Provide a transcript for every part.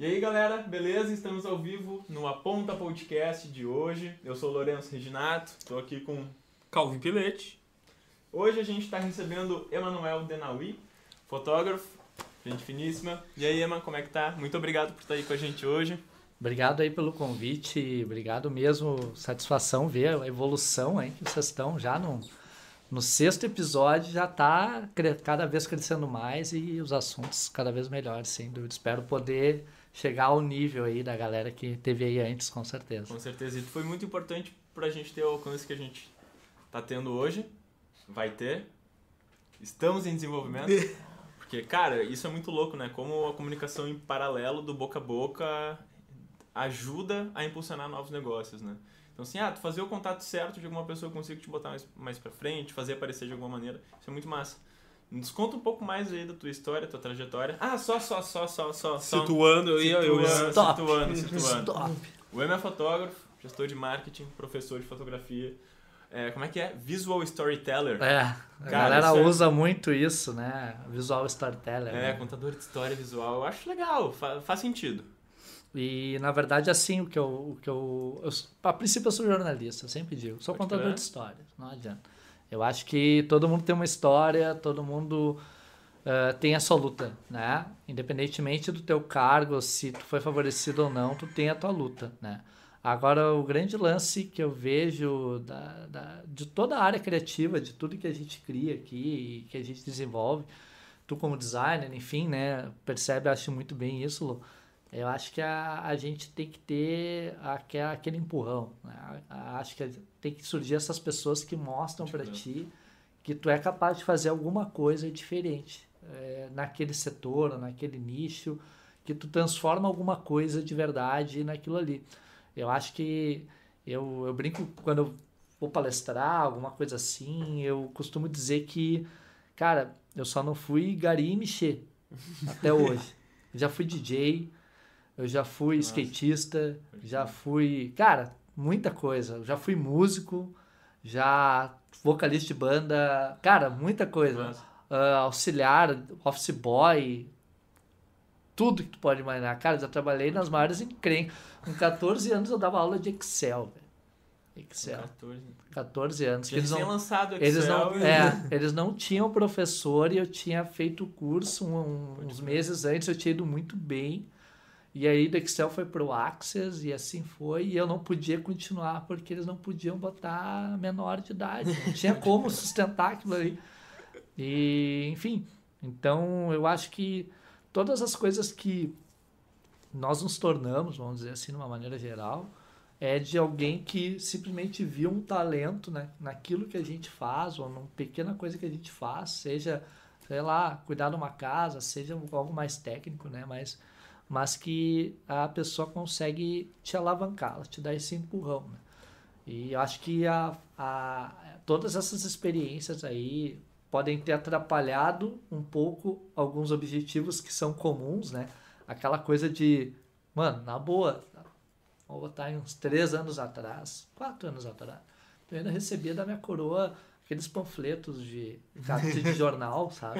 E aí galera, beleza? Estamos ao vivo no Aponta Podcast de hoje. Eu sou o Lourenço Reginato, estou aqui com Calvin Pilete. Hoje a gente está recebendo Emanuel Denaui, fotógrafo, gente finíssima. E aí, Ema, como é que tá? Muito obrigado por estar aí com a gente hoje. Obrigado aí pelo convite, obrigado mesmo, satisfação ver a evolução aí que vocês estão já no, no sexto episódio, já está cada vez crescendo mais e os assuntos cada vez melhores, sem dúvida. Espero poder chegar ao nível aí da galera que teve aí antes, com certeza. Com certeza. E foi muito importante para a gente ter o alcance que a gente está tendo hoje. Vai ter. Estamos em desenvolvimento. Porque, cara, isso é muito louco, né? Como a comunicação em paralelo do boca a boca ajuda a impulsionar novos negócios, né? Então, assim, ah, tu fazer o contato certo de alguma pessoa que consiga te botar mais, mais pra frente, fazer aparecer de alguma maneira, isso é muito massa. Nos conta um pouco mais aí da tua história, tua trajetória. Ah, só, só, só, só, só. Situando, eu ia. Eu ia situando, situando. Stop. O M é fotógrafo, gestor de marketing, professor de fotografia. É, como é que é? Visual Storyteller. É, a Cara, galera é... usa muito isso, né? Visual Storyteller. É, né? contador de história visual. Eu acho legal, faz, faz sentido. E, na verdade, assim, o que eu... O que eu, eu a princípio, eu sou jornalista, eu sempre digo. Sou Pode contador de histórias, não adianta. Eu acho que todo mundo tem uma história, todo mundo uh, tem a sua luta, né? Independentemente do teu cargo, se tu foi favorecido ou não, tu tem a tua luta, né? Agora, o grande lance que eu vejo da, da, de toda a área criativa, de tudo que a gente cria aqui que a gente desenvolve, tu como designer, enfim, né? Percebe, acho muito bem isso, Lu. Eu acho que a, a gente tem que ter aquele, aquele empurrão. Né? Acho que tem que surgir essas pessoas que mostram para ti que tu é capaz de fazer alguma coisa diferente é, naquele setor, naquele nicho, que tu transforma alguma coisa de verdade naquilo ali. Eu acho que eu, eu brinco quando eu vou palestrar, alguma coisa assim, eu costumo dizer que, cara, eu só não fui gari e mexer até hoje. já fui DJ, eu já fui Nossa. skatista, já fui, cara, muita coisa. Já fui músico, já vocalista de banda, cara, muita coisa. Uh, auxiliar, office boy, tudo que tu pode imaginar. Cara, já trabalhei nas maiores encrencas. Com 14 anos eu dava aula de Excel, velho. Excel. 14. 14 anos. Eles não, lançado Excel. Eles não, é, eles não tinham professor e eu tinha feito o curso um, uns meses antes, eu tinha ido muito bem. E aí do Excel foi para o Access e assim foi. E eu não podia continuar porque eles não podiam botar menor de idade. Não tinha como sustentar aquilo ali. E, enfim, então eu acho que todas as coisas que nós nos tornamos, vamos dizer assim, de uma maneira geral, é de alguém que simplesmente viu um talento né, naquilo que a gente faz, ou numa pequena coisa que a gente faz, seja, sei lá, cuidar de uma casa, seja algo mais técnico, né? Mas mas que a pessoa consegue te alavancar, ela te dá esse empurrão. Né? E eu acho que a, a, todas essas experiências aí podem ter atrapalhado um pouco alguns objetivos que são comuns, né? Aquela coisa de, mano, na boa, vou botar uns três anos atrás, quatro anos atrás, eu ainda recebia da minha coroa aqueles panfletos de, de jornal, sabe?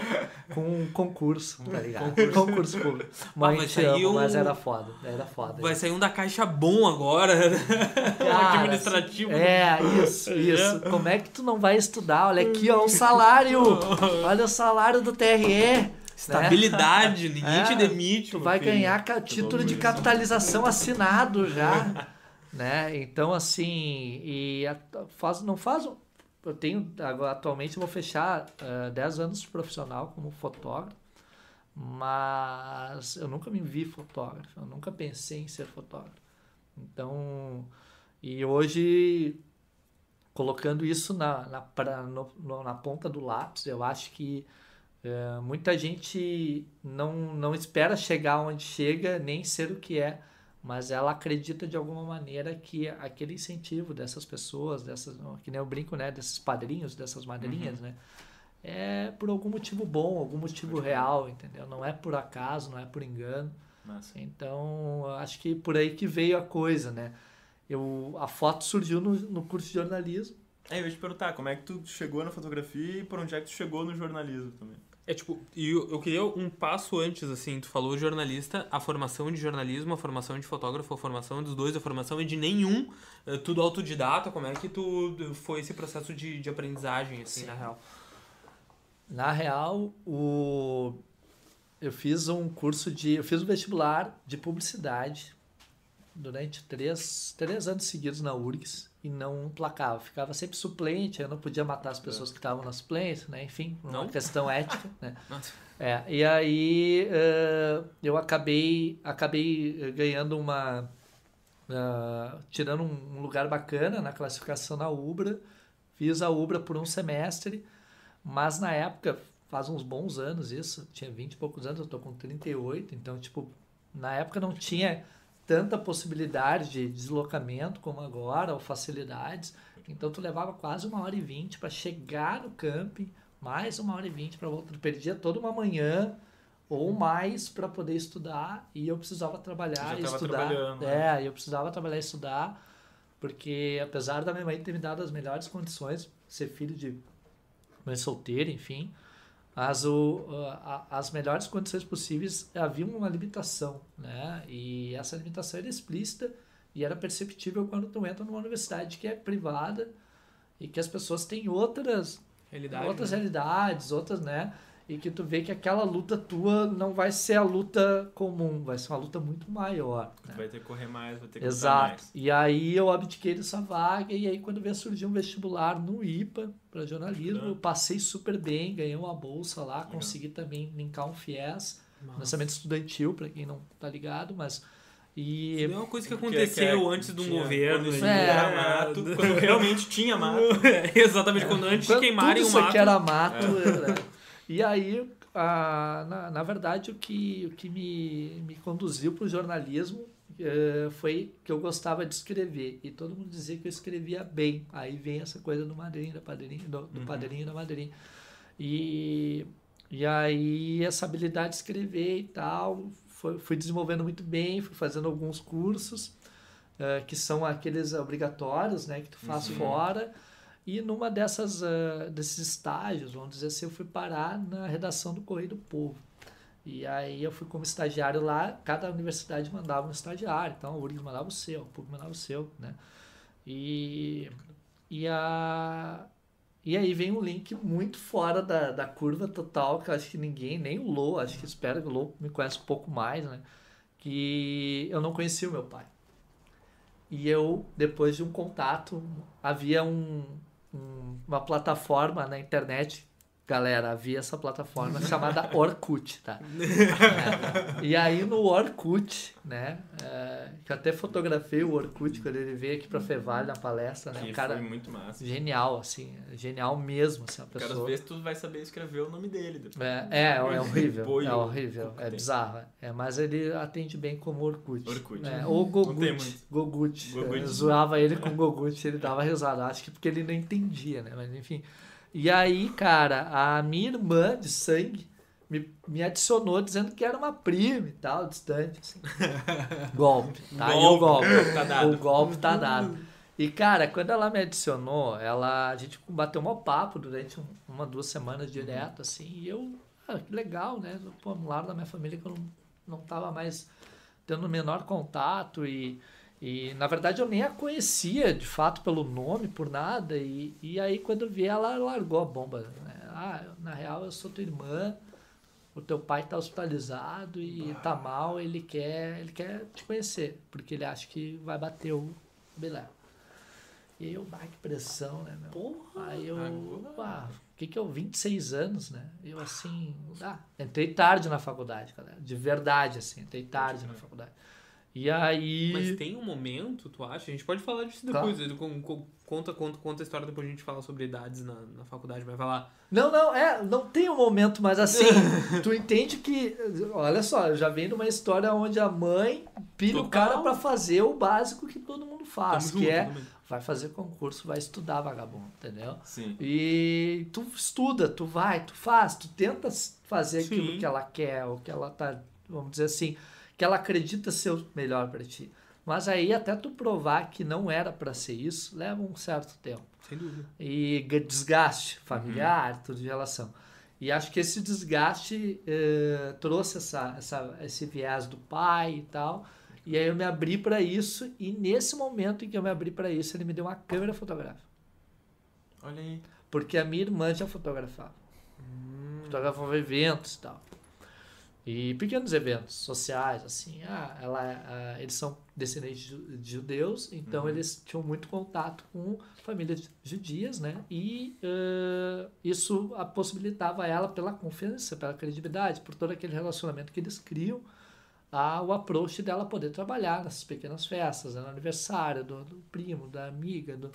Com um concurso, tá ligado? Concurso, concurso público. Mãe, ah, te amo, um... mas era foda, era foda. Vai sair um da caixa bom agora, Cara, administrativo. É, isso, isso. Como é que tu não vai estudar? Olha aqui, ó, o salário. Olha o salário do TRE. Estabilidade, né? ninguém é, te demite. Tu vai filho. ganhar título de capitalização assinado já. né? Então, assim, e faz, não faz eu tenho, agora, atualmente eu vou fechar uh, eh, 10 anos de profissional como fotógrafo, mas eu nunca me vi fotógrafo, eu nunca pensei em ser fotógrafo. Então, e hoje, colocando isso na, na, pra, no, no, na ponta do lápis, eu acho que uh, muita gente não, não espera chegar onde chega, nem ser o que é mas ela acredita de alguma maneira que aquele incentivo dessas pessoas, dessas, que nem eu brinco, né, desses padrinhos, dessas madrinhas, uhum. né, é por algum motivo bom, algum motivo real, entendeu? Não é por acaso, não é por engano. Nossa. Então, acho que por aí que veio a coisa, né? Eu, a foto surgiu no, no curso de jornalismo. É, eu ia te perguntar, como é que tu chegou na fotografia e por onde é que tu chegou no jornalismo também? É tipo, e eu, eu queria um passo antes, assim, tu falou jornalista, a formação de jornalismo, a formação de fotógrafo, a formação dos dois, a formação é de nenhum, é tudo autodidata, como é que tu foi esse processo de, de aprendizagem, assim, Sim. na real? Na real, o... eu fiz um curso de, eu fiz um vestibular de publicidade durante três, três anos seguidos na URGS, e não placava. Ficava sempre suplente, eu não podia matar as pessoas é. que estavam na suplência, né? Enfim, uma não? questão ética, né? É, e aí uh, eu acabei, acabei ganhando uma... Uh, tirando um lugar bacana na classificação na UBRA. Fiz a UBRA por um semestre, mas na época, faz uns bons anos isso, tinha 20 e poucos anos, eu tô com 38, então, tipo, na época não tinha tanta possibilidade de deslocamento como agora, ou facilidades. Então tu levava quase uma hora e vinte para chegar no camping, mais uma hora e vinte para voltar. Tu perdia toda uma manhã ou mais para poder estudar e eu precisava trabalhar e estudar. Né? É, eu precisava trabalhar e estudar, porque apesar da minha mãe ter me dado as melhores condições, ser filho de mãe solteira, enfim, as, o, a, as melhores condições possíveis havia uma limitação, né? E essa limitação era explícita e era perceptível quando tu entra numa universidade que é privada e que as pessoas têm outras Realidade, outras né? realidades, outras, né? E que tu vê que aquela luta tua não vai ser a luta comum, vai ser uma luta muito maior. Né? Vai ter que correr mais, vai ter que Exato. mais. E aí eu abdiquei dessa vaga e aí quando veio surgir um vestibular no IPA para jornalismo, eu passei super bem, ganhei uma bolsa lá, Legal. consegui também linkar um FIES, lançamento estudantil, para quem não tá ligado, mas e é uma coisa que aconteceu que antes de um governo. Quando é, era mato, quando realmente tinha mato. Exatamente, quando antes quando de queimarem o mato. Isso que era mato. É. E aí, a, na, na verdade, o que, o que me, me conduziu para o jornalismo uh, foi que eu gostava de escrever. E todo mundo dizia que eu escrevia bem. Aí vem essa coisa do madrinho, da padrinho, do, do uhum. padrinho da madrinha. E, e aí, essa habilidade de escrever e tal, foi, fui desenvolvendo muito bem, fui fazendo alguns cursos, uh, que são aqueles obrigatórios, né, que tu faz uhum. fora. E numa dessas, uh, desses estágios, vamos dizer assim, eu fui parar na redação do Correio do Povo. E aí eu fui como estagiário lá, cada universidade mandava um estagiário, então a URGS mandava o seu, o PUC mandava o seu, né? E, e, a, e aí vem um link muito fora da, da curva total, que eu acho que ninguém, nem o Lô, acho que espero que o Lô me conheça um pouco mais, né? Que eu não conhecia o meu pai. E eu, depois de um contato, havia um, uma plataforma na internet Galera, havia essa plataforma chamada Orkut, tá? É. E aí no Orkut, né? É, que eu até fotografei o Orkut quando ele veio aqui pra Fevalho na palestra, né? Que um cara foi muito massa. Genial, assim. Genial mesmo, assim, a pessoa. Cara, às vezes tu vai saber escrever o nome dele depois. É, é, é horrível. é horrível. É bizarro. É, mas ele atende bem como Orkut. Orkut. É, ou Gogut. Gogut. Gogut. zoava ele com Gogut, ele dava risada. Acho que porque ele não entendia, né? Mas enfim. E aí, cara, a minha irmã de sangue me, me adicionou dizendo que era uma prima e tal, distante. Assim. golpe. Tá golpe. aí o golpe. Tá dado. O golpe tá dado. E, cara, quando ela me adicionou, ela, a gente bateu um papo durante um, uma, duas semanas direto, assim, e eu, ah, que legal, né? Pô, um lado da minha família que eu não, não tava mais tendo o menor contato e e na verdade eu nem a conhecia de fato pelo nome, por nada. E, e aí quando vi ela largou a bomba. Né? Ah, na real eu sou tua irmã, o teu pai está hospitalizado e está mal, ele quer, ele quer te conhecer, porque ele acha que vai bater o Bilé. E eu, bah, que pressão, né, meu? Porra, aí eu, o que que eu, 26 anos, né? Eu assim, ah, entrei tarde na faculdade, galera, de verdade, assim, entrei tarde na faculdade. E aí. Mas tem um momento, tu acha? A gente pode falar disso depois. Tá. Conta, conta, conta a história depois a gente fala sobre idades na, na faculdade, vai falar. Não, não, é, não tem um momento, mas assim, tu entende que. Olha só, já vem de uma história onde a mãe pilha Total. o cara para fazer o básico que todo mundo faz, Tamo que junto, é. Também. Vai fazer concurso, vai estudar, vagabundo, entendeu? Sim. E tu estuda, tu vai, tu faz, tu tenta fazer Sim. aquilo que ela quer, o que ela tá, vamos dizer assim, que ela acredita ser o melhor para ti. Mas aí até tu provar que não era para ser isso, leva um certo tempo. Sem dúvida. E desgaste familiar, uhum. tudo de relação. E acho que esse desgaste eh, trouxe essa, essa, esse viés do pai e tal. E aí eu me abri para isso. E nesse momento em que eu me abri para isso, ele me deu uma câmera fotográfica. Olha aí. Porque a minha irmã já fotografava. Fotografava eventos e tal. E pequenos eventos sociais, assim. Ah, ela, ah, eles são descendentes de de judeus, então eles tinham muito contato com famílias judias, né? E eh, isso a possibilitava a ela, pela confiança, pela credibilidade, por todo aquele relacionamento que eles criam, a, o approach dela poder trabalhar nessas pequenas festas, né? no aniversário do, do primo, da amiga, do...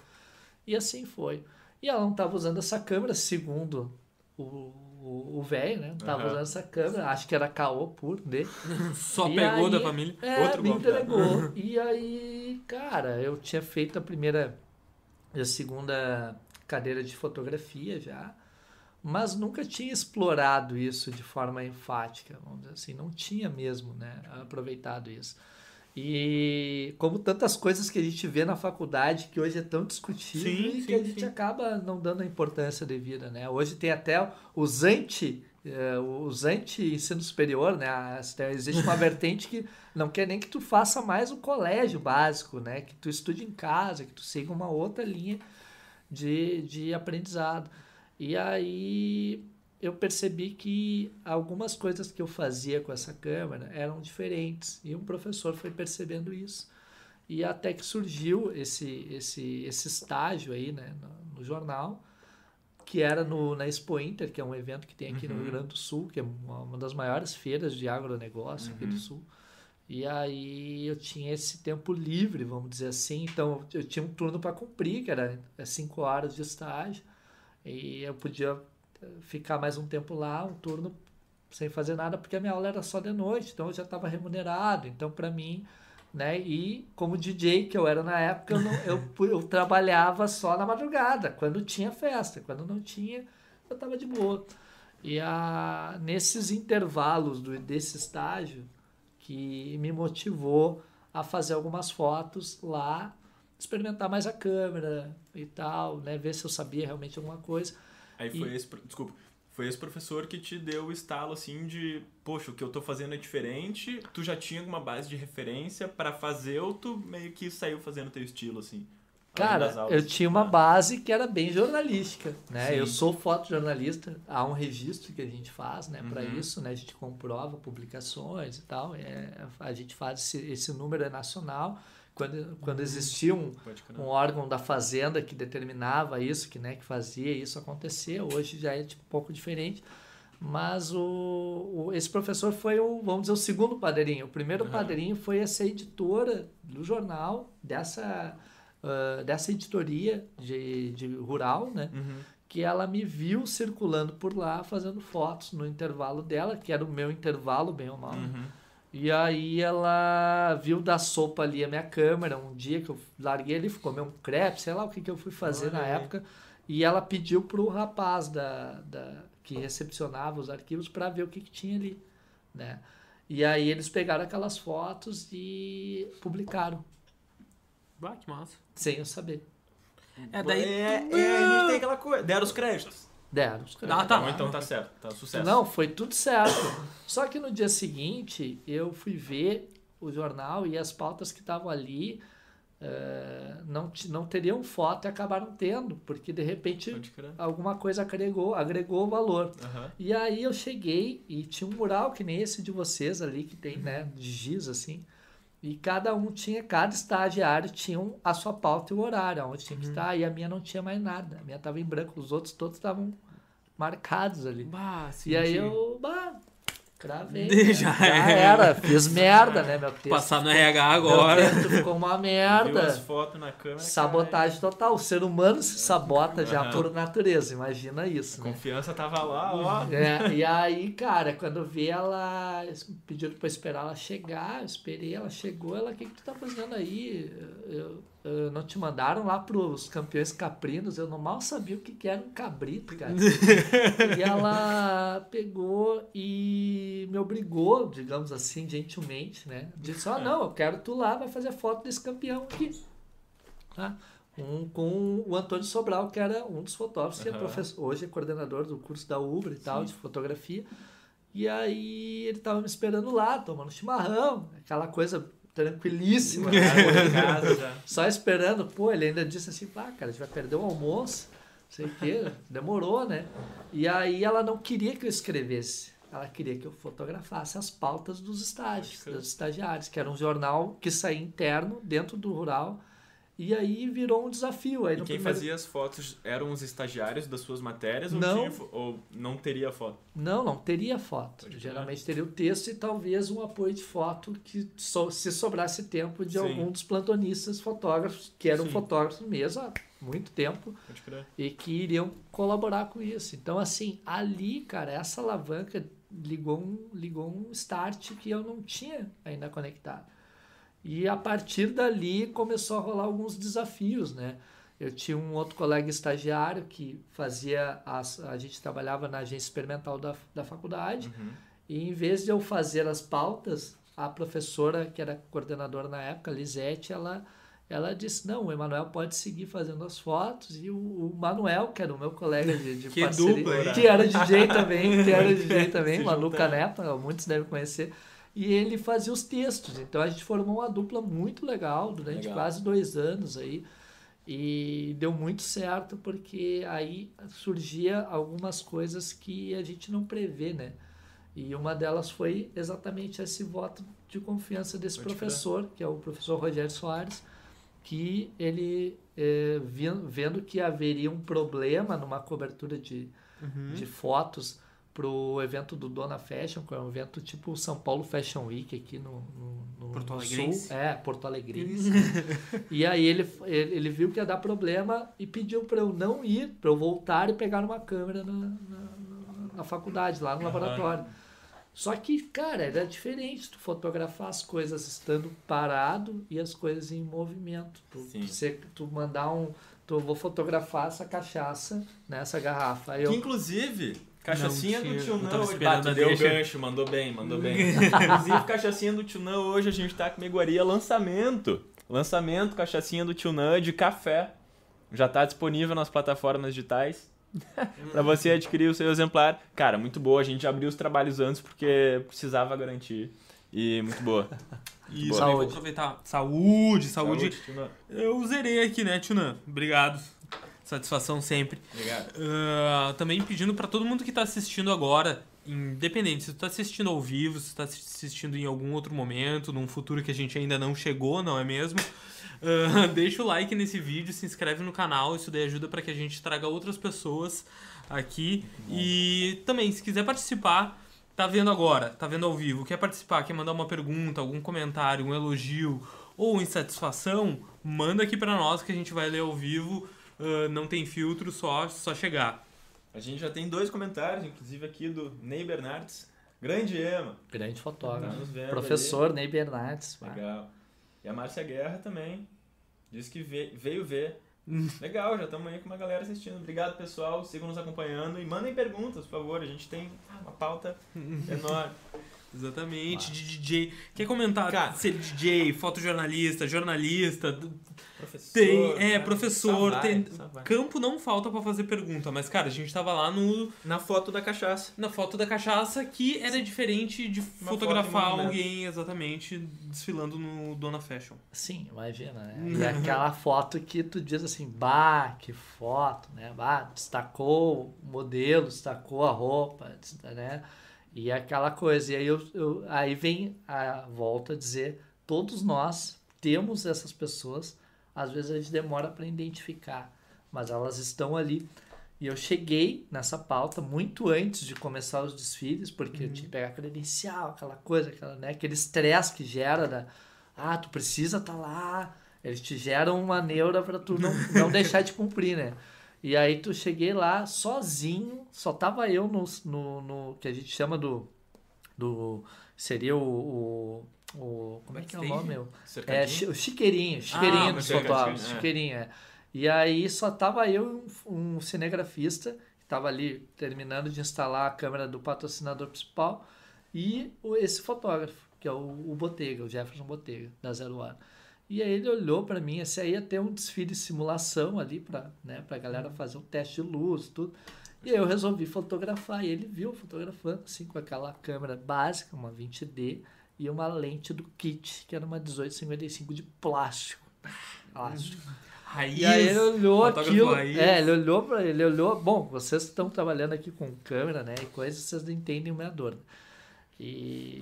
e assim foi. E ela não estava usando essa câmera, segundo o o velho, né? Estava Aham. usando essa câmera, acho que era caô puro dele. Só E pegou aí- da família. É, Outro me golpe entregou. e aí, cara, eu tinha feito a primeira e a segunda cadeira de fotografia já, mas nunca tinha explorado isso de forma enfática, vamos dizer assim, não tinha mesmo, né, aproveitado isso. E como tantas coisas que a gente vê na faculdade que hoje é tão discutível Sim, e sim, que a gente sim. acaba não dando a importância devida, né? Hoje tem até os anti eh, os anti ensino superior, né? Existe uma vertente que não quer nem que tu faça mais o colégio básico, né? Que tu estude em casa, que tu siga uma outra linha de, de aprendizado. E aí eu percebi que algumas coisas que eu fazia com essa câmera eram diferentes e um professor foi percebendo isso e até que surgiu esse esse esse estágio aí né no, no jornal que era no, na Expo Inter que é um evento que tem aqui no Uhum. Rio Grande do Sul que é uma, uma das maiores feiras de agronegócio aqui do Uhum. Sul e aí eu tinha esse tempo livre vamos dizer assim então eu tinha um turno para cumprir que era é, cinco horas de estágio e eu podia ficar mais um tempo lá, um turno sem fazer nada, porque a minha aula era só de noite, então eu já estava remunerado. Então, para mim, né? E como DJ que eu era na época, eu, não, eu, eu trabalhava só na madrugada, quando tinha festa. Quando não tinha, eu estava de boa. E a, nesses intervalos do, desse estágio, que me motivou a fazer algumas fotos lá, experimentar mais a câmera e tal, né? Ver se eu sabia realmente alguma coisa. Aí foi E- esse, pro- desculpa, foi esse professor que te deu o estalo assim de, poxa, o que eu tô fazendo é diferente. Tu já tinha alguma base de referência pra fazer ou tu meio que saiu fazendo teu estilo assim? Cara, aulas? eu tinha uma Ah, base que era bem jornalística, né? Sim. Eu sou fotojornalista, há um registro que a gente faz, né, para Uhum. isso, né? A gente comprova publicações e tal, é, a gente faz esse, esse número é nacional. Quando, quando existia um, um órgão da fazenda que determinava isso, que, né, que fazia isso acontecer. Hoje já é tipo, um pouco diferente. Mas o, o- esse professor foi o, vamos dizer, o segundo padrinho. O primeiro Aham. padrinho foi essa editora do jornal, dessa, ah, dessa editoria de, de rural, né? Uhum. que ela me viu circulando por lá fazendo fotos no intervalo dela, que era o meu intervalo, bem ou mal. Uhum. E aí ela viu da sopa ali a minha câmera, um dia que eu larguei ali, fui comer um crepe, sei lá o que, que eu fui fazer Olha na aí. época. E ela pediu pro rapaz da, da, que recepcionava os arquivos para ver o que, que tinha ali, né? E aí eles pegaram aquelas fotos e publicaram, Bah, que massa. sem eu saber. É, daí. É, é, a gente tem aquela coisa. Deram os créditos. Deram. os créditos. Ah, tá. Então, então tá certo, tá sucesso. Não, foi tudo certo. Só que no dia seguinte eu fui ver o jornal e as pautas que estavam ali eh, não, não teriam foto e acabaram tendo, porque de repente alguma coisa agregou, agregou valor. Aham. E aí eu cheguei e tinha um mural que nem esse de vocês ali, que tem, né, de giz assim. E cada um tinha, cada estagiário tinha um- a sua pauta e o horário, onde tinha que estar. E a minha não tinha mais nada. A minha estava em branco, os outros todos estavam marcados ali. Bah, sim, E aí sim. eu, bah, cravei. De- né? já já era. era. Fiz merda, né, meu texto. Passar no RH Meu agora. texto ficou uma Viu as merda. fotos na câmera. Sabotagem total. O ser humano se sabota já Aham. por natureza. Imagina isso, cara. né? Confiança tava lá, ó. É, e aí, cara, quando eu vi ela, pediram pra esperar ela chegar, eu esperei, ela chegou, ela, o que, que tu tá fazendo aí? Eu, eu- não te mandaram lá pros campeões caprinos, eu não mal sabia o que, que era um cabrito, cara. e ela pegou e me obrigou, digamos assim, gentilmente, né? Disse, ó, não, eu quero tu lá, vai fazer foto desse campeão aqui. Tá? um com o Antônio Sobral, que era um dos fotógrafos, que é Aham. professor, hoje é coordenador do curso da Ubra e tal, Sim. de fotografia. E aí ele tava me esperando lá, tomando chimarrão, aquela coisa tranquilíssima. Cara, casa já. Só esperando, pô, ele ainda disse assim, pá, cara, a gente vai perder o almoço, não sei o quê, demorou, né? E aí ela não queria que eu escrevesse, ela queria que eu fotografasse as pautas dos estágios, crer. dos estagiários, que era um jornal que saía interno, dentro do rural, e aí virou um desafio. Aí E quem primeiro- fazia as fotos eram os estagiários das suas matérias ou, Não. tinha fo- ou não teria foto? Não, não teria foto. Pode. Geralmente teria o texto e talvez um apoio de foto que so- se sobrasse tempo de Sim. algum dos plantonistas fotógrafos, que eram Sim. fotógrafos mesmo há muito tempo, e que iriam colaborar com isso. Então, assim, ali, cara, essa alavanca ligou um, ligou um start que eu não tinha ainda conectado. E a partir dali começou a rolar alguns desafios, né? Eu tinha um outro colega estagiário que fazia, as, a gente trabalhava na agência experimental da, da faculdade, Uhum. e em vez de eu fazer as pautas, a professora, que era coordenadora na época, Lisete, ela, ela disse, não, o Emanuel pode seguir fazendo as fotos, e o, o Manuel, que era o meu colega de, de Que parceria, dupla, que era DJ também, que era DJ também, Manu. Canepa, muitos devem conhecer, e ele fazia os textos, então a gente formou uma dupla muito legal durante Legal. quase dois anos aí, e deu muito certo porque aí surgia algumas coisas que a gente não prevê, né? E uma delas foi exatamente esse voto de confiança desse Pode professor, que é o professor Rogério Soares, que ele, vi- vendo que haveria um problema numa cobertura de, Uhum. de fotos para o evento do Dona Fashion, que é um evento tipo São Paulo Fashion Week aqui no, no, no Porto Alegrense. sul. É, Porto Alegrense. e aí ele, ele, ele viu que ia dar problema e pediu para eu não ir, para eu voltar e pegar uma câmera na, na, na- faculdade, lá no Aham. laboratório. Só que, cara, era diferente tu fotografar as coisas estando parado e as coisas em movimento. Tu, Sim. tu, mandar um. Tu vou fotografar essa cachaça nessa garrafa. Aí eu, Que inclusive, cachaçinha Não do tio Não tava hoje. tu deu deixa. gancho, mandou bem, mandou bem. inclusive, cachaçinha do tio Não hoje a gente tá com iguaria lançamento. Lançamento, cachaçinha do tio Não de café. Já tá disponível nas plataformas digitais. pra você adquirir o seu exemplar. Cara, muito boa. A gente abriu os trabalhos antes porque precisava garantir. E muito boa. Isso, Boa. aí, vou Saúde. aproveitar. Saúde, saúde. Nan. Eu zerei aqui, né, Tunan? Obrigado. Satisfação sempre. Obrigado. Ah, também pedindo pra todo mundo que tá assistindo agora, independente se tu tá assistindo ao vivo, se tu tá assistindo em algum outro momento, num futuro que a gente ainda não chegou, não é mesmo? Ah, deixa o like nesse vídeo, se inscreve no canal, isso daí ajuda pra que a gente traga outras pessoas aqui. E também, se quiser participar, tá vendo agora, tá vendo ao vivo, quer participar, quer mandar uma pergunta, algum comentário, um elogio ou insatisfação, manda aqui pra nós que a gente vai ler ao vivo. Ah, não tem filtro, só, só chegar. A gente já tem dois comentários, inclusive aqui do Ney Bernardes. Grande Ema. grande Tá fotógrafo. vendo Professor Ney Bernardes. ali. Legal. E a Márcia Guerra também. Disse que ve- veio ver. Legal, já estamos aí com uma galera assistindo. Obrigado, pessoal. Sigam nos acompanhando e mandem perguntas, por favor. A gente tem uma pauta enorme. Exatamente, de DJ. Quer comentar Cara. ser DJ, fotojornalista, jornalista? Professor. Tem, é, né? professor, Só vai, tem. só. Campo não falta pra fazer pergunta, mas cara, a gente tava lá no, Na foto da cachaça. na foto da cachaça que era diferente de Uma fotografar alguém exatamente desfilando no Dona Fashion. Sim, imagina, né? E aquela foto que tu diz assim, bah, que foto, né? Bah, destacou o modelo, destacou a roupa, né? E aquela coisa. E aí, eu, eu- aí vem a volta a dizer, todos nós temos essas pessoas, às vezes a gente demora para identificar, mas elas estão ali. E eu cheguei nessa pauta muito antes de começar os desfiles, porque eu tinha que pegar credencial, aquela coisa, aquela, né? aquele estresse que gera da, ah, tu precisa estar lá. Eles te geram uma neura para tu não, não deixar de cumprir, né? E aí tu cheguei lá sozinho, só tava eu no, no, no que a gente chama do. do seria o. o, o- como é que é o nome? meu? É, o chiqueirinho, chiqueirinho Ah, dos fotógrafos, é. chiqueirinho, é. E aí só tava eu e um, um cinegrafista, que tava ali terminando de instalar a câmera do patrocinador principal, e o- esse fotógrafo, que é o, o Botega, o Jefferson Botega, da Zero Hora. E aí ele olhou para mim, esse aí ia ter um desfile de simulação ali para né, a galera fazer um teste de luz, tudo. E aí eu resolvi fotografar. E ele viu fotografando, assim, com aquela câmera básica, uma 20D, e uma lente do kit, que era uma 1855 de plástico. Plástico. Raiz, E aí ele olhou aquilo. raiz. É, ele olhou para ele olhou. Bom, vocês estão trabalhando aqui com câmera, né? E coisas vocês não entendem o meador. né? E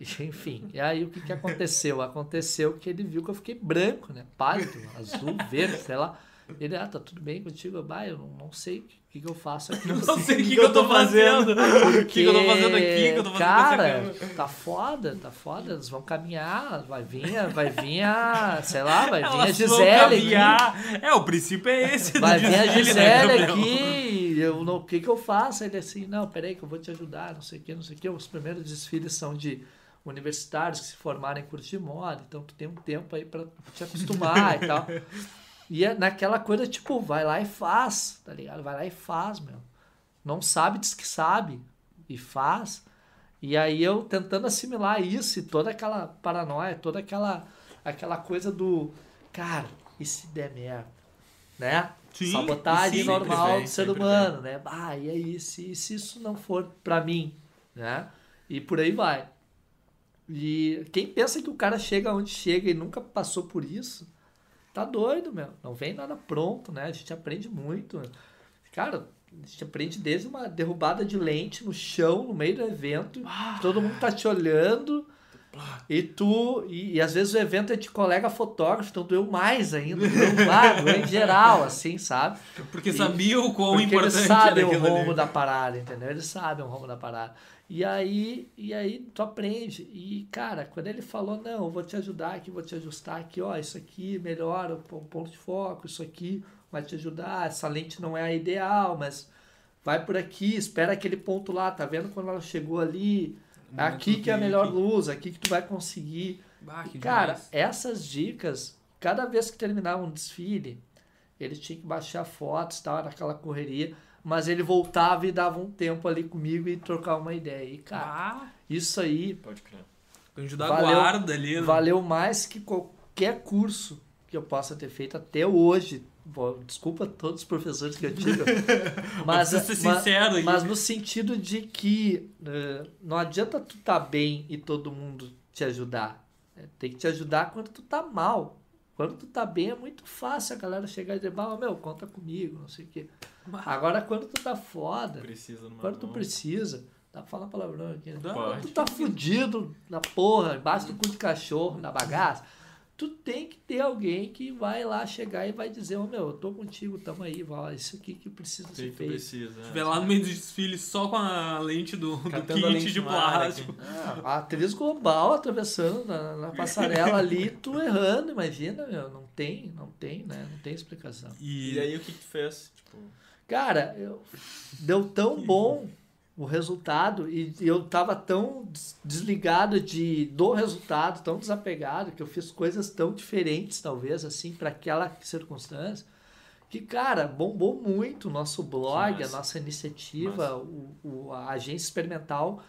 enfim, e aí o que, que aconteceu? Aconteceu que ele viu que eu fiquei branco, né? Pálido, azul, verde, sei lá. Ele, ah, tá tudo bem contigo? Bah, eu não, sei o que, que eu faço aqui. Não sei o que, que eu tô fazendo. O que, que eu tô fazendo aqui? que eu tô fazendo cara, tá foda, tá foda. Eles vão caminhar, vai vir, a- vai vir a, sei lá, vai vir a Elas vão Gisele aqui. caminhar. É, o princípio é esse. Vai vir a Gisele né, Gabriel? Aqui, eu, não- o que que eu faço? Ele assim, não, peraí que eu vou te ajudar, não sei o que, não sei o que. Os primeiros desfiles são de universitários que se formaram em curso de moda, então tu tem um tempo aí pra te acostumar e tal. E é naquela coisa, tipo, vai lá e faz, tá ligado? Vai lá e faz, meu. Não sabe, diz que sabe, e faz. E aí eu tentando assimilar isso e toda aquela paranoia, toda aquela, aquela coisa do, cara, e se der merda? Né? Sim, Sabotagem sim, normal vem, do ser humano, né? Ah, e aí, se, se isso não for pra mim, né? E por aí vai. E quem pensa que o cara chega onde chega e nunca passou por isso, tá doido, meu. Não vem nada pronto, né? A gente aprende muito. Cara, a gente aprende desde uma derrubada de lente no chão, no meio do evento. Todo mundo tá te olhando. E tu, e, e às vezes o evento é de colega fotógrafo, então doeu mais ainda, doeu doeu em geral, assim, sabe? Porque sabia o quão Porque importante eles sabem o rumo ali. da parada, entendeu? Eles sabem o rumo da parada. E aí, e aí tu aprende. E, cara, quando ele falou, não, eu vou te ajudar aqui, vou te ajustar aqui, ó, isso aqui melhora o pon- ponto de foco, isso aqui vai te ajudar, essa lente não é a ideal, mas vai por aqui, espera aquele ponto lá, tá vendo quando ela chegou ali? Aqui que é a melhor que- luz, aqui que tu vai conseguir. Bah, que Cara, demais. essas dicas, cada vez que terminava um desfile, ele tinha que baixar fotos, tal, era aquela correria, mas ele voltava e dava um tempo ali comigo e trocar uma ideia. E, cara, Ah, isso aí Pode crer. anjo da Valeu- guarda ali. né? valeu mais que qualquer curso que eu possa ter feito até hoje. Desculpa todos os professores que eu tive. mas, ser mas- sincero mas no sentido de que eh, não adianta tu tá bem e todo mundo te ajudar. É, Tem que te ajudar quando tu tá mal. Quando tu tá bem é muito fácil a galera chegar e dizer, "Bah, meu, conta comigo, não sei o quê. Agora quando tu tá foda, quando tu mão. precisa, dá pra falar palavrão aqui, né? Quando tu tá fudido na porra, embaixo do cu de cachorro, na bagaça, tu tem que ter alguém que vai lá chegar e vai dizer, ô meu, eu tô contigo, tamo aí, vai, isso aqui que precisa que ser que feito. precisa. Estiver lá no meio do desfile só com a lente do, do Catando a lente kit de plástico. Ah, a atriz global atravessando na, na passarela ali, tu errando, imagina, meu, não tem, não tem, né, não tem explicação. E, E aí o que que tu fez? Tipo, Cara, eu, deu tão bom o resultado e eu tava tão des- desligado de do resultado, tão desapegado que eu fiz coisas tão diferentes talvez assim para aquela circunstância que cara bombou muito o nosso blog, a nossa iniciativa, o, o- a agência experimental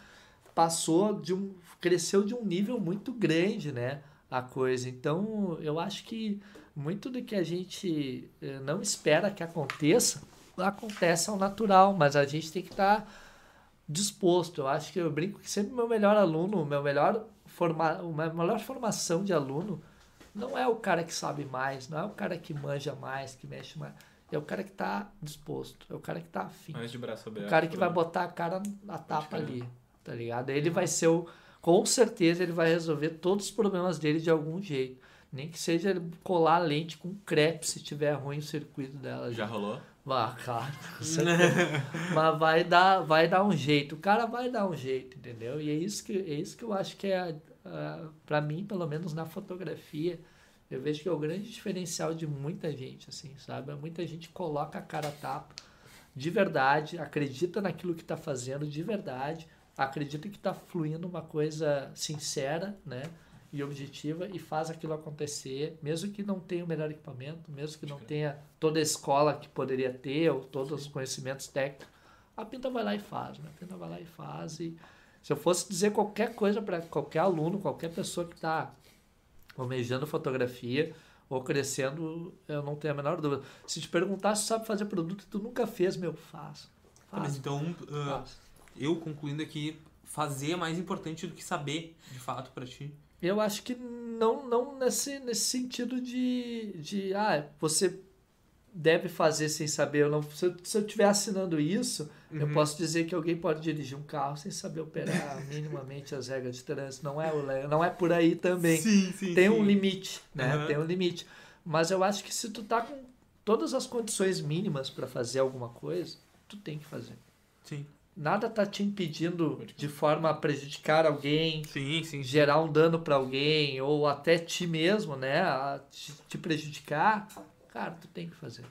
passou de um cresceu de um nível muito grande, né? A coisa. Então, eu acho que muito do que a gente eh, não espera que aconteça acontece ao natural, mas a gente tem que estar disposto. Eu acho que eu brinco que sempre o meu melhor aluno, meu melhor forma, a melhor formação de aluno não é o cara que sabe mais, não é o cara que manja mais, que mexe mais. É o cara que está disposto, é o cara que está afim. mais de braço aberto. O cara que vai botar a cara na tapa ali, tá ligado? Ele vai ser o. Com certeza ele vai resolver todos os problemas dele de algum jeito. Nem que seja ele colar a lente com crepe se tiver ruim o circuito dela. Já rolou? Certeza. Mas vai dar, vai dar um jeito. O cara vai dar um jeito, entendeu? E é isso que, é isso que eu acho que é, a- pra mim, pelo menos na fotografia, eu vejo que é o grande diferencial de muita gente, assim, sabe? Muita gente coloca a cara a tapa de verdade, acredita naquilo que está fazendo de verdade, acredita que está fluindo uma coisa sincera, né? E objetiva e faz aquilo acontecer, mesmo que não tenha o melhor equipamento, mesmo que não tenha toda a escola que poderia ter ou todos os conhecimentos técnicos, a Pinta vai lá e faz, né? A Pinta vai lá e faz e se eu fosse dizer qualquer coisa para qualquer aluno, qualquer pessoa que está almejando fotografia ou crescendo, eu não tenho a menor dúvida. Se te perguntar se sabe fazer produto e tu nunca fez, meu, faço. Tá, mas faço, então, uh, eu concluindo aqui, fazer é mais importante do que saber, de fato, pra ti. Eu acho que não, não nesse, nesse sentido de, de, ah, você deve fazer sem saber. Eu não, se, eu, se eu estiver assinando isso, eu Uhum. posso dizer que alguém pode dirigir um carro sem saber operar minimamente as regras de trânsito. Não é, não é por aí também. Sim, sim. Tem um limite, né? Aham. Tem um limite. Mas eu acho que se tu tá com todas as condições mínimas para fazer alguma coisa, tu tem que fazer. Sim, Nada tá te impedindo de forma a prejudicar alguém, sim, sim. gerar um dano para alguém ou até ti mesmo, né, a te, te prejudicar, cara, tu tem que fazer.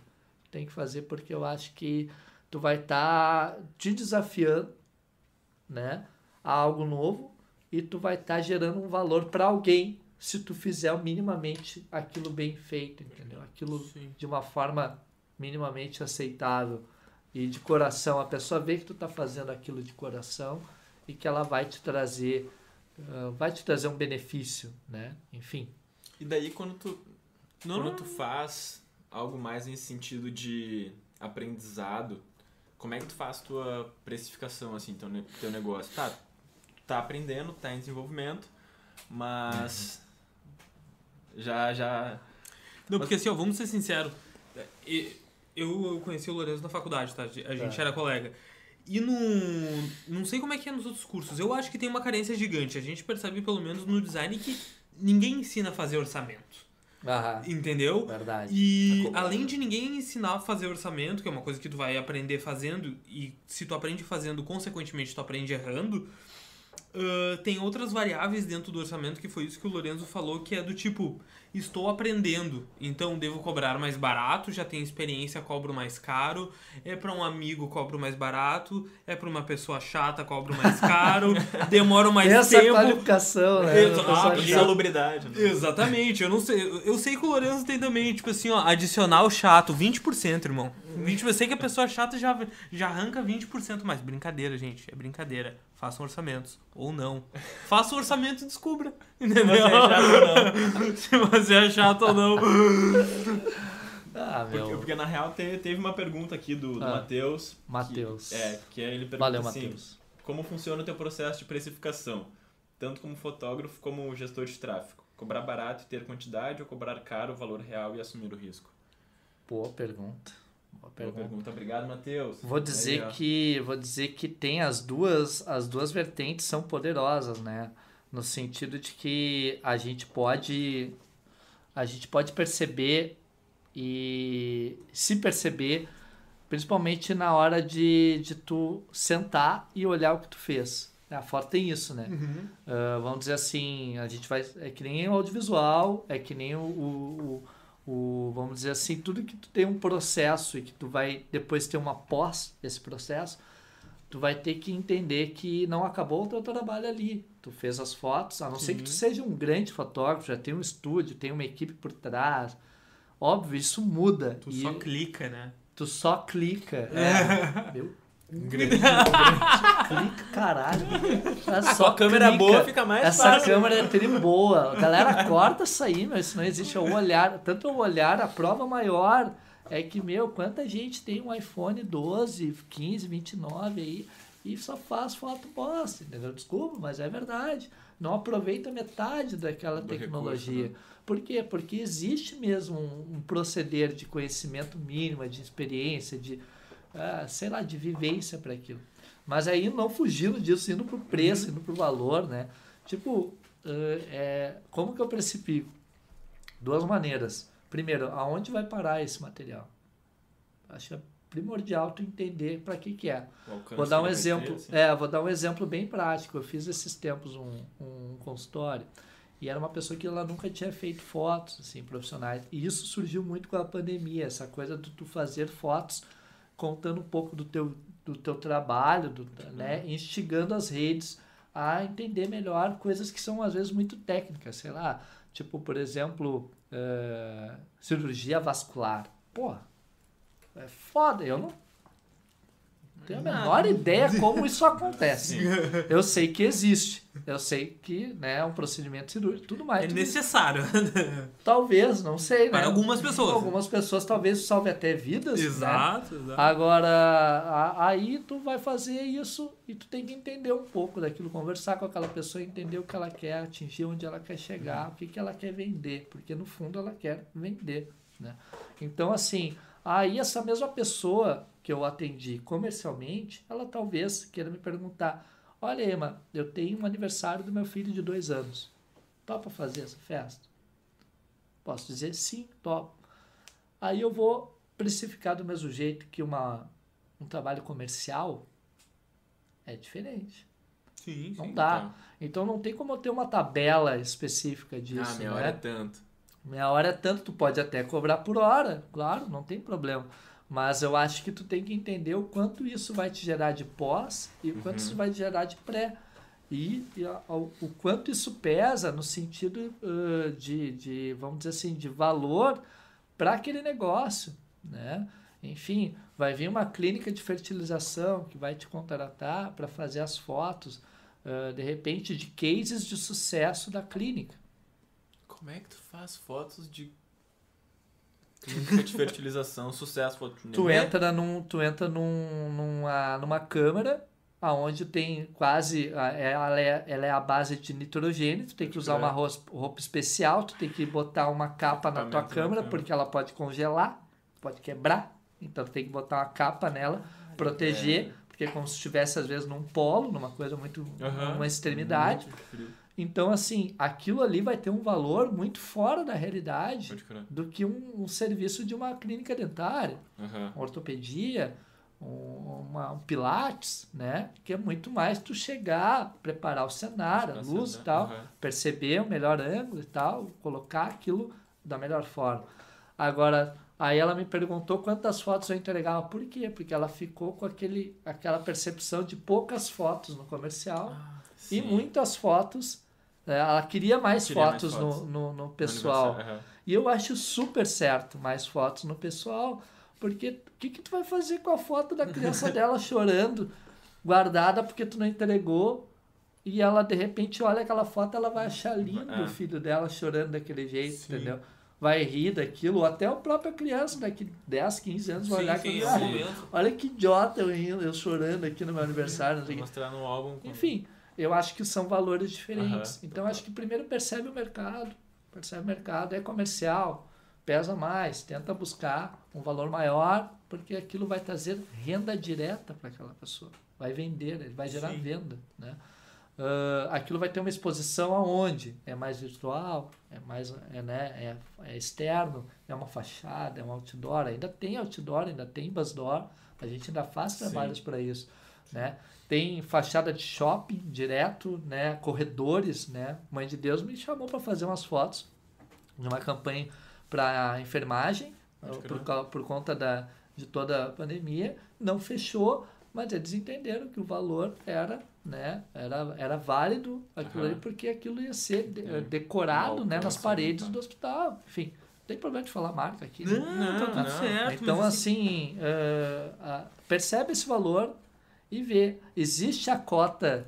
Tem que fazer porque eu acho que tu vai estar te desafiando, né, a algo novo e tu vai estar gerando um valor para alguém se tu fizer minimamente aquilo bem feito, entendeu? Aquilo Sim. de uma forma minimamente aceitável e de coração. A pessoa vê que tu tá fazendo aquilo de coração e que ela vai te trazer ah, vai te trazer um benefício, né? Enfim. E daí quando tu, Não, quando não. tu faz algo mais em sentido de aprendizado, como é que tu faz tua precificação, assim, teu, teu negócio? Tá, tá aprendendo, tá em desenvolvimento, mas já, já... Não, porque assim, ó, vamos ser sinceros. Eu conheci o Lourenço na faculdade, tá? A gente Tá. era colega. E no. Não sei como é que é nos outros cursos. Eu acho que tem uma carência gigante. A gente percebe, pelo menos no design, que ninguém ensina a fazer orçamento. Ah, Entendeu? verdade. E Tá além de ninguém ensinar a fazer orçamento, que é uma coisa que tu vai aprender fazendo, e se tu aprende fazendo, consequentemente tu aprende errando, ah, tem outras variáveis dentro do orçamento, que foi isso que o Lorenzo falou, que é do tipo, estou aprendendo, então devo cobrar mais barato, já tenho experiência, cobro mais caro, é para um amigo, cobro mais barato, é para uma pessoa chata, cobro mais caro, demoro mais Essa tempo. qualificação, né? Pessoa Ah, né? Exatamente, eu não sei. eu- Eu sei que o Lourenço tem também, tipo assim, ó, adicional chato, 20%, irmão. 20, eu sei que a pessoa chata já, já arranca 20% mais. Brincadeira, gente, é brincadeira. Façam orçamentos. Ou não. Faça o orçamento e descubra. Entendeu? você é chato ou Se você é chato ou não. Ah, Porque, meu. porque na real te- teve uma pergunta aqui do, do Ah. Matheus. que- Matheus. É, que ele pergunta Valeu, assim, Matheus. como funciona o teu processo de precificação? Tanto como fotógrafo como gestor de tráfego. Cobrar barato e ter quantidade ou cobrar caro o valor real e assumir o risco? Boa pergunta. Boa Boa pergunta. pergunta. Obrigado, Matheus. Vou dizer Aí, que vou dizer que tem as duas as duas vertentes são poderosas, né? No sentido de que a gente pode a gente pode perceber e se perceber principalmente na hora de, de tu sentar e olhar o que tu fez. A foto tem isso, né? Ah, vamos dizer assim, a gente vai. É que nem o audiovisual, é que nem o, o, o, o- Vamos dizer assim, tudo que tu tem um processo e que tu vai depois ter uma pós desse processo, tu vai ter que entender que não acabou o teu trabalho ali. Tu fez as fotos, a não ser que tu seja um grande fotógrafo, já tem um estúdio, tem uma equipe por trás. Óbvio, isso muda. Tu e só clica, né? tu só clica. É. Meu, grande clica, caralho. É Com só a câmera clica. boa fica mais Essa fácil. câmera é tri boa. Galera, corta isso aí, meu. Isso não existe. É o olhar. Tanto o olhar, a prova maior é que, meu, quanta gente tem um iPhone 12, 15, 29 aí e só faz foto bosta, entendeu? Desculpa, mas é verdade. Não aproveita metade daquela Do tecnologia. recurso, né? Por quê? Porque existe mesmo um, um proceder de conhecimento mínimo, de experiência, de, ah, sei lá, de vivência para aquilo. Mas aí não fugindo disso, indo pro preço, indo pro valor, né? Tipo, eh, é, como que eu precifico? Duas maneiras. Primeiro, aonde vai parar esse material? Acho que é primordial tu entender para que que é. O Vou dar um exemplo. ter, assim. É, vou dar um exemplo bem prático. Eu fiz esses tempos um, um consultório e era uma pessoa que ela nunca tinha feito fotos assim profissionais. E isso surgiu muito com a pandemia, essa coisa de tu fazer fotos contando um pouco do teu do teu trabalho, do, né, instigando as redes a entender melhor coisas que são às vezes muito técnicas, sei lá, tipo, por exemplo, eh, cirurgia vascular. Pô, é foda, eu não tenho a menor ideia como isso acontece. Eu sei que existe. Eu sei que né, é um procedimento cirúrgico tudo mais. É tudo isso. necessário. Talvez, não sei, né? Para algumas pessoas. Algumas pessoas talvez salve até vidas. né? exato, exato. Agora, a- aí tu vai fazer isso e tu tem que entender um pouco daquilo, conversar com aquela pessoa, entender o que ela quer, atingir onde ela quer chegar, o que, que ela quer vender, porque no fundo ela quer vender, né? Então, assim, aí essa mesma pessoa que eu atendi comercialmente, ela talvez queira me perguntar, olha Emma, eu tenho um aniversário do meu filho de dois anos, topa fazer essa festa? Posso dizer sim, topo. Aí eu vou precificar do mesmo jeito que uma, um trabalho comercial é diferente. Sim, Não sim. dá. Então não tem como eu ter uma tabela específica disso, ah, minha né? hora é tanto. Meia hora é tanto, tu pode até cobrar por hora, claro, não tem problema. Mas eu acho que tu tem que entender o quanto isso vai te gerar de pós e o quanto Uhum. isso vai te gerar de pré. E, e a- o, o quanto isso pesa no sentido ãh, de, de, vamos dizer assim, de valor para aquele negócio, né? Enfim, vai vir uma clínica de fertilização que vai te contratar para fazer as fotos, ãh, de repente, de cases de sucesso da clínica. Como é que tu faz fotos de clínica de fertilização, sucesso, Tu entra, num, tu entra num, numa, numa câmara aonde tem quase ela é, ela é a base de nitrogênio, tu tem que usar uma roupa especial, tu tem que botar uma capa na tua câmera câmera. porque ela pode congelar, pode quebrar, então tu tem que botar uma capa nela, proteger, é. porque é como se estivesse às vezes num polo, numa coisa muito, Aham. uma extremidade. Muito. Então assim, aquilo ali vai ter um valor muito fora da realidade do que um, um serviço de uma clínica dentária Aham. uma ortopedia, um, uma- um pilates, né? Que é muito mais tu chegar, preparar o cenário, a luz e tal, Aham. perceber o melhor ângulo e tal, colocar aquilo da melhor forma. Agora, aí ela me perguntou quantas fotos eu entregava. Por quê? Porque ela ficou com aquele, aquela percepção de poucas fotos no comercial e Sim. muitas fotos. né? Ela queria mais Queria mais fotos, fotos. No, no, no No pessoal. aniversário, aham. E eu acho super certo mais fotos no pessoal, porque o que, que tu vai fazer com a foto da criança dela chorando, guardada porque tu não entregou, e ela de repente olha aquela foto, ela vai achar lindo É. o filho dela chorando daquele jeito, Sim. entendeu? Vai rir daquilo, ou até a própria criança daqui 10, 15 anos vai Sim, olhar sim, aquilo e é um "Ah, momento. olha que idiota eu rindo, eu chorando aqui no meu aniversário, não sei o quê." Mostrar no álbum. com- Enfim, eu acho que são valores diferentes. Aham, então, acho que primeiro percebe o mercado. Percebe o mercado, é comercial, pesa mais, tenta buscar um valor maior, porque aquilo vai trazer renda direta para aquela pessoa. Vai vender, ele vai gerar Sim. venda. Né? Ah, aquilo vai ter uma exposição aonde? É mais virtual, é mais é, né, é, é externo, é uma fachada, é um outdoor. Ainda tem outdoor, ainda tem basdoor. A gente ainda faz trabalhos para isso. Né? Tem fachada de shopping direto, né? corredores. Né? Mãe de Deus me chamou para fazer umas fotos de uma campanha para enfermagem, por, por conta da, de toda a pandemia. Não fechou, mas eles entenderam que o valor era, né, era, era válido aquilo Aham. ali, porque aquilo ia ser de- É. decorado né, nas paredes tá. do hospital. Enfim, não tem problema de falar marca aqui. né? Não, tá tudo não. certo. Então, assim, eh, ah, percebe esse valor e vê. Existe a cota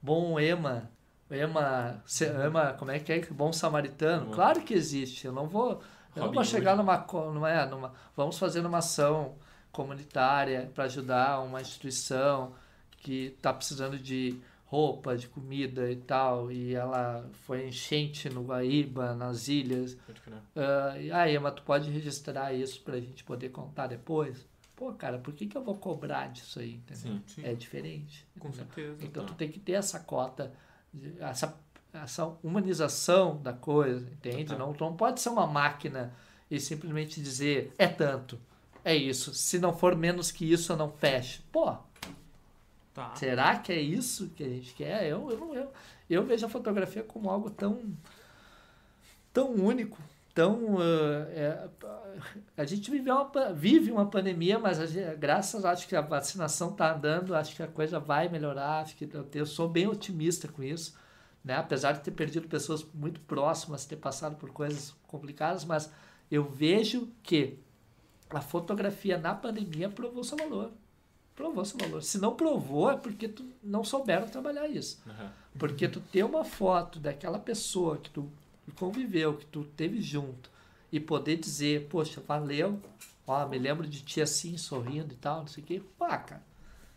bom EMA, EMA, se- EMA como é que é? Bom samaritano? Bom. Claro que existe. Eu não vou, eu não vou chegar Hood. numa, numa, é, numa. Vamos fazer uma ação comunitária para ajudar uma instituição que está precisando de roupa, de comida e tal, e ela foi enchente no Guaíba, nas ilhas, ah, e aí, mas tu pode registrar isso pra gente poder contar depois? Pô, cara, por que, que eu vou cobrar disso aí? Sim. Sim. É diferente. Com entendeu? certeza. Então tu Tá. tem que ter essa cota, essa, essa humanização da coisa, entende? Total. Não, tu não pode ser uma máquina e simplesmente dizer é tanto, é isso. Se não for menos que isso, eu não fecho. Pô, Tá. Será que é isso que a gente quer? Eu, eu, eu, eu vejo a fotografia como algo tão, tão único, tão. ah, é, a gente vive uma, vive uma pandemia, mas a gente, graças, acho que a vacinação está andando, acho que a coisa vai melhorar, acho que eu, eu sou bem otimista com isso. Né? Apesar de ter perdido pessoas muito próximas, ter passado por coisas complicadas, mas eu vejo que a fotografia na pandemia provou seu valor. provou seu valor. Se não provou, é porque tu não souberam trabalhar isso. Uhum. Porque tu ter uma foto daquela pessoa que tu conviveu, que tu teve junto, e poder dizer, poxa, valeu, ó, me lembro de ti assim, sorrindo e tal, não sei o quê. Pá, cara,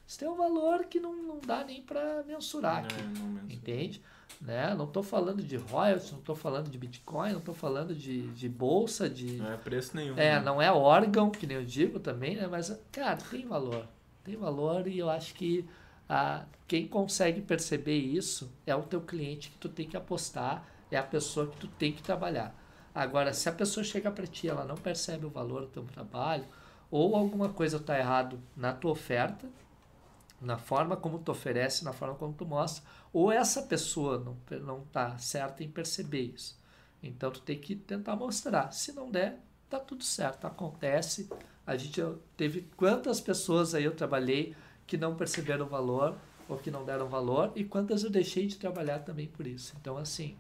isso tem um valor que não, não dá nem para mensurar aqui. Não, não mesmo. Entende? Né? Não estou falando de royalties, não estou falando de Bitcoin, não estou falando de, de bolsa, de. Não é preço nenhum. É, né? não é órgão, que nem eu digo também, né? Mas, cara, tem valor. Tem valor e eu acho que ah, quem consegue perceber isso é o teu cliente que tu tem que apostar, é a pessoa que tu tem que trabalhar. Agora, se a pessoa chega para ti, ela não percebe o valor do teu trabalho, ou alguma coisa está errado na tua oferta, na forma como tu oferece, na forma como tu mostra, ou essa pessoa não não tá certa em perceber isso. Então tu tem que tentar mostrar. Se não der, tá tudo certo, acontece. A gente teve quantas pessoas aí eu trabalhei que não perceberam o valor ou que não deram valor e quantas eu deixei de trabalhar também por isso. Então assim,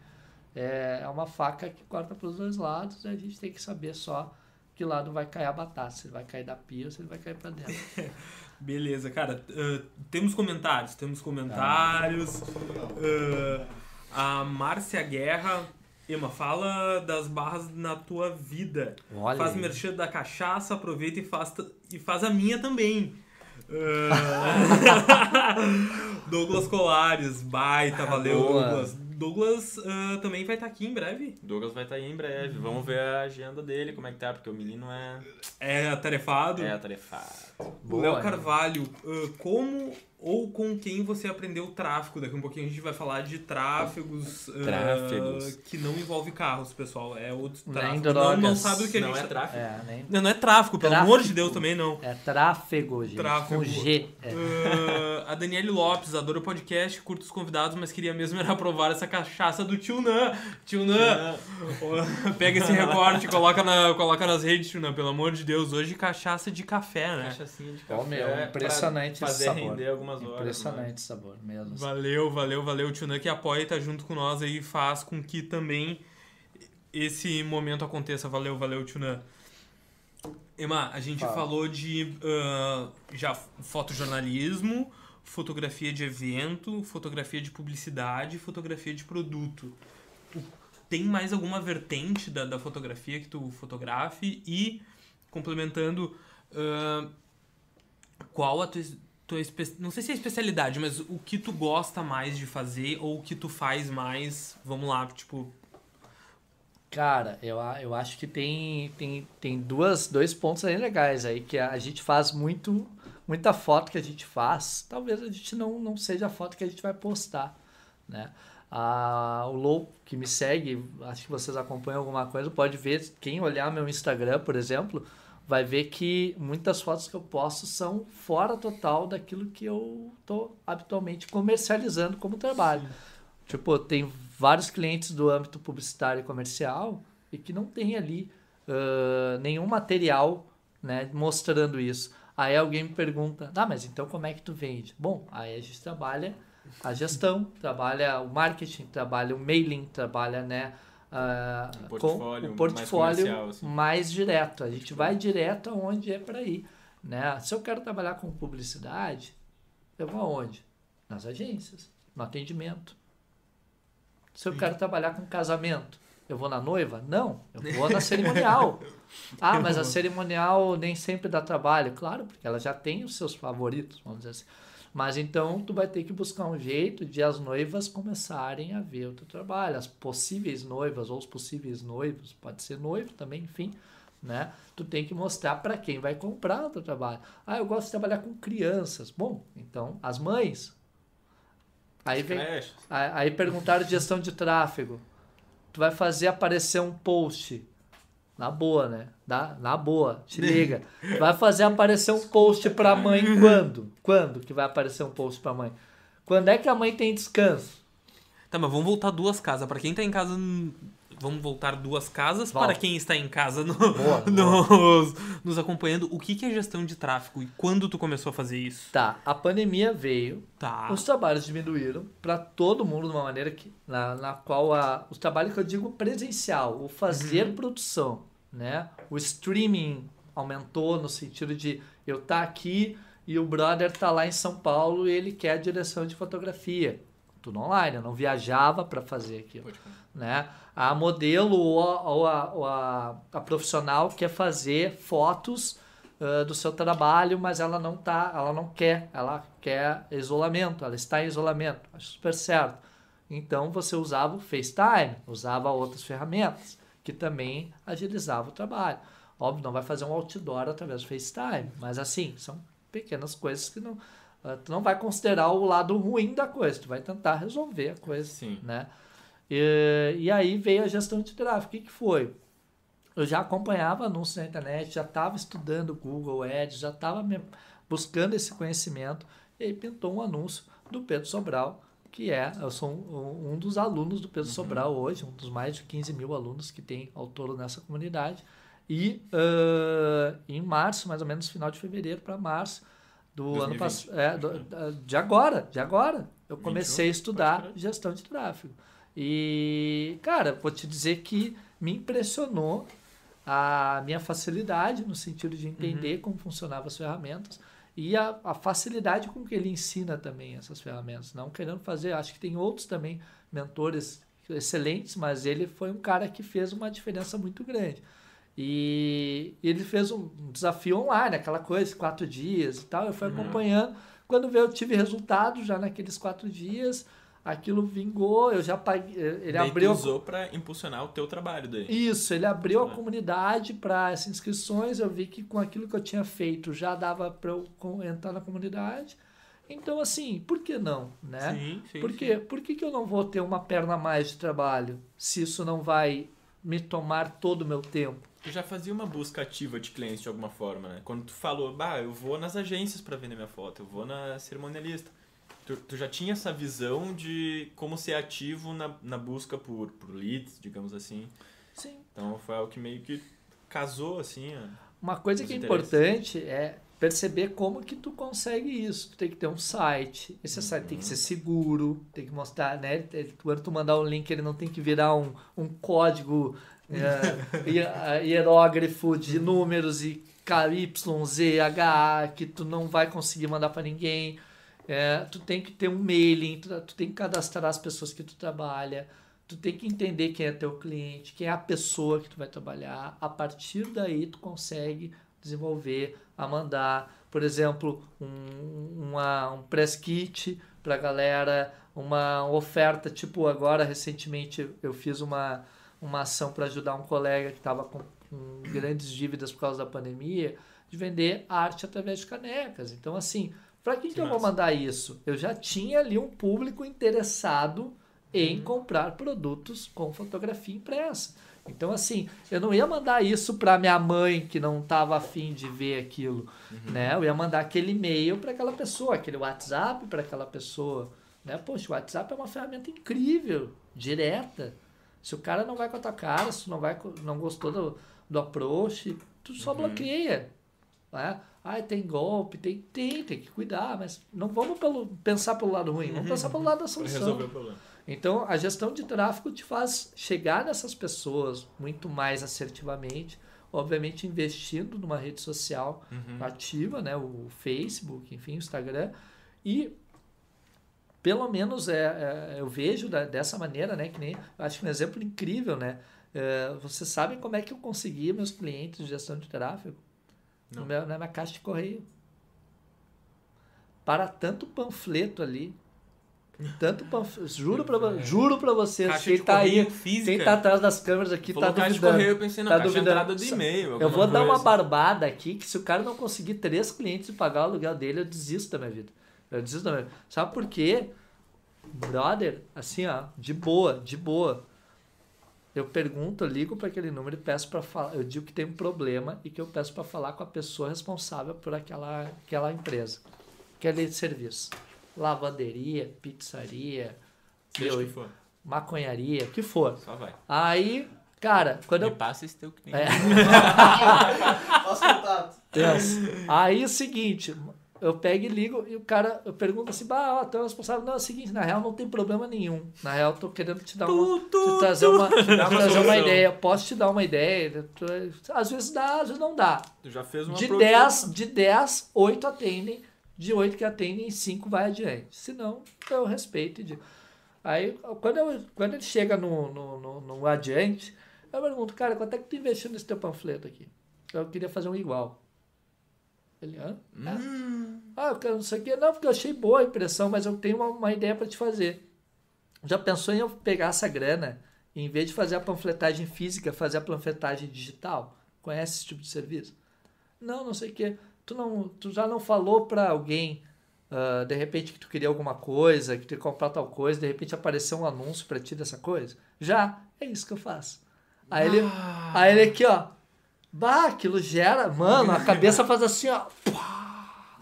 é, é uma faca que corta para os dois lados e a gente tem que saber só que lado vai cair a batata, se ele vai cair da pia ou se ele vai cair para dentro. Beleza, cara. Uh, temos comentários, temos comentários. Uh, a Márcia Guerra. Ema, fala das barras na tua vida. Olha faz aí. merchan da cachaça, aproveita e faz, e faz a minha também. Uh, Douglas Colares, baita, valeu, boa. Douglas. Douglas uh, também vai estar aqui em breve. Douglas vai estar aí em breve. Vamos ver a agenda dele, como é que tá, porque o menino é, É atarefado. é atarefado. Léo né? Carvalho, uh, como ou com quem você aprendeu tráfego? Daqui um pouquinho a gente vai falar de tráfegos, uh, Tráfegos. que não envolve carros, pessoal. É outro tráfego. Não, não sabe do que a Não gente é tá- tráfego. É, nem Não, não é tráfico, pelo Tráfico. amor de Deus também não. É tráfego, gente. Tráfego. Com G. É. Uh, a Daniele Lopes, adoro o podcast, curto os convidados, mas queria mesmo era provar essa cachaça do Tio Nan. Tio Nan, pega esse recorte, coloca, na, coloca nas redes, Tio Nan, pelo amor de Deus. Hoje cachaça de café, né? Cachaçinha de Ó, café. meu, pra impressionante esse fazer sabor. render algumas horas. Impressionante esse sabor mesmo. Valeu, valeu, valeu. O Tio Nan que apoia e tá junto com nós aí faz com que também esse momento aconteça. Valeu, valeu, Tio Nan. Ema, a gente Fala. falou de ah, já fotojornalismo, fotografia de evento, fotografia de publicidade, fotografia de produto. O- Tem mais alguma vertente da, da fotografia que tu fotografe? E, complementando, ah, qual a tua, tua espe- não sei se é especialidade, mas o que tu gosta mais de fazer ou o que tu faz mais, vamos lá, tipo, Cara, eu, eu acho que tem, tem, tem duas, dois pontos aí legais aí, que a gente faz muito, muita foto que a gente faz, talvez a gente não, não seja a foto que a gente vai postar, né? Ah, o Lou, que me segue, acho que vocês acompanham alguma coisa, pode ver, quem olhar meu Instagram, por exemplo, vai ver que muitas fotos que eu posto são fora total daquilo que eu tô habitualmente comercializando como trabalho. Tipo, tem vários clientes do âmbito publicitário e comercial e que não tem ali ah, nenhum material né, mostrando isso. Aí alguém me pergunta, ah, mas então como é que tu vende? Bom, aí a gente trabalha a gestão, trabalha o marketing, trabalha o mailing, trabalha né, ah, Um com portfólio o mais portfólio comercial, assim. mais direto. A gente vai direto aonde é para ir. Né? Se eu quero trabalhar com publicidade, eu vou aonde? Nas agências, no atendimento. Se eu quero trabalhar com casamento, eu vou na noiva? Não, eu vou na cerimonial. Ah, mas a cerimonial nem sempre dá trabalho. Claro, porque ela já tem os seus favoritos, vamos dizer assim. Mas então tu vai ter que buscar um jeito de as noivas começarem a ver o teu trabalho, as possíveis noivas ou os possíveis noivos, pode ser noivo também, enfim, né? Tu tem que mostrar para quem vai comprar o teu trabalho. Ah, eu gosto de trabalhar com crianças. Bom, então as mães. Aí vem. Aí aí perguntaram de gestão de tráfego. Tu vai fazer aparecer um post. Na boa, né? Na, na boa, te liga. Vai fazer aparecer um post pra mãe quando? Quando que vai aparecer um post pra mãe? Quando é que a mãe tem descanso? Tá, mas vamos voltar duas casas. Pra quem tá em casa, vamos voltar duas casas. Volta. Para quem está em casa no- Boa, nos, nos acompanhando, o que, é gestão de tráfego e quando tu começou a fazer isso? Tá, a pandemia veio, Tá. os trabalhos diminuíram pra todo mundo de uma maneira que, na, na qual a, os trabalhos que eu digo presencial, o fazer produção, né? O streaming aumentou no sentido de eu estar aqui e o brother tá lá em São Paulo e ele quer direção de fotografia. Tudo online, eu não viajava para fazer aquilo. Né? A modelo ou a, ou a, ou a, a profissional quer fazer fotos uh, do seu trabalho, mas ela não tá, ela não quer, ela quer isolamento, ela está em isolamento. Acho super certo. Então você usava o FaceTime, usava outras ferramentas que também agilizavam o trabalho. Óbvio, não vai fazer um outdoor através do FaceTime, mas assim, são pequenas coisas que não, uh, tu não vai considerar o lado ruim da coisa, tu vai tentar resolver a coisa, Sim. né? E, e aí veio a gestão de tráfego. O que, que foi? Eu já acompanhava anúncios na internet, já estava estudando Google Ads, já estava buscando esse conhecimento, e aí pintou um anúncio do Pedro Sobral, que é, eu sou um, um dos alunos do Pedro Uhum. Sobral hoje, um dos mais de 15 mil alunos que tem ao todo nessa comunidade. E ah, em março, mais ou menos, final de fevereiro para março do ano 2020. passado, é, do- de agora, de agora, eu 21, comecei a pode estudar gestão de tráfego. E, cara, vou te dizer que me impressionou a minha facilidade no sentido de entender Uhum. como funcionavam as ferramentas e a, a facilidade com que ele ensina também essas ferramentas. Não querendo fazer, acho que tem outros também mentores excelentes, mas ele foi um cara que fez uma diferença muito grande. E ele fez um desafio online, aquela coisa, quatro dias e tal. Eu fui Uhum. acompanhando. Quando veio, eu tive resultado já naqueles quatro dias. Aquilo vingou, eu já paguei. Ele Daí abriu. usou pra impulsionar o teu trabalho daí. Isso, ele abriu a Né? comunidade para essas inscrições. Eu vi que com aquilo que eu tinha feito já dava para eu entrar na comunidade. Então, assim, por que não? Né? Sim, sim. por, quê? por que, que eu não vou ter uma perna a mais de trabalho se isso não vai me tomar todo o meu tempo? Tu já fazia uma busca ativa de clientes de alguma forma, né? Quando tu falou, bah, eu vou nas agências pra vender minha foto, eu vou na cerimonialista. Tu, tu já tinha essa visão de como ser ativo na, na busca por, por leads, digamos assim. Sim. Então foi algo que meio que casou, assim. Uma coisa que é importante é perceber como que tu consegue isso. Tu tem que ter um site, esse site tem que Uhum. ser seguro, tem que mostrar, né? Quando tu mandar um link, ele não tem que virar um, um código é, hier- hierógrafo de números e KY, Z, H, que tu não vai conseguir mandar para ninguém. É, tu tem que ter um mailing, tu, tu tem que cadastrar as pessoas que tu trabalha, tu tem que entender quem é teu cliente, quem é a pessoa que tu vai trabalhar. A partir daí tu consegue desenvolver, a mandar, por exemplo, um, uma, um press kit para galera, uma oferta, tipo agora recentemente eu fiz uma, uma ação para ajudar um colega que estava com, com grandes dívidas por causa da pandemia, de vender arte através de canecas. Então assim, para quem que, Que eu vou mandar isso? Eu já tinha ali um público interessado em comprar produtos com fotografia impressa. Então, assim, eu não ia mandar isso para minha mãe que não estava afim de ver aquilo, né? Eu ia mandar aquele e-mail para aquela pessoa, aquele WhatsApp para aquela pessoa, né? Poxa, o WhatsApp é uma ferramenta incrível, direta. Se o cara não vai com a tua cara, se tu não vai, não gostou do, do approach, tu só bloqueia, né? Ah, tem golpe, tem, tem, tem que cuidar, mas não vamos pelo, pensar pelo lado ruim, vamos pensar pelo lado da Pra solução. resolver o problema. Então, a gestão de tráfego te faz chegar nessas pessoas muito mais assertivamente, obviamente investindo numa rede social Uhum. ativa, né, o Facebook, enfim, o Instagram, e pelo menos é, é, eu vejo da- dessa maneira, né, que nem, acho que um exemplo incrível, né, é, vocês sabem como é que eu consegui meus clientes de gestão de tráfego? Não. meu, na minha caixa de correio. Para tanto panfleto ali, tanto panfleto, juro para juro para vocês, Caixa quem de tá aí, física. quem tá atrás das câmeras aqui Falou tá duvidando. correio, eu pensei, não, Tá duvidando. entrada de e-mail. Eu vou dar uma barbada aqui que se o cara não conseguir três clientes e pagar o aluguel dele, eu desisto da minha vida. Eu desisto da minha vida. Sabe por quê? Brother, assim, ó, de boa, de boa. Eu pergunto, eu ligo para aquele número e peço para falar. Eu digo que tem um problema e que eu peço para falar com a pessoa responsável por aquela, aquela empresa, aquele serviço. Lavanderia, pizzaria, meu, que for. maconharia, o que for. Só vai. Aí, cara, quando eu Me passa esse teu cliente. É. Faço contato. Yes. Aí é o seguinte, eu pego e ligo e o cara, eu pergunto assim, bah, ó, tu é responsável. Não, é o seguinte, na real não tem problema nenhum. Na real, eu tô querendo te dar uma. te trazer uma, te trazer uma ideia. Posso te dar uma ideia. Tu- Às vezes dá, às vezes não dá. Tu já fez uma De approach- 10, de 10, 8 atendem de oito que atendem, cinco vai adiante. Se não, eu respeito e digo. Aí, quando, eu, quando ele chega no, no, no, no adiante, eu pergunto, cara, quanto é que tu investiu nesse teu panfleto aqui? Eu queria fazer um igual. Ele, hã? Hum. Ah, eu quero não sei o quê. Não, porque eu achei boa a impressão, mas eu tenho uma, uma ideia para te fazer. Já pensou em eu pegar essa grana e, em vez de fazer a panfletagem física, fazer a panfletagem digital? Conhece esse tipo de serviço? Não, não sei o quê. Tu, não, tu já não falou para alguém, uh, de repente, que tu queria alguma coisa, que tu ia comprar tal coisa, de repente apareceu um anúncio para ti dessa coisa? Já, é isso que eu faço. Aí ele, aí ele aqui, ó. Bah, aquilo gera. Mano, a cabeça faz assim, ó.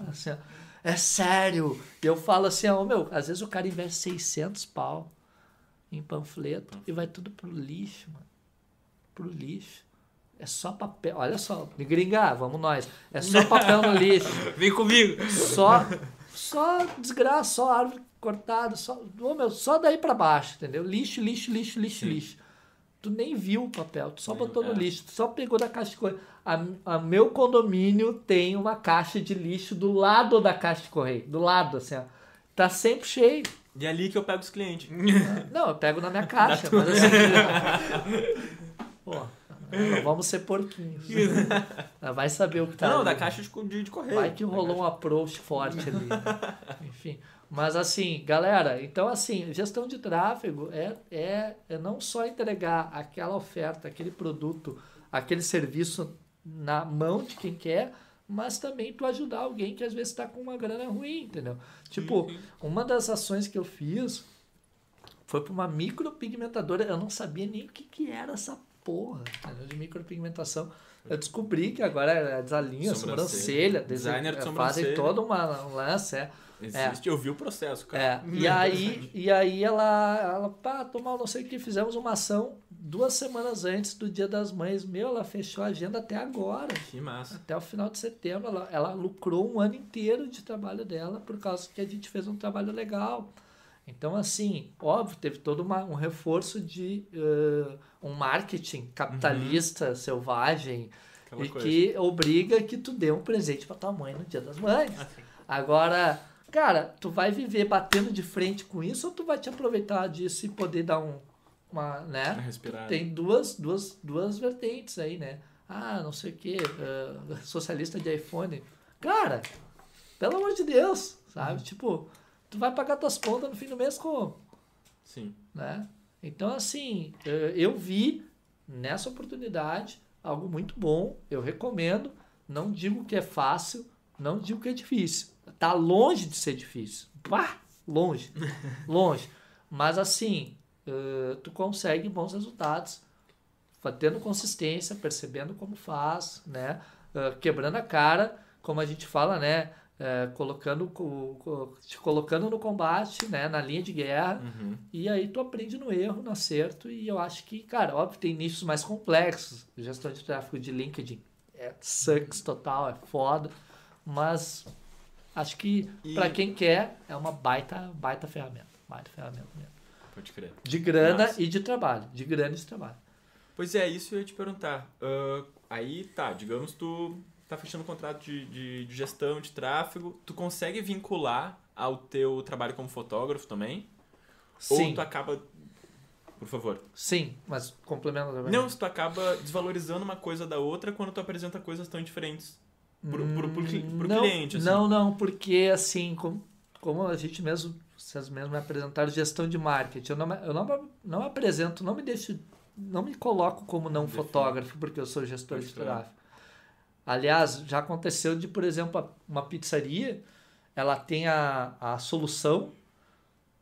Assim, ó. É sério. E eu falo assim, ó, meu, às vezes o cara investe 600 pau em panfleto e vai tudo pro lixo, mano. Pro lixo. É só papel. Olha só, me gringar, vamos nós. É só papel no lixo. Vem comigo. Só, só desgraça, só árvore cortada, só, ô, meu, só daí pra baixo, entendeu? Lixo, lixo, lixo, lixo, Sim. lixo. Tu nem viu o papel, tu só botou no é. lixo, tu só pegou da caixa de correio. A, a meu condomínio tem uma caixa de lixo do lado da caixa de correio, do lado, assim, ó. Tá sempre cheio. E é ali que eu pego os clientes. Não, eu pego na minha caixa, mas assim. Pô, não vamos ser porquinhos. Vai saber o que tá Não, ali, da caixa de, de, correio. Vai que rolou um approach forte ali. Enfim. Mas assim, galera, então assim, gestão de tráfego é, é, é não só entregar aquela oferta, aquele produto, aquele serviço na mão de quem quer, mas também tu ajudar alguém que às vezes está com uma grana ruim, entendeu? Tipo, uma das ações que eu fiz foi para uma micropigmentadora, eu não sabia nem o que, que era essa porra de micropigmentação. Eu descobri que agora é desalinha, Sobrancelha. sobrancelha, Designer de dese- sobrancelha. fazem todo uma, um lance, é. Existe, eu vi o processo, cara. É, e aí, e aí ela, ela, pá, tomar não sei o que, fizemos uma ação duas semanas antes do Dia das Mães. Meu, ela fechou a agenda até agora, Que massa. até o final de setembro. Ela, ela lucrou um ano inteiro de trabalho dela por causa que a gente fez um trabalho legal. Então, assim, óbvio, teve todo uma, um reforço de eh, um marketing capitalista, selvagem, Aquela e coisa. que obriga que tu dê um presente pra tua mãe no Dia das Mães. Agora, cara, tu vai viver batendo de frente com isso ou tu vai te aproveitar disso e poder dar um, uma, né? respirada. Tem duas, duas, duas vertentes aí, né? Ah, não sei o que, socialista de iPhone. Cara, pelo amor de Deus, sabe? Tipo, tu vai pagar tuas contas no fim do mês como? Sim. né? Então, assim, eh, eu vi nessa oportunidade algo muito bom, eu recomendo. Não digo que é fácil, não digo que é difícil. Tá longe de ser difícil. Pá, longe, longe. Mas, assim, eh, tu consegue bons resultados, tendo consistência, percebendo como faz, né? Eh, quebrando a cara, como a gente fala, né? Eh, colocando, co- co- te colocando no combate, né? Na linha de guerra. Uhum. E aí tu aprende no erro, no acerto, e eu acho que, cara, óbvio, tem nichos mais complexos. Gestão de tráfego de LinkedIn é sucks total, é foda, mas acho que E- pra quem quer é uma baita, baita ferramenta, baita ferramenta mesmo. Pode crer. De grana Massa. e de trabalho, de grana e de trabalho. Pois é, isso eu ia te perguntar. Ah, aí, tá, digamos tu tá fechando um contrato de, de, de gestão de tráfego, tu consegue vincular ao teu trabalho como fotógrafo também? Ou Sim, tu acaba... Por favor. sim, mas complementa também. Não, se tu acaba desvalorizando uma coisa da outra quando tu apresenta coisas tão diferentes pro, pro, pro, pro não, cliente. Assim. Não, não, porque assim, como, como a gente mesmo, vocês mesmos me apresentaram gestão de marketing, eu não, eu não, não apresento, não me deixo, não me coloco como não Define. fotógrafo, porque eu sou gestor Pode de tráfego. Aliás, já aconteceu de, por exemplo, uma pizzaria, ela tem a, a solução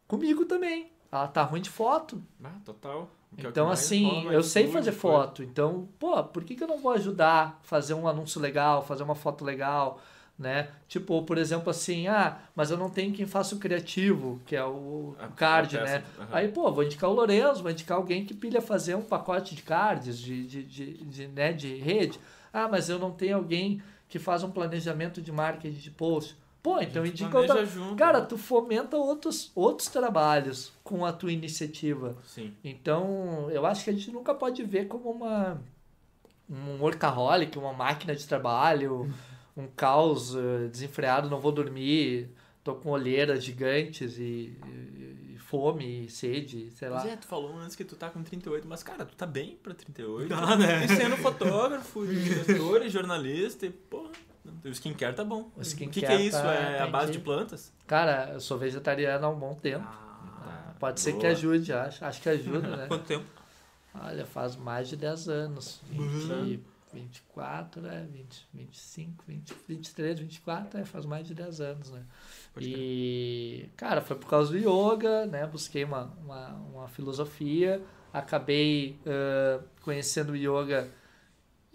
comigo também. Ela tá ruim de foto. Ah, total. Que é Então, assim, eu sei fazer coisa. foto. Então, pô, por que, que eu não vou ajudar a fazer um anúncio legal, fazer uma foto legal, né? Tipo, por exemplo, assim, ah, mas eu não tenho quem faça o criativo, que é o, o card, né? aham. Aí, pô, vou indicar o Lourenço, vou indicar alguém que pilha fazer um pacote de cards, de, de, de, de, né, de rede. Ah, mas eu não tenho alguém que faz um planejamento de marketing de post. Pô, então indica outra... junto, Cara, né? tu fomenta outros, outros trabalhos com a tua iniciativa. Sim. Então, eu acho que a gente nunca pode ver como uma um workaholic, uma máquina de trabalho, um caos uh, desenfreado, não vou dormir, tô com olheiras gigantes e fome, sede, sei lá. Pois é, tu falou antes que tu tá com 38, mas cara, tu tá bem pra 38. Tá, né? E sendo fotógrafo, gestor e jornalista, e porra, o skincare tá bom. O O skincare que, que é isso? tá- é a tá base de plantas? Cara, eu sou vegetariano há um bom tempo. Ah, Pode ser que boa. ajude, acho. Acho que ajuda, né? Quanto tempo? Olha, faz mais de 10 anos. 20, 24, né? 20, 25, 20, 23, 24, é, faz mais de 10 anos, né? Pode. E, cara, foi por causa do yoga, né? Busquei uma, uma, uma filosofia, acabei ah, conhecendo o yoga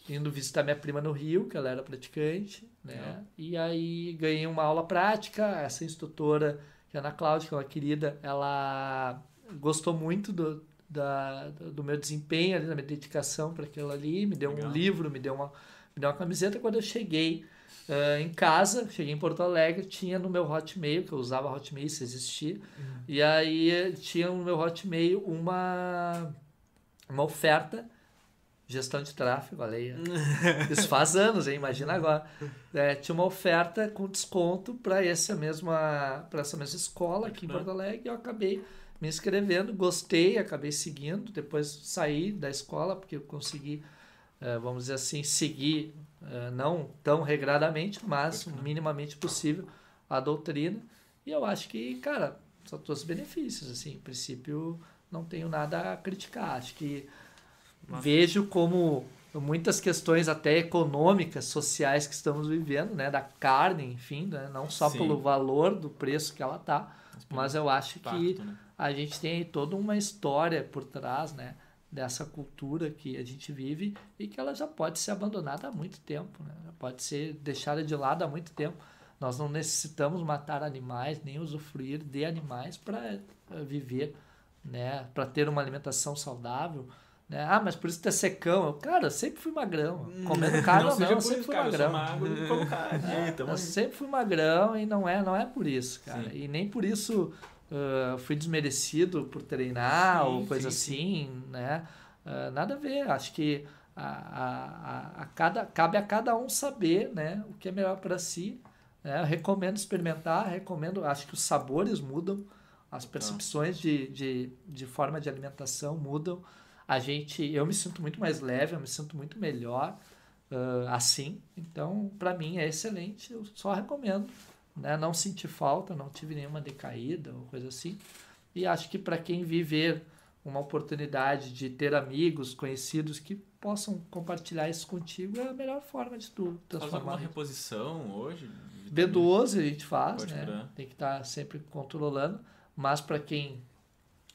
indo visitar minha prima no Rio, que ela era praticante, né? Legal. E aí ganhei uma aula prática, essa instrutora, que é a Ana Cláudia, que é uma querida, ela gostou muito do, da, do meu desempenho ali, da minha dedicação para aquilo ali, me deu Legal. um livro, me deu uma, me deu uma camiseta. Quando eu cheguei ah, em casa, cheguei em Porto Alegre, tinha no meu Hotmail, que eu usava Hotmail se existia, e aí tinha no meu Hotmail uma, uma oferta, gestão de tráfego, olha aí. Isso faz anos, hein? imagina agora. É, tinha uma oferta com desconto para essa mesma essa mesma escola aqui em Pode Porto Alegre e eu acabei me inscrevendo, gostei, acabei seguindo, depois saí da escola porque eu consegui, vamos dizer assim, seguir, eh, não tão regradamente, mas minimamente possível a doutrina. E eu acho que, cara, só trouxe benefícios, assim, em princípio não tenho nada a criticar, acho que Massa. vejo como muitas questões até econômicas, sociais que estamos vivendo, né, da carne, enfim, né, não só Sim. pelo valor do preço que ela tá, mas eu acho que Impacto, né? a gente tem toda uma história por trás, né, dessa cultura que a gente vive e que ela já pode ser abandonada há muito tempo, né? Já pode ser deixada de lado há muito tempo. Nós não necessitamos matar animais nem usufruir de animais para viver, né, para ter uma alimentação saudável. Né? Ah, mas por isso tu é secão. Eu, cara, eu sempre fui magrão. Comendo carne ou não, seja eu sempre isso, fui cara, eu sou magrão. magro e como carne. É, eu sempre fui magrão e não é, não é por isso, cara. Sim. E nem por isso ah, fui desmerecido por treinar Sim, ou coisa sim, assim, né? Ah, nada a ver. Acho que a, a, a, cada, cabe a cada um saber né, o que é melhor para si. né? Recomendo experimentar, recomendo. Acho que os sabores mudam, as percepções de, de, de forma de alimentação mudam. A gente, eu me sinto muito mais leve, eu me sinto muito melhor ah, assim. Então, para mim é excelente. Eu só recomendo. Né? Não senti falta, não tive nenhuma decaída ou coisa assim. E acho que para quem viver uma oportunidade de ter amigos, conhecidos que possam compartilhar isso contigo é a melhor forma de tu Faz alguma transformar. reposição hoje? B12 a gente faz, Pode né? Tem que estar sempre controlando. Mas para quem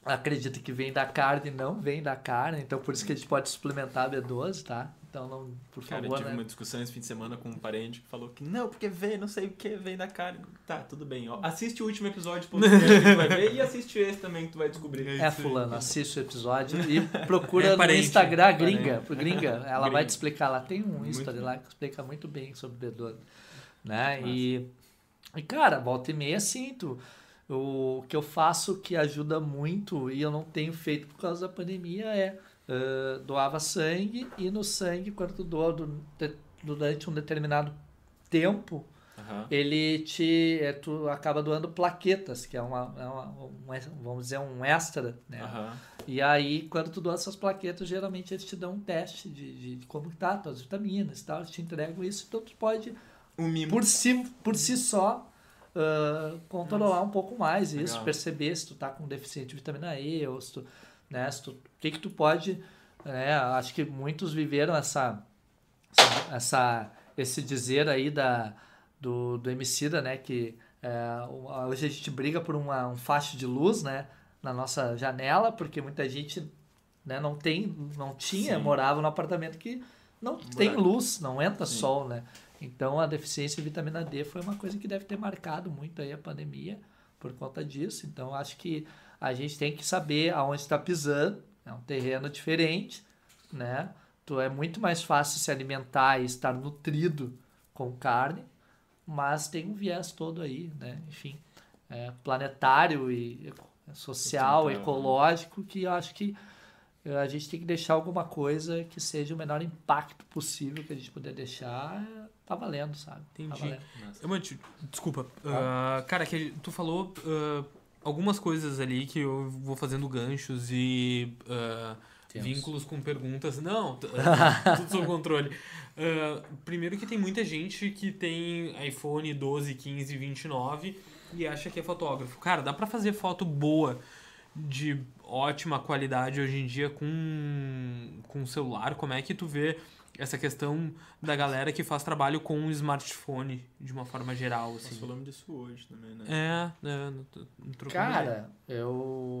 acredita que vem da carne, não vem da carne. Então por isso que a gente pode suplementar B12, tá? Então não, por Cara, eu favor, tive né? uma discussão esse fim de semana com um parente que falou que não, porque vem, não sei o que, vem da carne. Tá, tudo bem. Ó, assiste o último episódio que tu vai ver e assiste esse também que tu vai descobrir. É, fulano, assiste o episódio e procura É no parente. Instagram gringa, gringa. Ela vai Gringa. te explicar lá. Tem um Muito story bom. lá que explica muito bem sobre B12. Né? E, e, cara, volta e meia sinto. O que eu faço que ajuda muito e eu não tenho feito por causa da pandemia é doava sangue e no sangue, quando tu doa du- de- durante um determinado tempo, Aham. ele te é, tu acaba doando plaquetas, que é uma, é uma- um vamos dizer um extra, né? Aham. E aí, quando tu doa essas plaquetas, geralmente eles te dão um teste de, de como tá, tuas vitaminas e tal, eles te entregam isso, então tu pode, Um por si, por si só, ah, controlar um pouco mais isso, Legal. perceber se tu tá com deficiente de vitamina E, ou se tu, né, se tu, o que que tu pode, né, acho que muitos viveram essa, essa, essa- esse dizer aí da, do, do Emicida, né, que é, hoje a gente briga por uma, um facho de luz, né, na nossa janela, porque muita gente né, não tem, não tinha, Sim. morava num apartamento que não tem luz, não entra Sim. sol, né? Então a deficiência de vitamina D foi uma coisa que deve ter marcado muito aí a pandemia por conta disso. Então acho que a gente tem que saber aonde está pisando, é um terreno diferente, né? Tu é muito mais fácil se alimentar e estar nutrido com carne, mas tem um viés todo aí, né? Enfim, é, planetário e social, Sustentável. ecológico, que eu acho que eh, a gente tem que deixar alguma coisa que seja o menor impacto possível que a gente puder deixar tá valendo, sabe? Tá Entendi. valendo. Eu, mano, te- desculpa. Ah, cara, que tu falou ah, algumas coisas ali que eu vou fazendo ganchos e Temos. vínculos com perguntas. Não, ah, tudo sob controle. Ah, primeiro que tem muita gente que tem iPhone 12, 15, 29 e acha que é fotógrafo. Cara, dá pra fazer foto boa de ótima qualidade hoje em dia com, com celular? Como é que tu vê essa questão da galera que faz trabalho com um smartphone de uma forma geral, Nós assim? falamos disso hoje também, né? É, é, não. Cara, eu,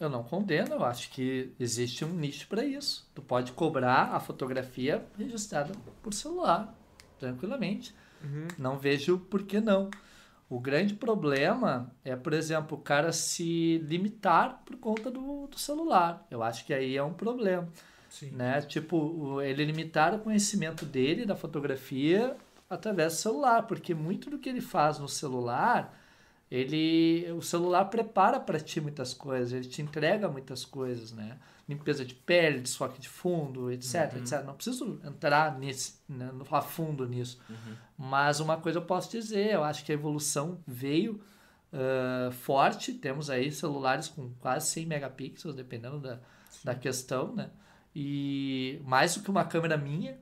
eu não condeno, eu acho que existe um nicho para isso. Tu pode cobrar a fotografia registrada por celular, tranquilamente. Uhum. Não vejo por que não. O grande problema é, por exemplo, o cara se limitar por conta do, do celular. Eu acho que aí é um problema Sim. né? Tipo, ele limitar o conhecimento dele da fotografia através do celular, porque muito do que ele faz no celular, ele, o celular prepara para ti muitas coisas, ele te entrega muitas coisas, né? Limpeza de pele, desfoque de fundo, etc, etc. Não preciso entrar nesse, né, a fundo nisso. Mas uma coisa eu posso dizer, eu acho que a evolução veio ah, forte. Temos aí celulares com quase 100 megapixels, dependendo da, da questão, né? E mais do que uma câmera minha,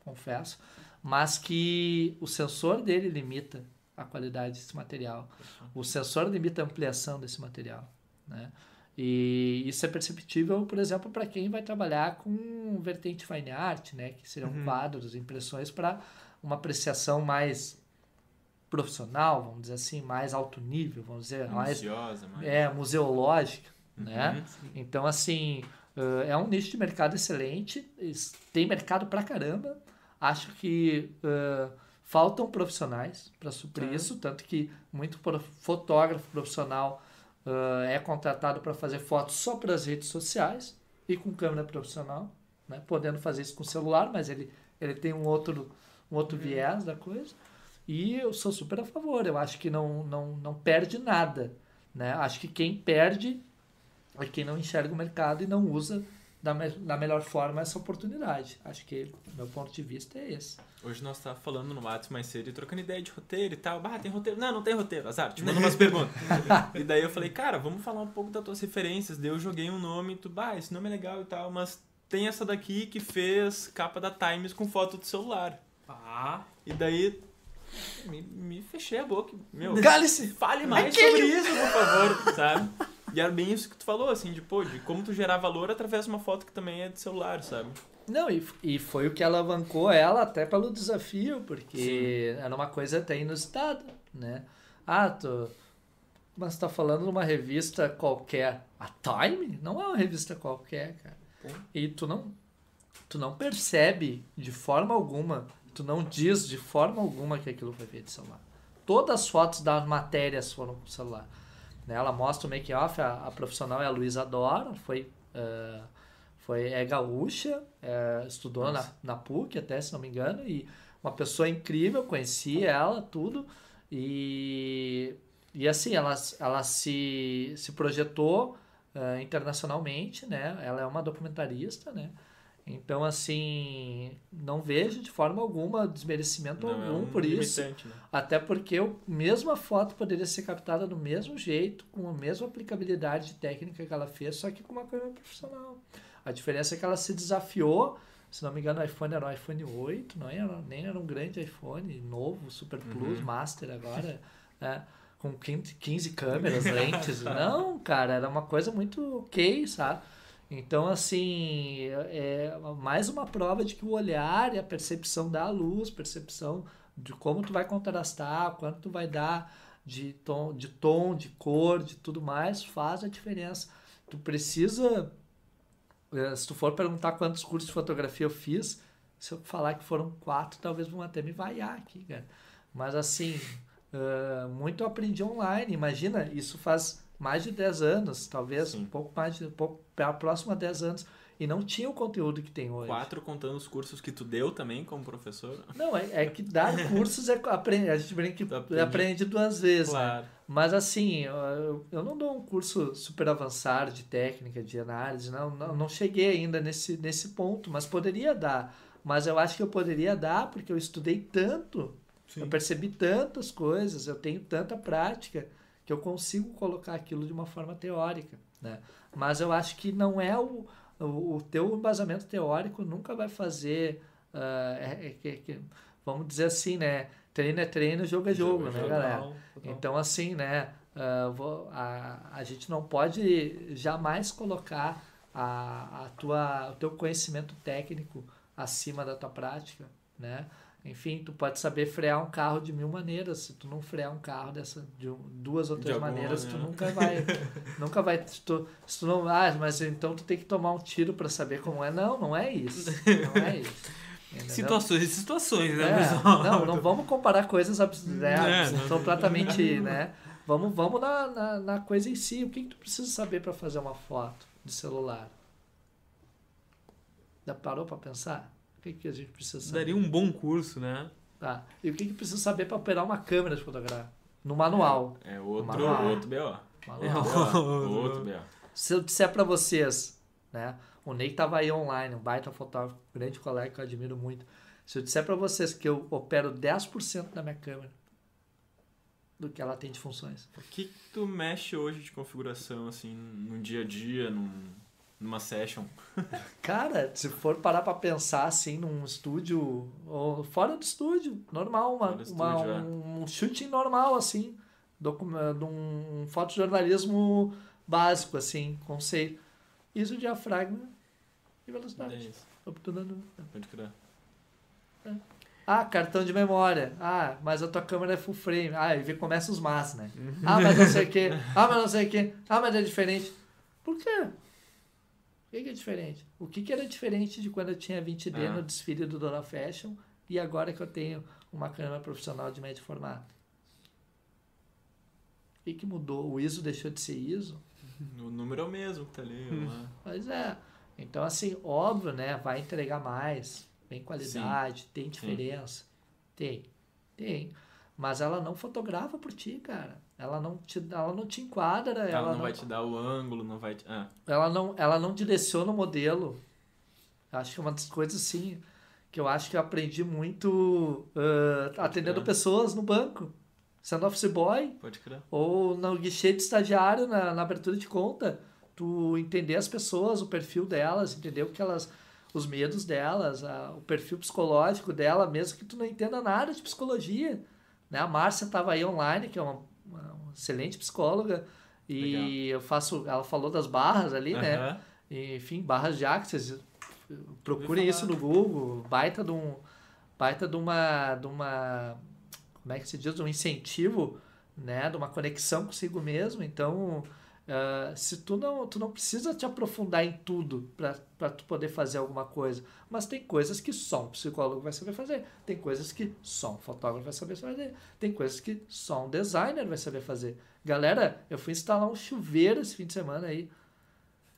confesso, mas que o sensor dele limita a qualidade desse material. O sensor limita a ampliação desse material, né? E isso é perceptível, por exemplo, para quem vai trabalhar com vertente fine art, né? Que seriam Uhum. quadros, impressões para uma apreciação mais profissional, vamos dizer assim, mais alto nível, vamos dizer, mais Ansiosa, mas... é museológica, Uhum. né? Então, assim, é um nicho de mercado excelente, tem mercado pra caramba. Acho que eh, faltam profissionais para suprir Tá. isso, tanto que muito fotógrafo profissional eh, é contratado para fazer fotos só para as redes sociais e com câmera profissional, né? podendo fazer isso com celular, mas ele, ele tem um outro, um outro viés da coisa. E eu sou super a favor, eu acho que não, não, não perde nada. Né? Acho que quem perde é quem não enxerga o mercado e não usa da, me da melhor forma essa oportunidade. Acho que, meu ponto de vista, é esse. Hoje nós tava falando no WhatsApp mais cedo e trocando ideia de roteiro e tal. Bah, tem roteiro? Não, não tem roteiro. Azar, te mando umas perguntas. e daí eu falei, cara, vamos falar um pouco das tuas referências. Daí eu joguei um nome e tu, bah, esse nome é legal e tal, mas tem essa daqui que fez capa da Times com foto do celular. Ah, E daí me, me fechei a boca. Meu, Cale-se! fale mais sobre isso, por favor, sabe? E era bem isso que tu falou, assim, de, pô, de como tu gerar valor através de uma foto que também é de celular, sabe? Não, e, e foi o que alavancou ela até pelo desafio, porque era uma coisa até inusitada, né? Ah, tu... Mas tá falando numa revista qualquer. A Time não é uma revista qualquer, cara. E tu não, tu não percebe de forma alguma, tu não diz de forma alguma que aquilo foi feito de celular. Todas as fotos das matérias foram com celular. Né? Ela mostra o make-off, a, a profissional é a Luísa Dora, foi, eh, foi, é gaúcha, eh, estudou na, Nossa. na PUC até, se não me engano, e uma pessoa incrível, conheci ela, tudo, e, e assim, ela, ela se, se projetou eh, internacionalmente, né? Ela é uma documentarista, né? Então, assim, não vejo de forma alguma desmerecimento Não, é algum um por isso. né? Até porque a mesma foto poderia ser captada do mesmo jeito, com a mesma aplicabilidade técnica que ela fez, só que com uma câmera profissional. A diferença é que ela se desafiou, se não me engano, o iPhone era o iPhone 8, não era, nem era um grande iPhone novo, Super Plus, Uhum. Master agora, né, com 15, 15 câmeras, lentes. Não, cara, era uma coisa muito ok, sabe? Então, assim, é mais uma prova de que o olhar e a percepção da luz, percepção de como tu vai contrastar, quanto tu vai dar de tom, de tom, de cor, de tudo mais, faz a diferença. Tu precisa, se tu for perguntar quantos cursos de fotografia eu fiz, se eu falar que foram quatro, talvez vão até me vaiar aqui, cara. Mas assim, eh, muito aprendi online. Imagina, isso faz mais de 10 anos, talvez, Sim. um pouco mais de um pouco pra- próximo a 10 anos. E não tinha o conteúdo que tem hoje. Quatro contando os cursos que tu deu também como professor. Não, é, é que dar cursos é aprender, a gente brinca que aprende. aprende duas vezes, né? Claro. Mas assim, eu, eu não dou um curso super avançado de técnica, de análise, não, não, não cheguei ainda nesse, nesse ponto, mas poderia dar Mas eu acho que eu poderia dar porque eu estudei tanto, Sim. eu percebi tantas coisas, eu tenho tanta prática que eu consigo colocar aquilo de uma forma teórica, né? Mas eu acho que não é o, o, o teu embasamento teórico nunca vai fazer, ah, é- é- é- vamos dizer assim, né? Treino é treino, jogo é jogo, né, galera? Total, total. Então, assim, né? ah, vou- a, a gente não pode jamais colocar a, a tua, o teu conhecimento técnico acima da tua prática, né? Enfim, tu pode saber frear um carro de mil maneiras. Se tu não frear um carro dessa de duas ou três maneiras, tu maneira. nunca vai, nunca vai. Tu, se tu não, ah, mas então tu tem que tomar um tiro para saber como é. Não, não é isso. Não é isso. Entendeu? Situações e situações, né, É, pessoal? não, não vamos comparar coisas né, É, completamente, né? Vamos, vamos na, na, na coisa em si. O que, que tu precisa saber para fazer uma foto de celular? Já parou para pensar? O que, que a gente precisa saber? Daria um bom curso, né? Tá. E o que, que precisa saber para operar uma câmera de fotografia? No manual. É outro, Manual. outro BO. Manual. Outro BO. Se eu disser para vocês, né? O Ney tava aí online, um baita fotógrafo, grande colega que eu admiro muito. Se eu disser para vocês que eu opero 10% da minha câmera do que ela tem de funções. O que que tu mexe hoje de configuração, assim, no dia a dia, num, numa session? Cara, se for parar para pensar assim num estúdio, ou fora do estúdio, normal, uma, do uma- estúdio, é. um shooting normal, assim, docu- de um fotojornalismo básico, assim, conceito. Isso diafragma e É velocidade. isso, tô dando- pode crer. Ah, cartão de memória. Ah, mas a tua câmera é full frame. Ah, e vê- começa os mas, né? Ah, mas não sei o que. Ah, mas não sei o que. Ah, mas é diferente. Por quê? O que, é diferente? O que, que era diferente de quando eu tinha 20D Ah. no desfile do Dona Fashion e agora que eu tenho uma câmera profissional de médio formato? O que, que mudou? O ISO deixou de ser ISO? O número é o mesmo que tá ali. lá. Pois é. Então, assim, óbvio, né? Vai entregar mais, tem qualidade, tem diferença. Tem, tem. Mas ela não fotografa por ti, cara. Ela não te, ela não te enquadra, ela, Ela não, não, vai te dar o ângulo, não vai te... Ah, ela não, ela não direciona o modelo. Acho que é uma das coisas assim que eu acho que eu aprendi muito uh, atendendo pessoas no banco, sendo office boy pode crer. ou no guichê de estagiário na, na abertura de conta, tu entender as pessoas, o perfil delas, entender o que elas, os medos delas, a- o perfil psicológico dela, mesmo que tu não entenda nada de psicologia, né? A Márcia estava aí online, que é uma, uma excelente psicóloga e eu faço, ela falou das barras ali, né? Aham. E, enfim, barras de Axis. Procurem isso no Google. Baita de um. Baita de uma. De uma como é que se diz? Um incentivo, né? De uma conexão consigo mesmo. Então, ah, se tu não, tu não precisa te aprofundar em tudo para tu poder fazer alguma coisa. Mas tem coisas que só um psicólogo vai saber fazer. Tem coisas que só um fotógrafo vai saber fazer. Tem coisas que só um designer vai saber fazer. Galera, eu fui instalar um chuveiro esse fim de semana aí.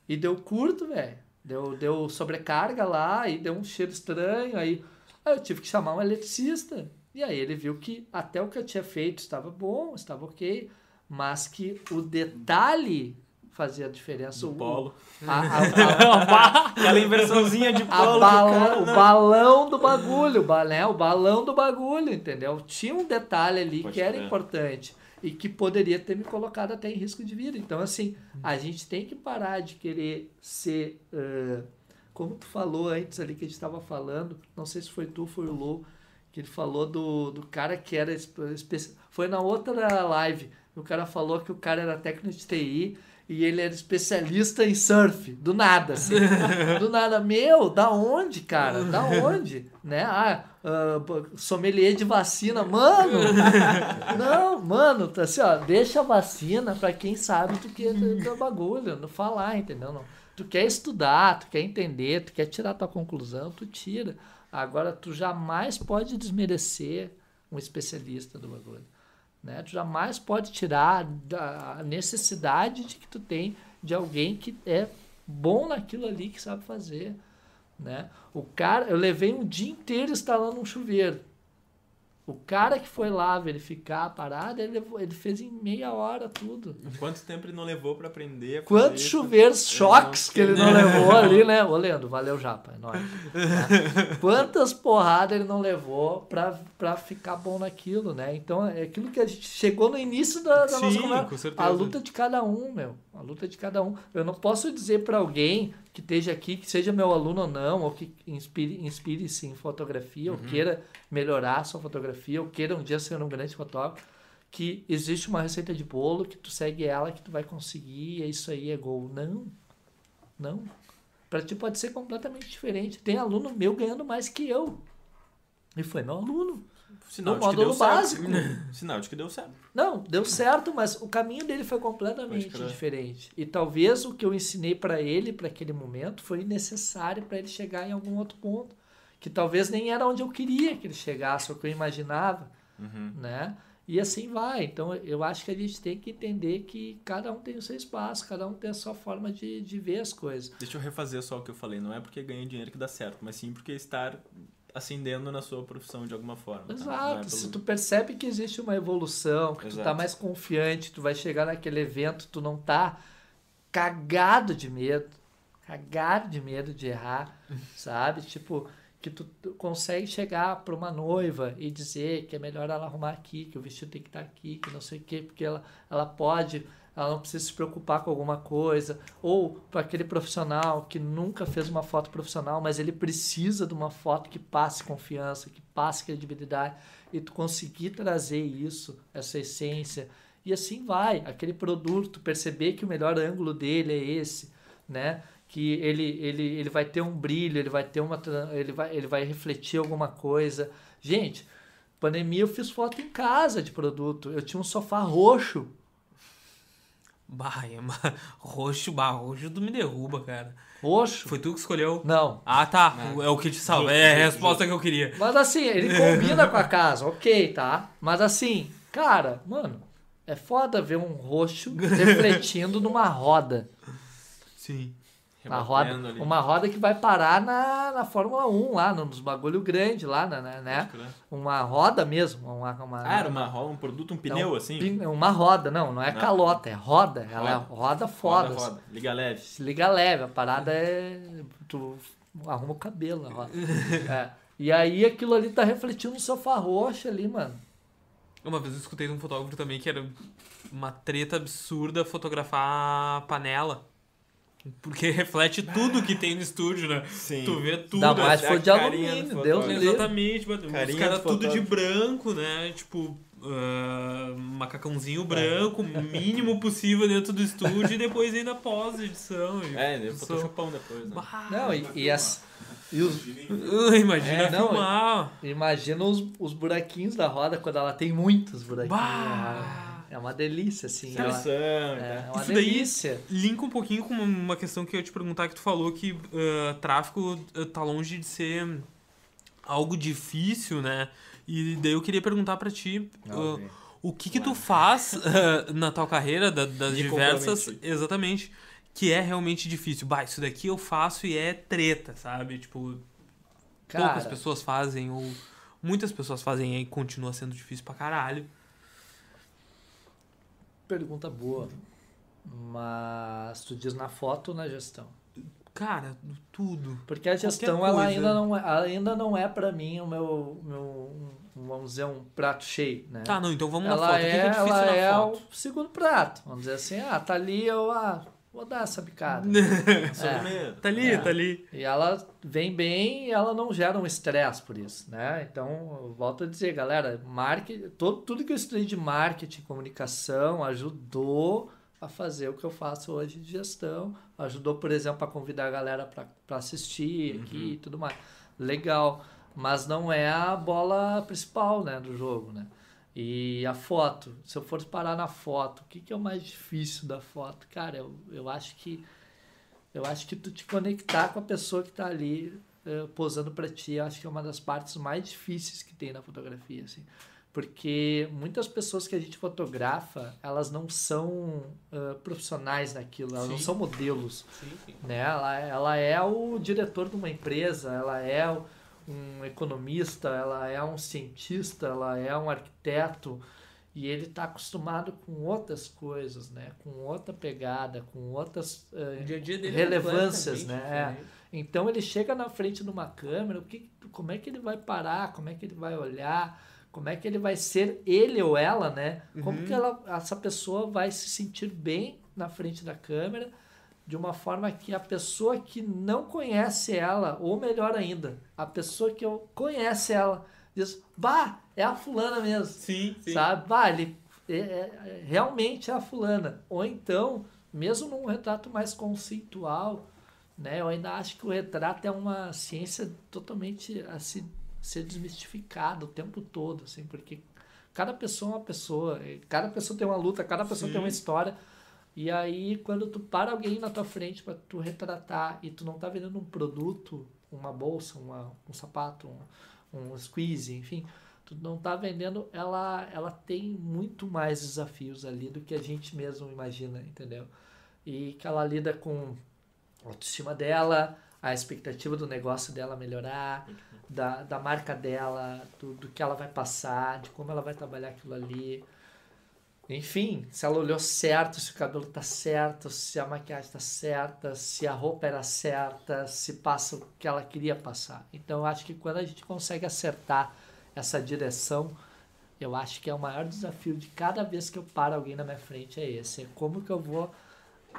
E deu curto, velho. Deu, deu sobrecarga lá e deu um cheiro estranho. Aí, aí eu tive que chamar um eletricista. E aí ele viu que até o que eu tinha feito estava bom, estava ok, mas que o detalhe fazia a diferença. Do O- polo. A, a- a- Aquela inversãozinha de polo o balão, não- balão do bagulho, o balé, o balão do bagulho, entendeu? Tinha um detalhe ali Pode que era crer. importante e que poderia ter me colocado até em risco de vida. Então, assim, a gente tem que parar de querer ser. ãh, como tu falou antes ali que a gente estava falando, não sei se foi tu, foi o Lou, que ele falou do, do cara que era. Foi na outra live. O cara falou que o cara era técnico de TI e ele era especialista em surf. Do nada, assim. do nada. Meu, da onde, cara? Da onde? Né? Ah, ah, sommelier de vacina. Mano! Não, mano, tá assim, ó, deixa a vacina pra quem sabe do que é do, do bagulho, não falar, entendeu? Não. Tu quer estudar, tu quer entender, tu quer tirar tua conclusão, tu tira. Agora, tu jamais pode desmerecer um especialista do bagulho. Né? Tu jamais pode tirar a necessidade de que tu tem de alguém que é bom naquilo ali, que sabe fazer. Né? O cara, eu levei um dia inteiro instalando um chuveiro. O cara que foi lá verificar a parada, ele, levou- ele fez em meia hora tudo. Quanto tempo ele não levou pra aprender? Quantos chuveiros choques que ele não levou ali, né? Ô, Leandro, valeu, Japa, é nóis. Tá? Quantas porradas ele não levou pra, pra ficar bom naquilo, né? Então, é aquilo que a gente chegou no início da, da nossa Sim, conversa. com certeza. A luta de cada um, meu. A luta de cada um. Eu não posso dizer pra alguém que esteja aqui, que seja meu aluno ou não, ou que inspire- inspire-se em fotografia, Uhum. ou queira melhorar a sua fotografia, ou queira um dia ser um grande fotógrafo, que existe uma receita de bolo, que tu segue ela, que tu vai conseguir, e é isso aí, é gol. Não. Não. Pra ti pode ser completamente diferente. Tem aluno meu ganhando mais que eu. E foi meu aluno. Sinal No de que deu módulo certo. básico. Sinal de que deu certo. Não, deu certo, mas o caminho dele foi completamente diferente. E talvez o que eu ensinei pra ele para aquele momento foi necessário para ele chegar em algum outro ponto, que talvez nem era onde eu queria que ele chegasse, ou que eu imaginava, Uhum. né? E assim vai. Então eu acho que a gente tem que entender que cada um tem o seu espaço, cada um tem a sua forma de, de ver as coisas. Deixa eu refazer só o que eu falei. Não é porque ganha dinheiro que dá certo, mas sim porque estar ascendendo na sua profissão de alguma forma. tá? Não é Exato. pelo- Se tu percebe que existe uma evolução, que tu tá Exato. mais confiante, tu vai chegar naquele evento, tu não tá cagado de medo, cagado de medo de errar, sabe? Tipo, que tu tu consegue chegar para uma noiva e dizer que é melhor ela arrumar aqui, que o vestido tem que estar aqui, que não sei o quê, porque ela, ela pode, ela não precisa se preocupar com alguma coisa, ou para aquele profissional que nunca fez uma foto profissional, mas ele precisa de uma foto que passe confiança, que passe credibilidade, e tu conseguir trazer isso, essa essência, e assim vai, aquele produto, perceber que o melhor ângulo dele é esse, né? Que ele, ele, ele vai ter um brilho, ele vai ter uma. Ele vai, ele vai refletir alguma coisa. Gente, pandemia eu fiz foto em casa de produto. Eu tinha um sofá roxo. Bah, é uma... roxo, bah, roxo tu me derruba, cara. Roxo? Foi tu que escolheu? Não. Ah, tá. É o que te salva. É a resposta que eu queria. Mas assim, ele combina com a casa, ok, tá? Mas assim, cara, mano, é foda ver um roxo refletindo numa roda. Sim. Uma roda, ali. uma roda que vai parar na, na Fórmula 1, lá, nos bagulho grande lá, né? né? Crer. Uma roda mesmo. Uma, uma, Ah, era uma roda, um produto, um pneu é um assim? pin- Uma roda, não, não é Não. calota, é roda. Ela é roda foda. Roda, roda. Liga leve. Liga leve, a parada é. Tu arruma o cabelo na roda. É. E aí aquilo ali tá refletindo no sofá roxo ali, mano. Uma vez eu escutei de um fotógrafo também que era uma treta absurda fotografar panela. Porque reflete tudo que tem no estúdio, né? Sim. Tu vê tudo. Ainda mais é foi de alumínio. Deus me livre. Exatamente, mas os caras do tudo de branco, né? Tipo, ah, macacãozinho branco, o mínimo possível dentro do estúdio e depois ainda pós-edição. e É, né? edição. Photoshopão depois, né? Bah, Não, e, e, as, e os, Imagina É, não, filmar. imagina os, os buraquinhos da roda quando ela tem muitos buraquinhos. Bah. É uma delícia, assim. Ela, Seleção, é tá? uma Isso daí- delícia. Linka um pouquinho com uma questão que eu ia te perguntar, que tu falou que ah, tráfico ah, tá longe de ser algo difícil, né? E daí eu queria perguntar pra ti, ah, o que que tu faz ah, na tua carreira, da- das Me diversas... Exatamente, que é realmente difícil. Bah, isso daqui eu faço e é treta, sabe? Tipo, poucas Cara, pessoas fazem, ou muitas pessoas fazem e continua sendo difícil pra caralho. Pergunta boa. Mas tu diz na foto ou na gestão? Cara, tudo. Porque a gestão ela coisa. ainda não é, ainda não é para mim o meu, meu vamos dizer um prato cheio, né? Tá, não, então vamos na ela foto. O que que é, é difícil ela na é foto? o segundo prato. Vamos dizer assim, ah, tá ali eu ah, vou dar essa bicada. Sobremesa. Tá ali, É. tá ali. E ela vem bem e ela não gera um estresse por isso, né? Então, eu volto a dizer, galera, marketing, todo, tudo que eu estudei de marketing, comunicação, ajudou a fazer o que eu faço hoje de gestão. Ajudou, por exemplo, a convidar a galera para assistir aqui e tudo mais. Legal. Mas não é a bola principal, né, do jogo, né? E a foto, se eu for parar na foto, o que, que é o mais difícil da foto? Cara, eu, eu acho que eu acho que tu te conectar com a pessoa que tá ali eh, posando para ti, eu acho que é uma das partes mais difíceis que tem na fotografia, assim. Porque muitas pessoas que a gente fotografa, elas não são eh, profissionais naquilo, elas não Sim. são modelos Sim, sim. né? Ela, ela é o diretor de uma empresa, ela é o, um economista, ela é um cientista, ela é um arquiteto e ele está acostumado com outras coisas, né? Com outra pegada, com outras uh, dia dia dele relevâncias, é né? completamente Então ele chega na frente de uma câmera, o que, como é que ele vai parar, como é que ele vai olhar, como é que ele vai ser ele ou ela, né? Como Uhum. que ela, essa pessoa vai se sentir bem na frente da câmera, de uma forma que a pessoa que não conhece ela, ou melhor ainda, a pessoa que conhece ela, diz, bah, é a fulana mesmo. Sim, sim. Sabe? Bah, ele é- é- realmente é a fulana. Ou então, mesmo num retrato mais conceitual, né? Eu ainda acho que o retrato é uma ciência totalmente a se, ser desmistificada o tempo todo, assim, porque cada pessoa é uma pessoa, cada pessoa tem uma luta, cada pessoa Sim. tem uma história. E aí, quando tu para alguém na tua frente para tu retratar e tu não tá vendendo um produto, uma bolsa, uma, um sapato, um, um squeeze, enfim, tu não tá vendendo, ela, ela tem muito mais desafios ali do que a gente mesmo imagina, entendeu? E que ela lida com a autoestima dela, a expectativa do negócio dela melhorar, da, da marca dela, do, do que ela vai passar, de como ela vai trabalhar aquilo ali. Enfim, se ela olhou certo, se o cabelo tá certo, se a maquiagem tá certa, se a roupa era certa, se passa o que ela queria passar. Então eu acho que quando a gente consegue acertar essa direção, eu acho que é o maior desafio de cada vez que eu paro alguém na minha frente é esse. É como que eu vou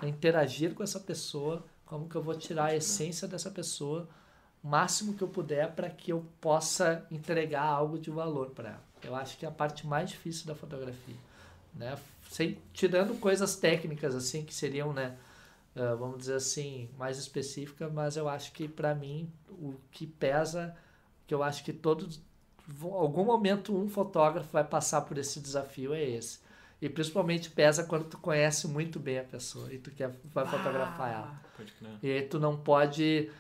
interagir com essa pessoa, como que eu vou tirar a essência dessa pessoa, o máximo que eu puder para que eu possa entregar algo de valor para ela. Eu acho que é a parte mais difícil da fotografia, né? Sem, tirando coisas técnicas assim que seriam, né, ah, vamos dizer assim, mais específicas, mas eu acho que para mim o que pesa, que eu acho que todos vão- algum momento um fotógrafo vai passar por esse desafio é esse. E principalmente pesa quando tu conhece muito bem a pessoa e tu quer vai fotografar ela. E aí tu não pode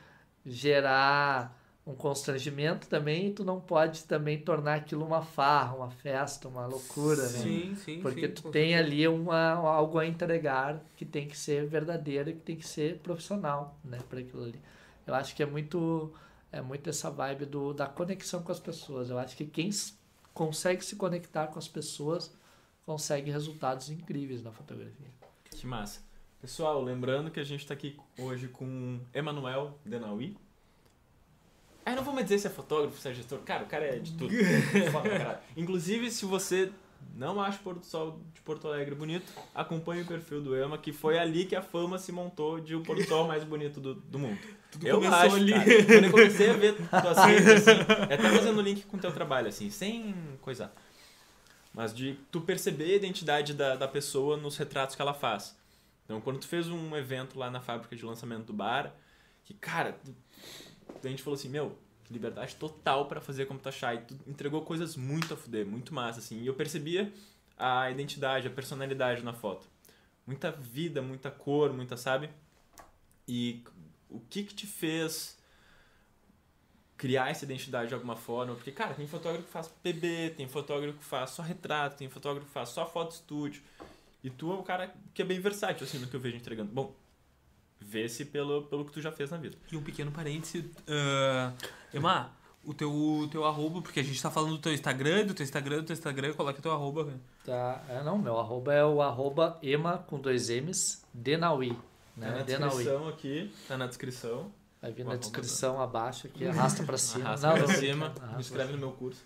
gerar um constrangimento também e tu não pode também tornar aquilo uma farra, uma festa, uma loucura, né? Sim, sim. Porque sim, tu tem certeza. ali uma, algo a entregar que tem que ser verdadeiro que tem que ser profissional, né, para aquilo ali. Eu acho que é muito é muito essa vibe do, da conexão com as pessoas. Eu acho que quem consegue se conectar com as pessoas consegue resultados incríveis na fotografia. Que massa. Pessoal, lembrando que a gente tá aqui hoje com Emanuel Denaui. Aí não vou mais dizer se é fotógrafo, se é gestor. Cara, o cara é de tudo. Foda. Inclusive, se você não acha o pôr do sol de Porto Alegre bonito, acompanhe o perfil do Ema, que foi ali que a fama se montou de o pôr do sol mais bonito do, do mundo. Tudo eu acho, ali. cara. Quando eu comecei a ver tuas redes, assim, é até fazendo link com o teu trabalho, assim, sem coisar. Mas de tu perceber a identidade da, da pessoa nos retratos que ela faz. Então, quando tu fez um evento lá na fábrica de lançamento do bar, que, cara, a gente falou assim, meu, liberdade total pra fazer como tu achar. E tu entregou coisas muito a fuder, muito massa, assim. E eu percebia a identidade, a personalidade na foto. Muita vida, muita cor, muita, sabe? E o que que te fez criar essa identidade de alguma forma? Porque, cara, tem fotógrafo que faz PB, tem fotógrafo que faz só retrato, tem fotógrafo que faz só foto estúdio. E tu é um cara que é bem versátil, assim, no que eu vejo entregando. Bom, vê-se pelo, pelo que tu já fez na vida. E um pequeno parêntese. ah, Emma, o teu, o teu arroba, porque a gente tá falando do teu Instagram, do teu Instagram, do teu Instagram, coloca teu arroba. cara. Tá, é, não, meu arroba é o arroba ema com dois M's, Denaui, Tá né? na Denaui. descrição aqui, tá na descrição. Vai vir O na arroba descrição abaixo aqui, arrasta pra cima. Arrasta Não, pra não, cima, arrasta me inscreve no meu curso.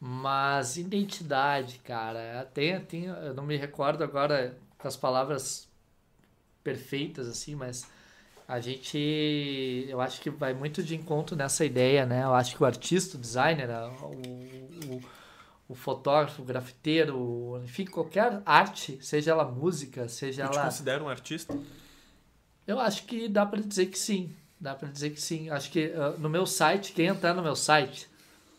Mas identidade, cara, tem, tem, eu não me recordo agora com as palavras perfeitas, assim, mas a gente, eu acho que vai muito de encontro nessa ideia, né? Eu acho que o artista, o designer, o, o, o fotógrafo, o grafiteiro, enfim, qualquer arte, seja ela música, seja Tu te ela... considera um artista? Eu acho que dá pra dizer que sim. Dá pra dizer que sim. Acho que ah, no meu site, quem entrar no meu site,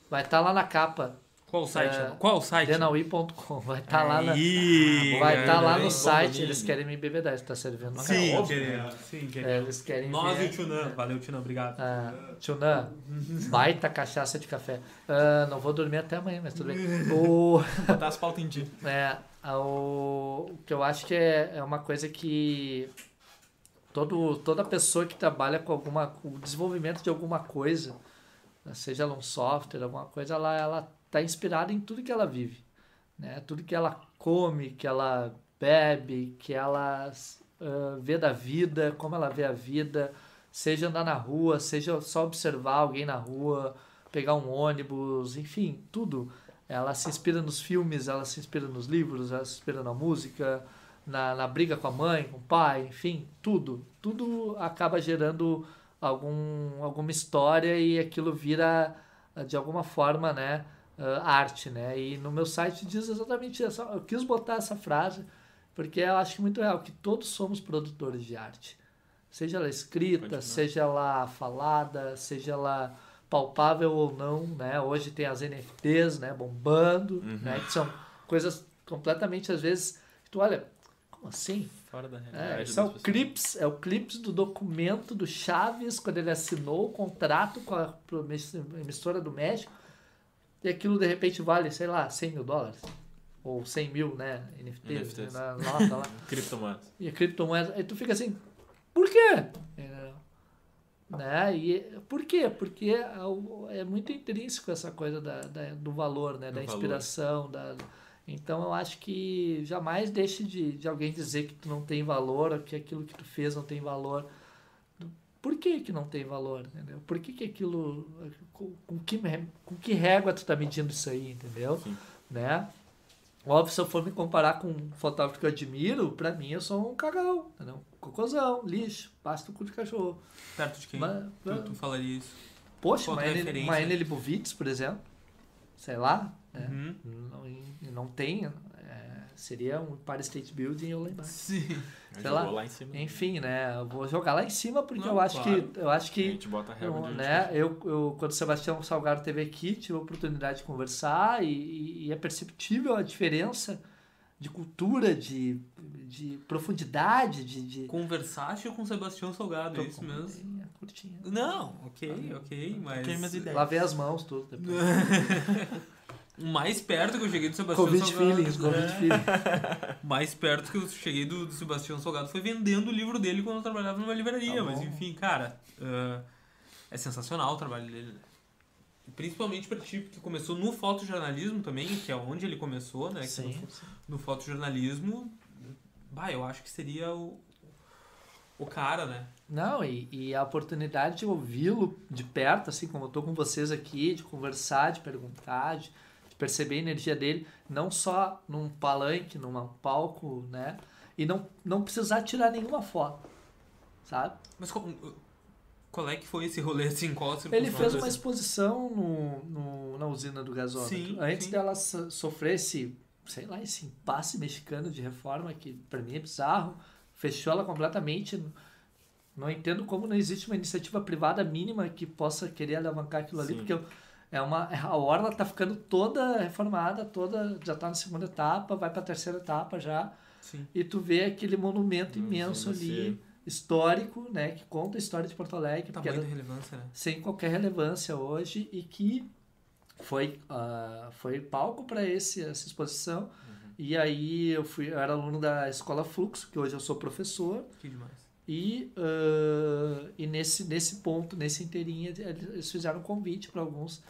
vai estar lá na capa, Qual o site? É? Qual o site? denaui.com. Vai estar lá na, Aí, vai estar lá no site. Eles querem me embebedar, está servindo na Sim, cara. queremos. né? Sim, É, queremos. eles querem Nós e o Tunan. Valeu, Tunan, obrigado. Ah, Tchunan, baita cachaça de café. Ah, não vou dormir até amanhã, mas tudo bem. O, Botar as pautas em dia. É, o, o que eu acho que é, é uma coisa que todo, toda pessoa que trabalha com alguma com o desenvolvimento de alguma coisa, seja ela um software, alguma coisa, ela ela está inspirada em tudo que ela vive, né? Tudo que ela come, que ela bebe, que ela uh, vê da vida, como ela vê a vida, seja andar na rua, seja só observar alguém na rua, pegar um ônibus, enfim, tudo. Ela se inspira nos filmes, ela se inspira nos livros, ela se inspira na música, na, na briga com a mãe, com o pai, enfim, tudo. Tudo acaba gerando algum, alguma história e aquilo vira, de alguma forma, né, uh, arte, né? E no meu site diz exatamente isso. Eu quis botar essa frase porque eu acho muito real que todos somos produtores de arte. Seja ela escrita, seja ela falada, seja ela palpável ou não, né? Hoje tem as NFTs, né, bombando, uhum. né, que são coisas completamente às vezes que tu olha, como assim? Fora da realidade. É, isso é o clips, é o clips do documento do Chaves quando ele assinou o contrato com a emissora do México e aquilo de repente vale, sei lá, 100 mil dólares. Ou 100 mil, né? NFTs, NFTs. Na, nota lá. criptomoedas. E a criptomoeda. Aí tu fica assim, por quê? Né? E, por quê? Porque é, é muito intrínseco essa coisa da, da do valor, né? Do da inspiração, valor. da... Então eu acho que jamais deixe de, de alguém dizer que tu não tem valor, ou que aquilo que tu fez não tem valor. Por que, que não tem valor, entendeu? Por que, que aquilo. Com, com, que, com que régua tu tá medindo isso aí, entendeu? Sim. Né? Óbvio, se eu for me comparar com um fotógrafo que eu admiro, pra mim eu sou um cagão, entendeu? Cocôzão, lixo, pasta no cu de cachorro. Perto de quem? Mas, tu, tu falaria isso? Poxa, uma N Libovitz, por exemplo, sei lá, né? Uhum. Não, não tem Seria um Empire State Building eu lá embaixo. Sim. Sei lá. lá em cima. Enfim, né? Eu vou jogar lá em cima porque Não, eu acho claro. que eu acho que A gente bota a régua eu, né? Eu, eu quando o Sebastião Salgado teve aqui, tive a oportunidade de conversar e, e é perceptível a diferença de cultura, de, de profundidade, de, de... Conversaste com o Sebastião Salgado, é isso mesmo? Curtinha, curtinha. Não, ok, ok, mas... Ok, mas ideia. Lavei as mãos tudo depois. O mais perto que eu cheguei do Sebastião Covid Salgado. feelings, Covid É. feelings. mais perto que eu cheguei do, do Sebastião Salgado foi vendendo o livro dele quando eu trabalhava numa livraria. Tá mas enfim, cara, ah, é sensacional o trabalho dele. Principalmente pra ti, porque começou no fotojornalismo também, que é onde ele começou, né? Sim, no, sim. no fotojornalismo, bah, eu acho que seria o, o cara, né? Não, e, e a oportunidade de ouvi-lo de perto, assim como eu tô com vocês aqui, de conversar, de perguntar, de perceber a energia dele, não só num palanque, num palco, né? E não, não precisar tirar nenhuma foto, sabe? Mas qual, qual é que foi esse rolê, assim? Qual Ele fez uma exposição no, no, na usina do gasômetro. Sim, Antes sim. dela so- sofrer esse, sei lá, esse impasse mexicano de reforma, que pra mim é bizarro, fechou ela completamente. Não entendo como não existe uma iniciativa privada mínima que possa querer alavancar aquilo ali, Sim. porque eu- é uma, a orla tá ficando toda reformada, toda já tá na segunda etapa, vai pra terceira etapa já, Sim. e tu vê aquele monumento Hum, imenso ali, sim. histórico, né, que conta a história de Porto Alegre, tamanho era- relevância, né? sem qualquer relevância hoje e que foi, ah, foi palco para esse essa exposição. E aí eu fui eu era aluno da escola Fluxo, que hoje eu sou professor, Que demais. e, ah, e nesse, nesse ponto, nesse inteirinho, eles fizeram um convite para alguns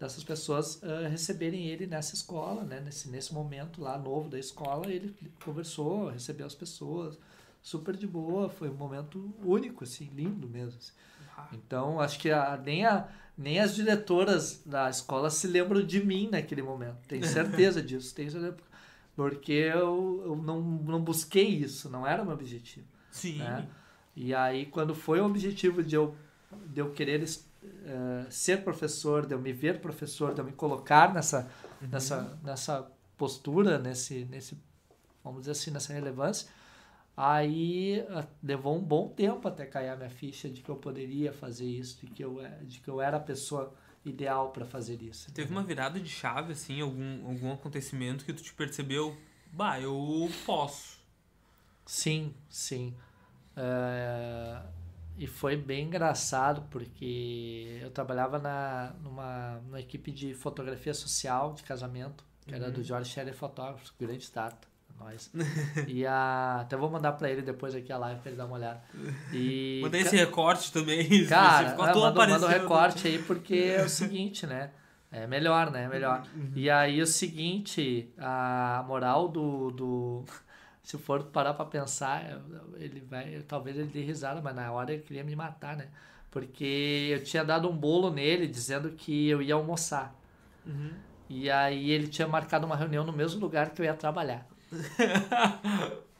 dessas pessoas ah, receberem ele nessa escola, né? nesse, nesse momento lá novo da escola, ele conversou, recebeu as pessoas, super de boa, foi um momento único, assim, lindo mesmo. assim. Então, acho que a, nem, a, nem as diretoras da escola se lembram de mim naquele momento. Tenho certeza disso. Tenho certeza, porque eu, eu não, não busquei isso, não era o meu objetivo. Sim. Né? E aí, quando foi o objetivo de eu, de eu querer eh, ser professor, de eu me ver professor, de eu me colocar nessa, nessa, nessa postura, nesse, nesse, vamos dizer assim, nessa relevância, aí ah, levou um bom tempo até cair a minha ficha de que eu poderia fazer isso, de que eu, eh, de que eu era a pessoa ideal para fazer isso. Teve uma virada de chave, assim, algum, algum acontecimento que tu te percebeu, bah, eu posso. Sim, sim. É, e foi bem engraçado porque eu trabalhava na, numa, numa equipe de fotografia social de casamento, que era do Jorge Scherer Fotógrafo, grande data, Nós. E a. Até vou mandar pra ele depois aqui a live pra ele dar uma olhada. E. Mandei esse recorte também. Cara, é, manda, um aparecendo. recorte aí, porque é o seguinte, né? É melhor, né? É melhor. Uhum. E aí o seguinte, a moral do. do se for parar pra pensar, ele vai. Talvez ele dê risada, mas na hora ele queria me matar, né? Porque eu tinha dado um bolo nele dizendo que eu ia almoçar. Uhum. E aí ele tinha marcado uma reunião no mesmo lugar que eu ia trabalhar.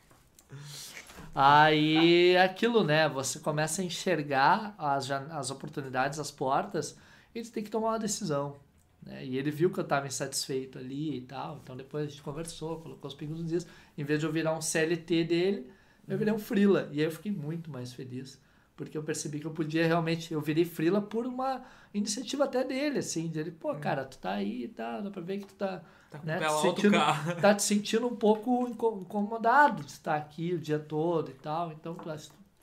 Aí aquilo, né? Você começa a enxergar as, as oportunidades, as portas, e você tem que tomar uma decisão. Né? E ele viu que eu estava insatisfeito ali e tal. Então depois a gente conversou, colocou os pingos nos dias. Em vez de eu virar um CLT dele, eu virei um Freela. E aí eu fiquei muito mais feliz. Porque eu percebi que eu podia realmente. Eu virei Freela por uma iniciativa até dele, assim. Dele, pô, cara, tu tá aí e tá, dá pra ver que tu tá Tá com né? te sentindo, tá te sentindo um pouco inco- incomodado de estar aqui o dia todo e tal. Então, tu,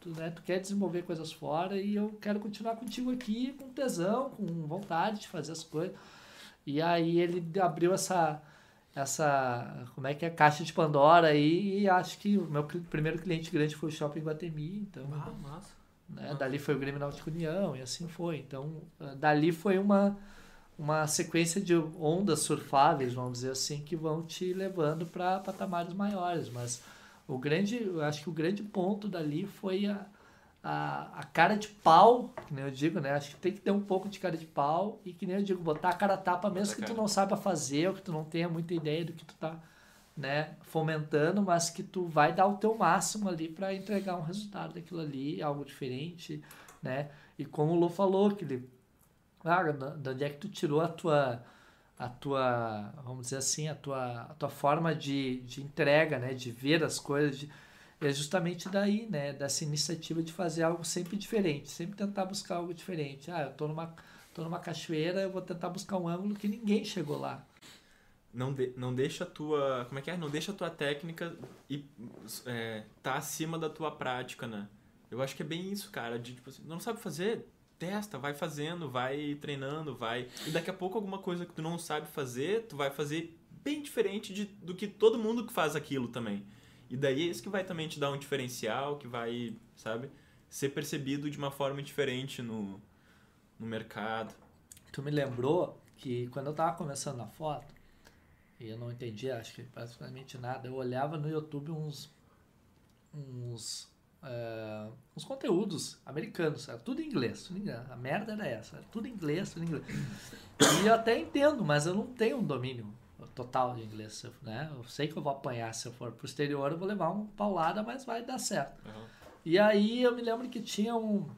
tu, né, tu quer desenvolver coisas fora e eu quero continuar contigo aqui com tesão, com vontade de fazer as coisas. E aí ele abriu essa, essa como é que é, caixa de Pandora aí e acho que o meu primeiro cliente grande foi o Shopping Guatemi, então Ah, massa. né? Dali foi o Grêmio Náutico União e assim foi. Então, eh, dali foi uma, uma sequência de ondas surfáveis, vamos dizer assim, que vão te levando para patamares maiores. Mas o grande, eu acho que o grande ponto dali foi a, a, a cara de pau, que nem eu digo, né? Acho que tem que ter um pouco de cara de pau e que nem eu digo, botar a cara a tapa mesmo Botar que tu não saiba fazer ou que tu não tenha muita ideia do que tu tá né, fomentando, mas que tu vai dar o teu máximo ali para entregar um resultado daquilo ali, algo diferente, né? E como o Lu falou, que ele, ah, da da onde é que tu tirou a tua, a tua, vamos dizer assim, a tua, a tua forma de, de entrega, né, de ver as coisas, de, é justamente daí, né, dessa iniciativa de fazer algo sempre diferente, sempre tentar buscar algo diferente. Ah, eu tô numa, tô numa cachoeira, eu vou tentar buscar um ângulo que ninguém chegou lá. Não, de, não deixa a tua. Como é que é? Não deixa a tua técnica e é, tá acima da tua prática, né? Eu acho que é bem isso, cara. De, tipo assim, não sabe fazer? Testa, vai fazendo, vai treinando, vai. E daqui a pouco alguma coisa que tu não sabe fazer, tu vai fazer bem diferente de, do que todo mundo que faz aquilo também. E daí é isso que vai também te dar um diferencial, que vai, sabe, ser percebido de uma forma diferente no, no mercado. Tu me lembrou que quando eu tava começando na foto, e eu não entendia, acho que praticamente nada, eu olhava no YouTube uns uns eh, uns conteúdos americanos, era tudo em inglês, tudo em inglês. A merda era essa, era tudo em inglês, tudo em inglês. E eu até entendo, mas eu não tenho um domínio total de inglês, eu- né? Eu sei que eu vou apanhar se eu for pro exterior, eu vou levar uma paulada, mas vai dar certo. E aí eu me lembro que tinha um,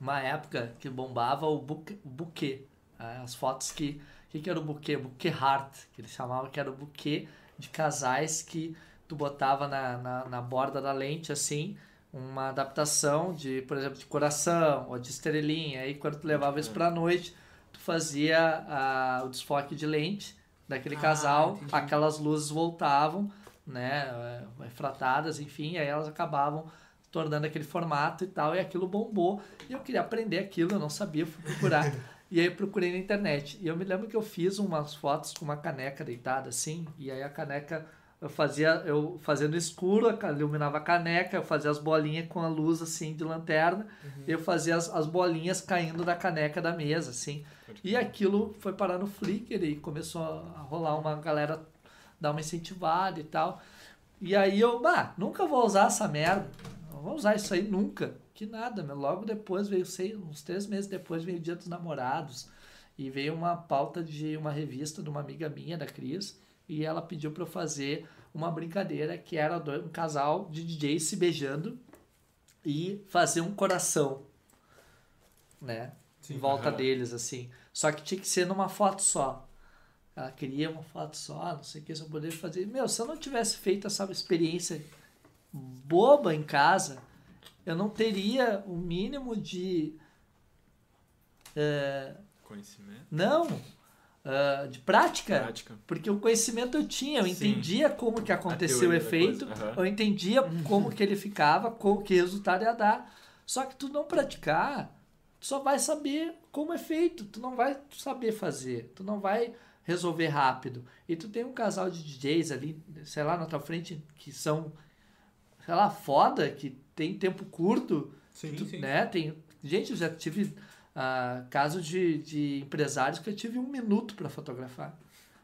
uma época que bombava o buquê, o buquê né? as fotos que... O que, que era o buquê? Buquê heart, que eles chamavam que era o buquê de casais que tu botava na, na, na borda da lente, assim, uma adaptação de, por exemplo, de coração ou de estrelinha. Aí quando tu levava isso pra noite, tu fazia a, o desfoque de lente daquele Ah, casal, entendi. aquelas luzes voltavam, né, eh, refratadas, enfim, aí elas acabavam tornando aquele formato e tal, e aquilo bombou. E eu queria aprender aquilo, eu não sabia, fui procurar. e aí eu procurei na internet. E eu me lembro que eu fiz umas fotos com uma caneca deitada assim, e aí a caneca eu fazia, eu fazia no escuro, iluminava a caneca, eu fazia as bolinhas com a luz assim de lanterna, Uhum. eu fazia as, as bolinhas caindo da caneca da mesa, assim. E aquilo foi parar no Flickr e começou a rolar uma galera dar uma incentivada e tal. E aí eu, bah, nunca vou usar essa merda. Não vou usar isso aí nunca. Que nada, meu. Logo depois veio, sei, uns três meses depois veio o Dia dos Namorados. E veio uma pauta de uma revista de uma amiga minha, da Cris. E ela pediu para eu fazer uma brincadeira que era um casal de DJs se beijando e fazer um coração, né? em volta deles, assim. Só que tinha que ser numa foto só. Ela queria uma foto só, não sei o que, se eu poderia fazer. Meu, se eu não tivesse feito essa experiência boba em casa, eu não teria o mínimo de. eh, Conhecimento, não, ah, de prática. prática. Porque o conhecimento eu tinha, eu Sim. entendia como que aconteceu o efeito, aham. eu entendia como que ele ficava, como que resultado ia dar. Só que tu não praticar, tu só vai saber como é feito, tu não vai saber fazer, tu não vai resolver rápido. E tu tem um casal de DJs ali, sei lá, na tua frente, que são, sei lá, foda, que tem tempo curto, Sim, tu- sim. né? Tem, gente, eu já tive ah, casos de, de empresários que eu tive um minuto para fotografar.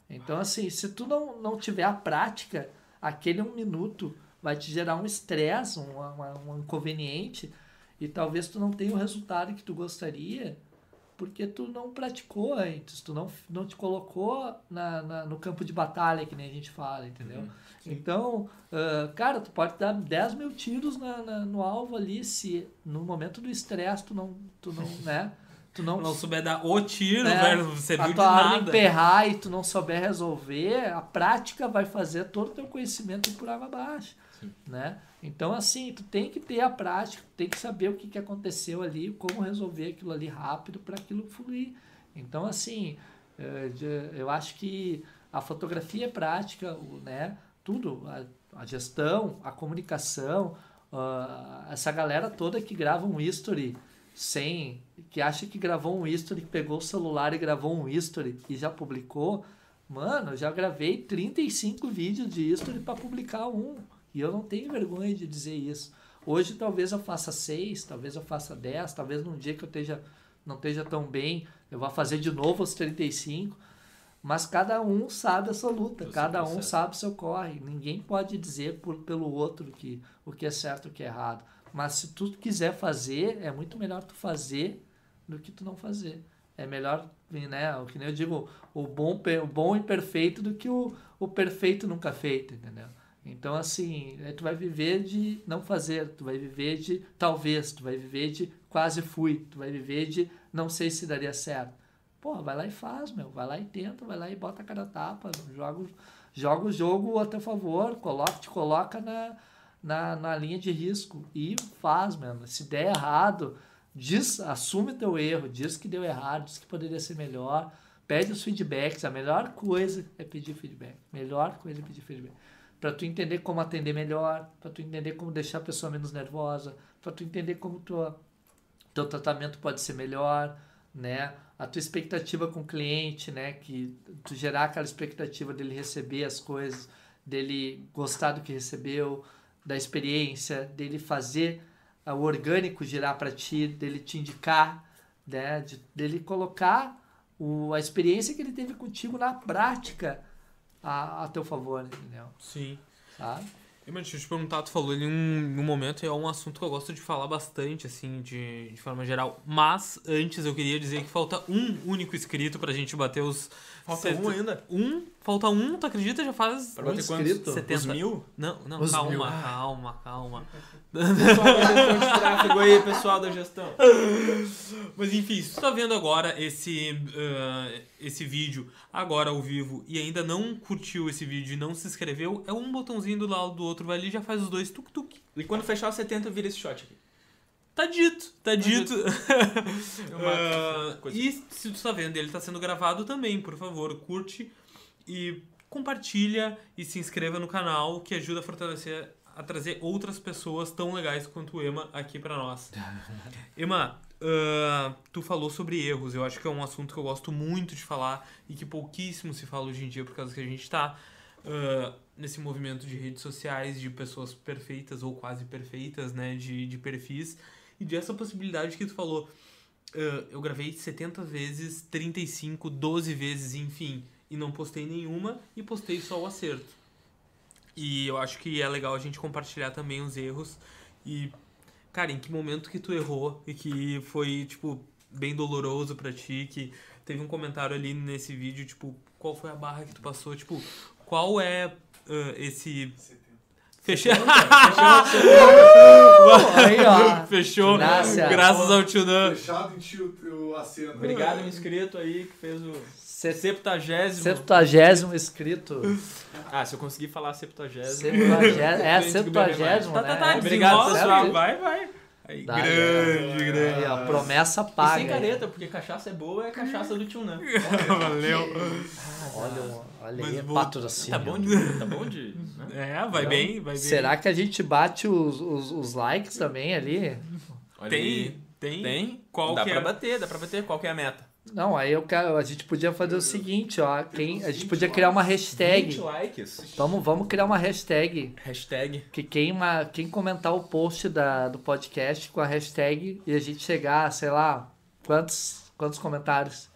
Então, assim, se tu não, não tiver a prática, aquele um minuto vai te gerar um estresse, um, um, um inconveniente, e talvez tu não tenha o resultado que tu gostaria, porque tu não praticou antes, tu não, não te colocou na, na- no campo de batalha, que nem a gente fala, entendeu? Então, ah, cara, tu pode dar 10 mil tiros na, na- no alvo ali, se no momento do estresse tu não, tu não, né? Tu não, Não souber dar o tiro, É, velho, serviu a de nada. emperrar e tu não souber resolver, a prática vai fazer todo o teu conhecimento ir por água abaixo, né? Então, assim, tu tem que ter a prática, tem que saber o que, que aconteceu ali, como resolver aquilo ali rápido para aquilo fluir. Então, assim, eh, eu acho que a fotografia é prática, né? Tudo, a, a gestão, a comunicação, ah, essa galera toda que grava um history sem que acha que gravou um history, que pegou o celular e gravou um history e já publicou, mano, já gravei 35 vídeos de history para publicar um. E eu não tenho vergonha de dizer isso. Hoje talvez eu faça 6, talvez eu faça 10, talvez num dia que eu esteja, não esteja tão bem, eu vá fazer de novo os 35. Mas cada um sabe a sua luta, Você cada um consegue. sabe o seu corre. Ninguém pode dizer por, pelo outro que o que é certo e o que é errado. Mas se tu quiser fazer, é muito melhor tu fazer do que tu não fazer. É melhor, né? O que nem eu digo, o bom, o bom e perfeito do que o, o perfeito nunca feito, entendeu? Então, assim, aí tu vai viver de não fazer, tu vai viver de talvez, tu vai viver de quase fui, tu vai viver de não sei se daria certo. Pô, vai lá e faz, meu. Vai lá e tenta, vai lá e bota a cara tapa, joga, joga o jogo a teu favor, coloca, te coloca na, na, na linha de risco e faz, mano. Se der errado, diz, assume teu erro, diz que deu errado, diz que poderia ser melhor, pede os feedbacks. A melhor coisa é pedir feedback. Melhor coisa é pedir feedback. Pra tu entender como atender melhor, pra tu entender como deixar a pessoa menos nervosa, pra tu entender como tua, teu tratamento pode ser melhor, né? A tua expectativa com o cliente, né? Que tu gerar aquela expectativa dele receber as coisas, dele gostar do que recebeu, da experiência, dele fazer ah, o orgânico girar para ti, dele te indicar, né? De, dele colocar o, a experiência que ele teve contigo na prática a, a teu favor, entendeu? Sim. Sabe? E, mas deixa eu te perguntar, tu falou ali um, um momento, e é um assunto que eu gosto de falar bastante, assim, de, de forma geral. Mas, antes, eu queria dizer que falta um único inscrito pra gente bater os... Falta um ainda. Um? Falta um, tu acredita? Já faz... Pra bater Um quantos? inscrito? 70. Os mil? Não, não, Os calma, mil. calma, calma. Pessoal da gestão de tráfego aí, pessoal da gestão. Mas enfim, se tu tá vendo agora esse, ah, esse vídeo agora ao vivo e ainda não curtiu esse vídeo e não se inscreveu, é um botãozinho do lado do outro, vai ali e já faz os dois tuk-tuk. E quando fechar os 70, vira esse shot aqui. Tá dito, tá dito. Uma Ah, coisa. e se tu tá vendo, ele tá sendo gravado também, por favor, curte e compartilha e se inscreva no canal que ajuda a fortalecer, a trazer outras pessoas tão legais quanto o Ema aqui pra nós. Ema, ah, tu falou sobre erros, eu acho que é um assunto que eu gosto muito de falar e que pouquíssimo se fala hoje em dia por causa que a gente tá ah, nesse movimento de redes sociais, de pessoas perfeitas ou quase perfeitas, né, de, de perfis e dessa possibilidade que tu falou. ah, eu gravei 70 vezes, 35, 12 vezes, enfim, e não postei nenhuma e postei só o acerto. E eu acho que é legal a gente compartilhar também os erros e cara, em que momento que tu errou e que foi tipo bem doloroso pra ti, que teve um comentário ali nesse vídeo, tipo, qual foi a barra que tu passou, tipo, qual é ah, esse Fechou. Aí, ó. Fechou. Graças. Graças ao tio Dan. Fechado em tio o aceno. Obrigado, um inscrito aí que fez o septagésimo. Septuagésimo inscrito. Ah, se eu conseguir falar septagésimo. É, que beber septuagésimo, Tá, né? tá, tá. É. Obrigado, desenrola, pessoal. Vai, vai. Aí, Dá, grande, Aí, grande. ó, promessa E paga. sem careta, porque cachaça é boa, é cachaça do tio Nan. Valeu. Olha, olha Mas aí, vou- patrocínio. Tá bom de. Tá bom de. né? É, vai bem, vai bem. Será que a gente bate os, os, os likes também ali? Olha Tem, aí. tem. Tem? Qual dá que pra é? bater, dá pra bater. Qual que é a meta? Não, aí eu quero, a gente podia fazer o seguinte, ó. Quem, a gente podia criar uma 20 hashtag. likes. Vamos, vamos criar uma hashtag. Hashtag. Que quem, quem comentar o post da, do podcast com a hashtag e a gente chegar, sei lá, quantos, quantos comentários?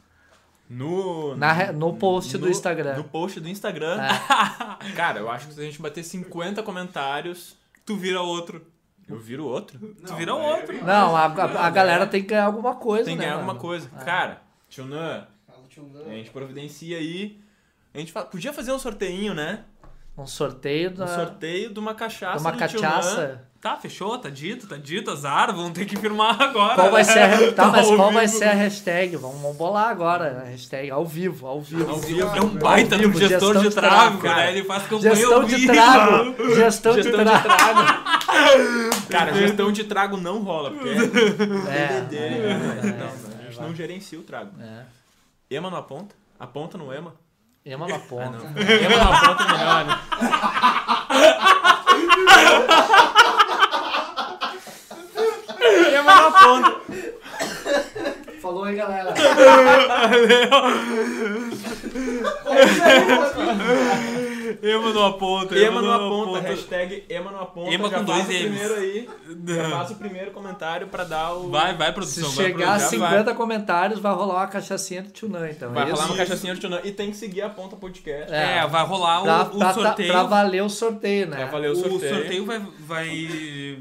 No, Na no post do Instagram. No post do Instagram. É. Cara, eu acho que se a gente bater 50 comentários, Tu vira outro. eu viro outro. Tu vira outro. Não, a, a, a galera tem que ganhar alguma coisa, Tem que né? ganhar alguma mano? coisa. É. Cara, Tchunan, Fala, tio a gente providencia aí. A gente podia fazer um sorteinho, né? Um sorteio da, Um sorteio de uma de cachaça. uma do cachaça. Tá, fechou, tá dito, tá dito, azar, vamos ter que firmar agora. Qual vai ser a, re- tá, mas qual vai ser a hashtag? Vamos, vamos bolar agora a hashtag ao vivo, ao vivo. Ao vivo. É um baita vivo, gestor de de tráfego, tráfego, né? Ele faz campanha Gestão ao de vivo. trago. Gestão, de Gestão de trago. cara. Cara, gestão de trago não rola, porque é É, DDD, é, né? é, Não, é, a vai. não gerencia o trago. É. Ema não aponta? Aponta no Ema? Ema na ponta. Ema não aponta é melhor, né? Ema não aponta. Falou aí, galera. Ema não aponta, Ema não aponta, hashtag Ema não aponta. Ema já com faz dois o M's. primeiro aí. Já faz o primeiro comentário pra dar o... Vai, vai, Se produção, vai, chegar a produção. já 50 comentários, vai rolar uma cachaçinha do Tchunã, então. Vai é rolar isso? uma cachaçinha de Tchunan. E tem que seguir a ponta podcast. É. É, vai rolar o, Pra, o pra- sorteio. pra valer o sorteio, né? Pra valer o o sorteio. sorteio, vai. vai...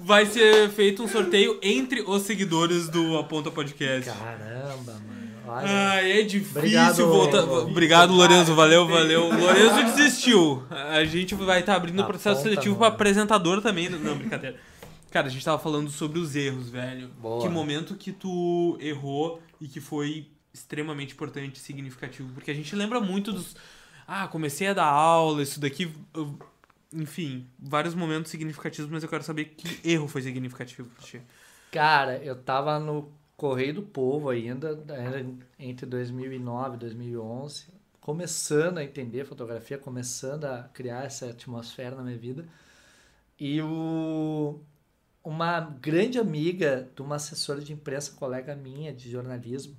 Vai ser feito um sorteio entre os seguidores do Aponta Podcast. Caramba, mano. Olha. Ai, é difícil Obrigado, voltar. Obrigado, Lorenzo. Valeu, valeu. Lorenzo desistiu. A gente vai estar abrindo o Aponta processo seletivo no- para apresentador também. Não, brincadeira. Cara, a gente tava falando sobre os erros, velho. Boa. Que momento que tu errou e que foi extremamente importante e significativo. Porque a gente lembra muito dos. Ah, comecei a dar aula, isso daqui. eu- Enfim, vários momentos significativos, mas eu quero saber que erro foi significativo pra ti. Cara, eu tava no Correio do Povo ainda, era entre 2009 e 2011, começando a entender fotografia, começando a criar essa atmosfera na minha vida. E o, uma grande amiga de uma assessora de imprensa, colega minha de jornalismo,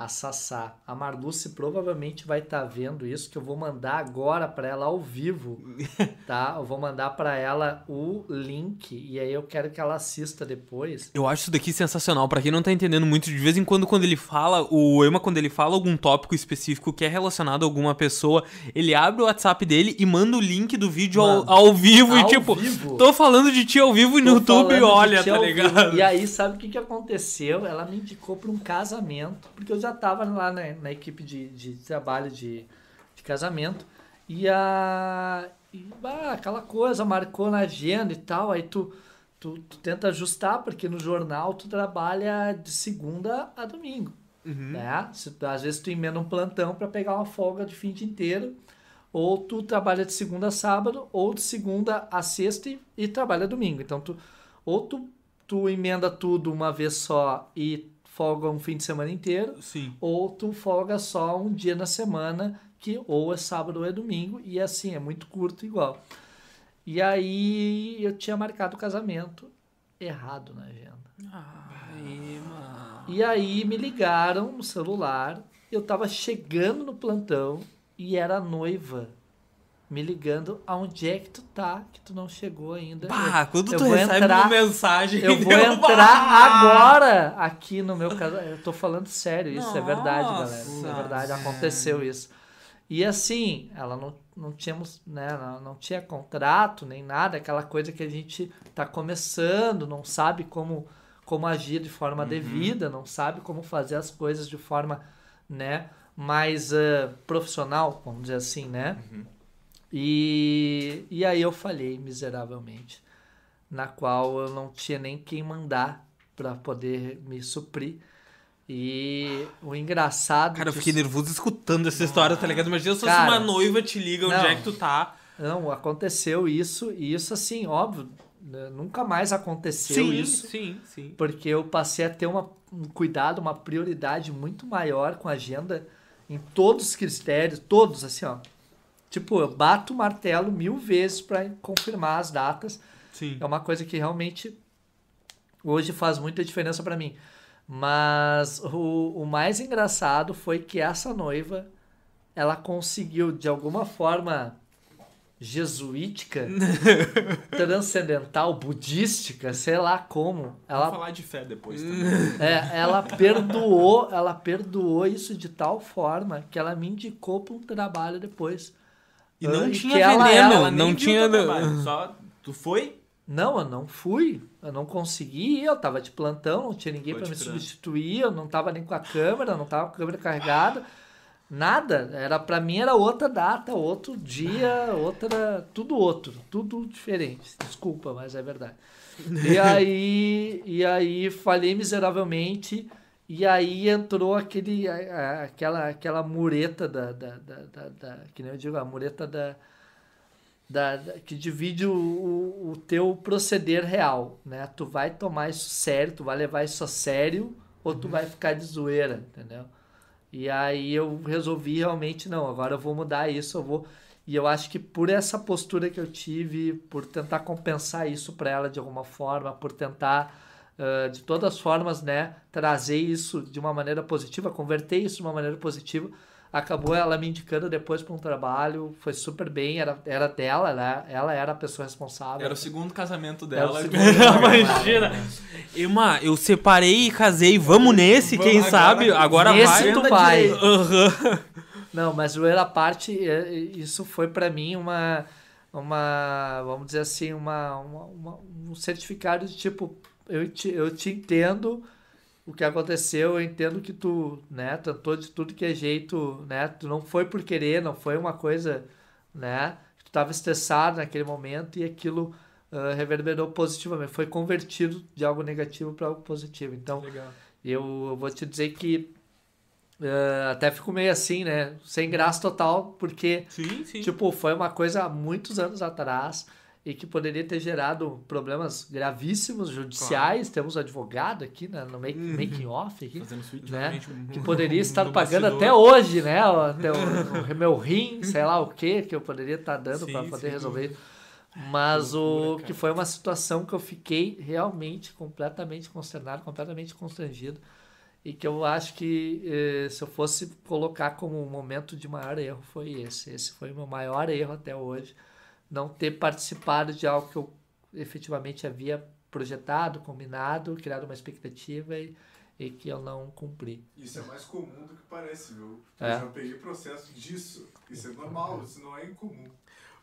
a Sassá. A Marluce provavelmente vai estar vendo isso, que eu vou mandar agora para ela ao vivo, tá? Eu vou mandar para ela o link e aí eu quero que ela assista depois. Eu acho isso daqui sensacional. Pra quem não tá entendendo muito, de vez em quando, quando ele fala, o Ema, quando ele fala algum tópico específico que é relacionado a alguma pessoa, ele abre o WhatsApp dele e manda o link do vídeo ao, Mano, ao vivo e ao tipo, vivo. tô falando de ti ao vivo e no YouTube, olha, tá ao vivo. ligado? E aí, sabe o que, que aconteceu? Ela me indicou para um casamento, porque eu já tava lá na, na equipe de, de trabalho de, de casamento. E a. E, bah, aquela coisa, marcou na agenda e tal, aí tu, tu, tu tenta ajustar, porque no jornal tu trabalha de segunda a domingo. Uhum. Né? Se, às vezes tu emenda um plantão para pegar uma folga de fim de inteiro, ou tu trabalha de segunda a sábado, ou de segunda a sexta e, e trabalha domingo. Então tu ou tu, tu emenda tudo uma vez só e folga um fim de semana inteiro, Sim. ou tu folga só um dia na semana, que ou é sábado ou é domingo, e assim, é muito curto igual. E aí eu tinha marcado o casamento errado na agenda. Ai. E aí me ligaram no celular, eu tava chegando no plantão e era a noiva me ligando aonde é que tu tá, que tu não chegou ainda. Bah, quando eu tu recebe entrar- uma mensagem. Eu vou entrar agora aqui no meu casamento. Eu tô falando sério, isso é verdade, galera. Isso é Nossa, verdade, aconteceu isso. E assim, ela não, não tínhamos, né, não, tinha contrato nem nada, aquela coisa que a gente tá começando, não sabe como, como agir de forma devida, não sabe como fazer as coisas de forma, né, mais eh, profissional, vamos dizer assim, né? E, e aí eu falhei miseravelmente, na qual eu não tinha nem quem mandar para poder me suprir. E o engraçado. Cara, eu disso- fiquei nervoso escutando essa história, tá ligado? Imagina se Cara, uma noiva te liga onde não. é que tu tá. Não, aconteceu isso, e isso assim, óbvio, né, nunca mais aconteceu sim, isso. sim, sim. Porque eu passei a ter uma, um cuidado, uma prioridade muito maior com a agenda em todos os critérios, todos, assim, ó. Tipo, eu bato o martelo mil vezes para confirmar as datas. Sim. É uma coisa que realmente hoje faz muita diferença para mim. Mas o, o mais engraçado foi que essa noiva, ela conseguiu, de alguma forma jesuítica, transcendental, budística, sei lá como, ela falar de fé depois também. é, ela perdoou, ela perdoou isso de tal forma que ela me indicou para um trabalho depois. E não Ah, tinha veneno, Ela não tinha. trabalho, Só tu foi, Não, eu não fui, eu não consegui, eu tava de plantão, não tinha ninguém para me substituir, eu não tava nem com a câmera, não tava com a câmera carregada, nada. Era para mim era outra data, outro dia, outra, tudo outro, tudo diferente. Desculpa, mas é verdade. E aí, e aí falhei miseravelmente. E aí entrou aquele, a- a- aquela, aquela mureta da, da, da, da, da- que nem eu digo, a mureta da, da, da- que divide o, o, o teu proceder real, né? Tu vai tomar isso sério, tu vai levar isso a sério, ou tu vai ficar de zoeira, entendeu? E aí eu resolvi realmente, não, agora eu vou mudar isso, eu vou... E eu acho que por essa postura que eu tive, por tentar compensar isso para ela de alguma forma, por tentar, de todas as formas, né, trazer isso de uma maneira positiva, converter isso de uma maneira positiva, acabou ela me indicando depois para um trabalho, foi super bem, era, era dela, né? ela era a pessoa responsável. era o segundo casamento Era o dela. segundo Imagina. Irmã, eu separei e casei, vamos nesse, Vamos quem agora. sabe? Agora Nesse vai. tu vai. Aham. Não, mas zoeira à parte, é, isso foi para mim uma, uma, vamos dizer assim, uma, uma- uma- um certificado de tipo, eu te, eu te entendo o que aconteceu, eu entendo que tu, né, tentou de tudo que é jeito, né, tu não foi por querer, não foi uma coisa, né, tu estava estressado naquele momento e aquilo ah, reverberou positivamente, foi convertido de algo negativo para algo positivo. Então, eu, eu vou te dizer que eh, até fico meio assim, né? Sem graça total, porque, Sim, sim. tipo, foi uma coisa há muitos anos atrás e que poderia ter gerado problemas gravíssimos judiciais. Temos um advogado aqui né, no make, making off aqui, Fazendo switch. né? Que poderia estar no pagando bastidor. até hoje, né? O, até o, o meu rim, sei lá o que, que eu poderia estar dando para poder sim. resolver isso. Mas o loucura, que foi uma situação que eu fiquei realmente completamente consternado, completamente constrangido. E que eu acho que eh, se eu fosse colocar como um momento de maior erro, foi esse. Esse foi o meu maior erro até hoje. Não ter participado de algo que eu efetivamente havia projetado, combinado, criado uma expectativa e, e que eu não cumpri. Isso é mais comum do que parece, viu? É. Eu já peguei processo disso. Isso é normal, isso não é incomum.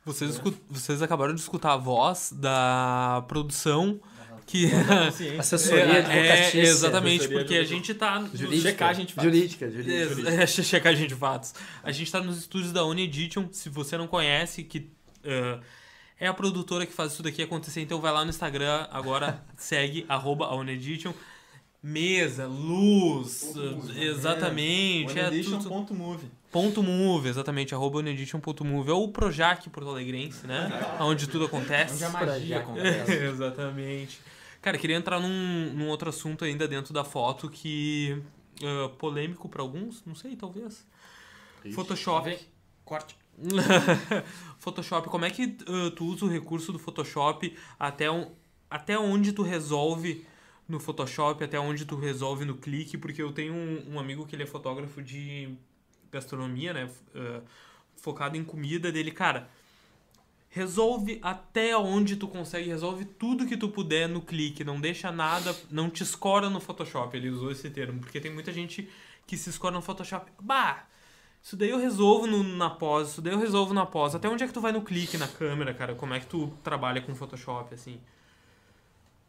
Vocês, escu- vocês acabaram de escutar a voz da produção que. Assessoria é, advocatícia. exatamente, Assessoria porque a gente tá. Jurídica. Checagem de fatos. Jurídica, jurídica. É, checagem de fatos. A gente tá nos estúdios da Unedition. Se você não conhece, que eh, é a produtora que faz isso daqui acontecer, então vai lá no Instagram, agora segue, arroba a Unedition. Mesa, luz, Ponto move, eh, exatamente. É, tudo, Onedition.move. ponto move, exatamente, arroba unedition.move. É o Projac Porto Alegrense, né? Onde tudo acontece. Onde a magia acontece. Exatamente. Cara, queria entrar num, num outro assunto ainda dentro da foto que. ah, polêmico pra alguns, não sei, talvez. Photoshop. Corte. Photoshop, como é que ah, tu usa o recurso do Photoshop até, um, até onde tu resolve no Photoshop, até onde tu resolve no clique? Porque eu tenho um, um amigo que ele é fotógrafo de gastronomia, né? ah, focado em comida dele, cara. Resolve até onde tu consegue, resolve tudo que tu puder no clique, não deixa nada, não te escora no Photoshop. Ele usou esse termo, porque tem muita gente que se escora no Photoshop. Bah, isso daí eu resolvo no- na pós, isso daí eu resolvo na pós. Até onde é que tu vai no clique na câmera, cara? Como é que tu trabalha com Photoshop, assim?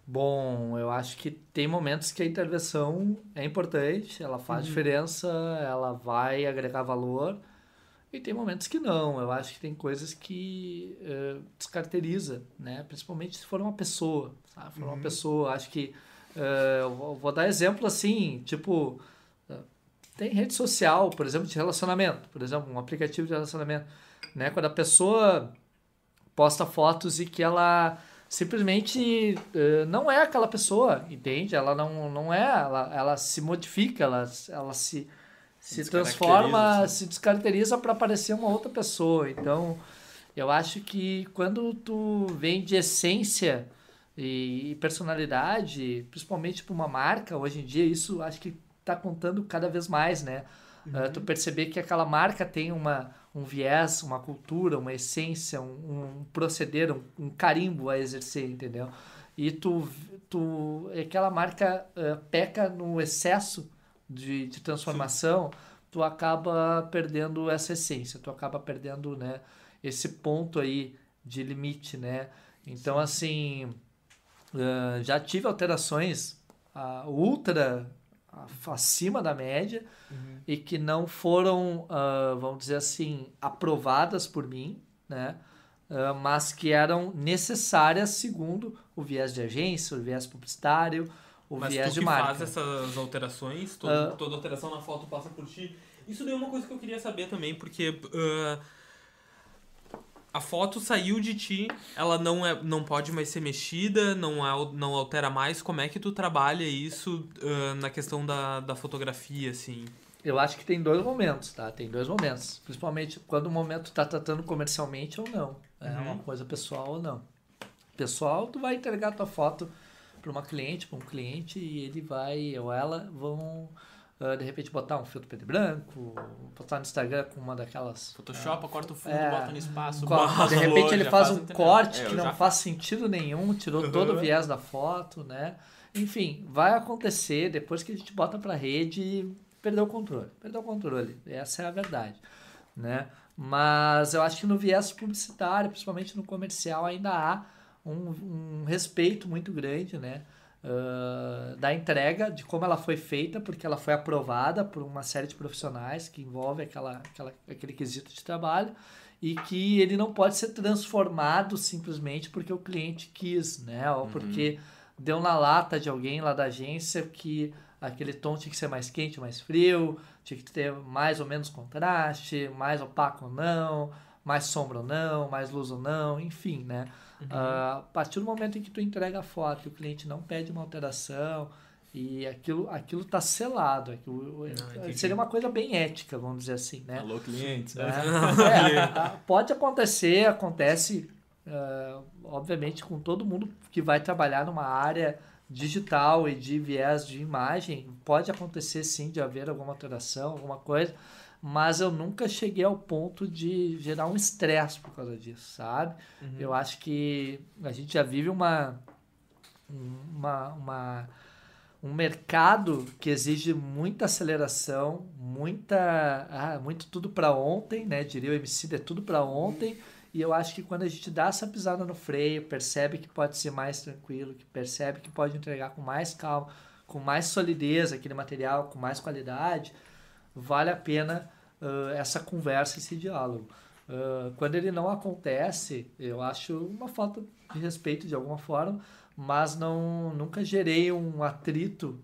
Bom, eu acho que tem momentos que a intervenção é importante, ela faz diferença, ela vai agregar valor, e tem momentos que não. Eu acho que tem coisas que eh, descaracteriza, né? Principalmente se for uma pessoa, sabe? For uma pessoa, acho que eh, eu vou- dar exemplo assim, tipo tem rede social, por exemplo, de relacionamento, por exemplo, um aplicativo de relacionamento, né? Quando a pessoa posta fotos e que ela simplesmente eh, não é aquela pessoa, entende? Ela não, não é, ela, ela se modifica, ela, ela se, se descaracteriza, transforma, assim. se descaracteriza para parecer uma outra pessoa. Então, eu acho que quando tu vem de essência E, e personalidade, principalmente para uma marca, hoje em dia, isso acho que está contando cada vez mais, né? Uh, tu perceber que aquela marca tem uma, um viés, uma cultura, uma essência, um, um proceder, um, um, carimbo a exercer, entendeu? E tu, tu aquela marca uh, peca no excesso de, de transformação, Sim. tu acaba perdendo essa essência, tu acaba perdendo, né, esse ponto aí de limite, né? Então, Sim. assim, uh, já tive alterações uh, ultra acima da média uhum. e que não foram, uh, vamos dizer assim, aprovadas por mim, né? Uh, mas que eram necessárias segundo o viés de agência, o viés publicitário, o mas viés de marca. Mas faz essas alterações, todo, uh, toda alteração na foto passa por ti. Isso daí é uma coisa que eu queria saber também, porque uh, a foto saiu de ti, ela não, é, não pode mais ser mexida, não, é, não altera mais. Como é que tu trabalha isso uh, na questão da, da fotografia, assim? Eu acho que tem dois momentos, tá? Tem dois momentos. Principalmente quando o momento tá tratando comercialmente ou não. É uhum. uma coisa pessoal ou não. Pessoal, tu vai entregar tua foto para uma cliente, para um cliente, e ele vai ou ela vão Uh, de repente botar um filtro preto e branco, botar no Instagram com uma daquelas. Photoshop, uh, corta o fundo, é, bota no espaço. de repente ele faz um corte é, que não já... faz sentido nenhum, tirou uhum. todo o viés da foto, né? Enfim, vai acontecer depois que a gente bota pra rede perdeu o controle. Perdeu o controle. Essa é a verdade, né? Mas eu acho que no viés publicitário, principalmente no comercial, ainda há um, um respeito muito grande, né? Uh, da entrega, de como ela foi feita, porque ela foi aprovada por uma série de profissionais que envolve aquela, aquela, aquele quesito de trabalho e que ele não pode ser transformado simplesmente porque o cliente quis, né? Ou uhum. porque deu na lata de alguém lá da agência que aquele tom tinha que ser mais quente, mais frio, tinha que ter mais ou menos contraste, mais opaco ou não, mais sombra ou não, mais luz ou não, enfim, né? Uhum. Uh, a partir do momento em que tu entrega a foto e o cliente não pede uma alteração e aquilo aquilo está selado, aquilo, não, seria uma coisa bem ética, vamos dizer assim, né? Alô, clientes. Né? É, pode acontecer, acontece, uh, obviamente, com todo mundo que vai trabalhar numa área digital e de viés de imagem, pode acontecer sim de haver alguma alteração, alguma coisa, mas eu nunca cheguei ao ponto de gerar um estresse por causa disso, sabe? Uhum. Eu acho que a gente já vive uma, uma, uma um mercado que exige muita aceleração, muita, ah, muito tudo para ontem, né? Diria o MC, é tudo para ontem. E eu acho que quando a gente dá essa pisada no freio, percebe que pode ser mais tranquilo, que percebe que pode entregar com mais calma, com mais solidez aquele material, com mais qualidade, vale a pena uh, essa conversa, esse diálogo. Uh, quando ele não acontece, eu acho uma falta de respeito de alguma forma, mas não nunca gerei um atrito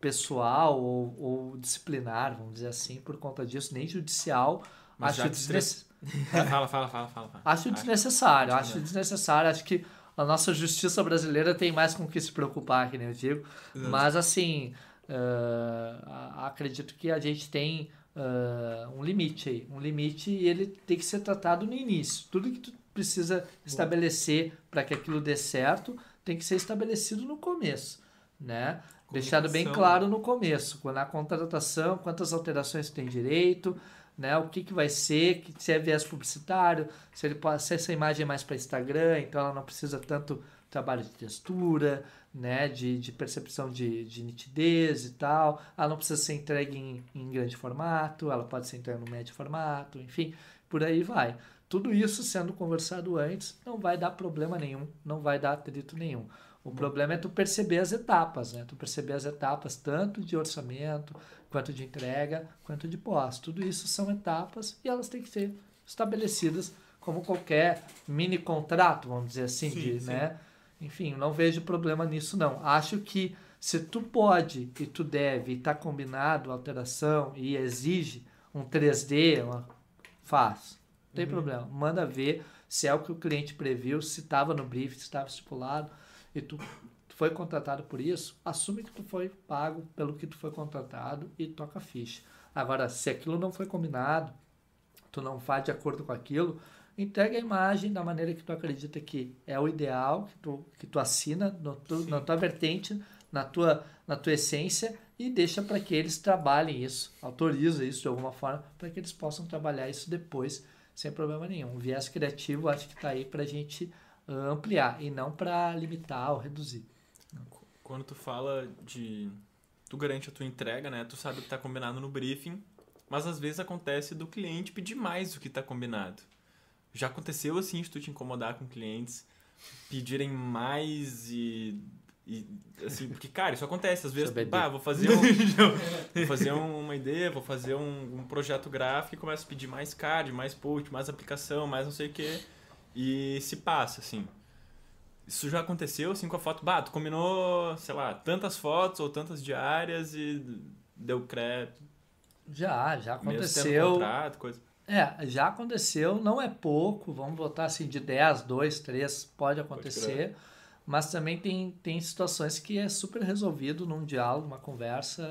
pessoal ou, ou disciplinar, vamos dizer assim, por conta disso, nem judicial. Mas acho desnecessário. fala, fala, fala, fala, Acho desnecessário, acho desnecessário. Acho que a nossa justiça brasileira tem mais com o que se preocupar, que nem eu digo. Mas assim, Uh, acredito que a gente tem uh, um limite aí, um limite e ele tem que ser tratado no início. Tudo que tu precisa estabelecer para que aquilo dê certo tem que ser estabelecido no começo, né? Deixado bem claro no começo, quando a contratação, quantas alterações tem direito, né? O que, que vai ser, se é viés publicitário, se ele pode se essa imagem é mais para Instagram, então ela não precisa tanto trabalho de textura, né, de, de percepção de, de nitidez e tal. Ela não precisa ser entregue em, em grande formato, ela pode ser entregue no médio formato, enfim, por aí vai. Tudo isso sendo conversado antes não vai dar problema nenhum, não vai dar atrito nenhum. O hum. problema é tu perceber as etapas, né? Tu perceber as etapas tanto de orçamento, quanto de entrega, quanto de pós. Tudo isso são etapas e elas têm que ser estabelecidas como qualquer mini contrato, vamos dizer assim, sim, de, sim. né? Enfim, não vejo problema nisso não. Acho que se tu pode e tu deve está combinado a alteração e exige um 3D, uma... faz. Não tem uhum. problema. Manda ver se é o que o cliente previu, se estava no brief, se estava estipulado e tu, tu foi contratado por isso, assume que tu foi pago pelo que tu foi contratado e toca a ficha. Agora, se aquilo não foi combinado, tu não faz de acordo com aquilo, entrega a imagem da maneira que tu acredita que é o ideal, que tu, que tu assina no tu, na tua vertente, na tua, na tua essência e deixa para que eles trabalhem isso, autoriza isso de alguma forma para que eles possam trabalhar isso depois sem problema nenhum. O viés criativo acho que está aí para a gente uh, ampliar e não para limitar ou reduzir. Quando tu fala de. Tu garante a tua entrega, né? Tu sabe o que está combinado no briefing, mas às vezes acontece do cliente pedir mais do que está combinado. Já aconteceu assim de tu te incomodar com clientes pedirem mais e e, assim, porque, cara, isso acontece. Às vezes, bah, vou fazer, um, vou fazer um, uma ideia, vou fazer um, um, projeto gráfico e começo a pedir mais card, mais post, mais aplicação, mais não sei o que. E se passa, assim. Isso já aconteceu, assim, com a foto. Bah, tu combinou, sei lá, tantas fotos ou tantas diárias e deu crédito. Já, já aconteceu. Contrato, coisa. É, já aconteceu, não é pouco, vamos botar assim, de 10, 2, 3, pode acontecer. Pode mas também tem, tem situações que é super resolvido num diálogo, uma conversa,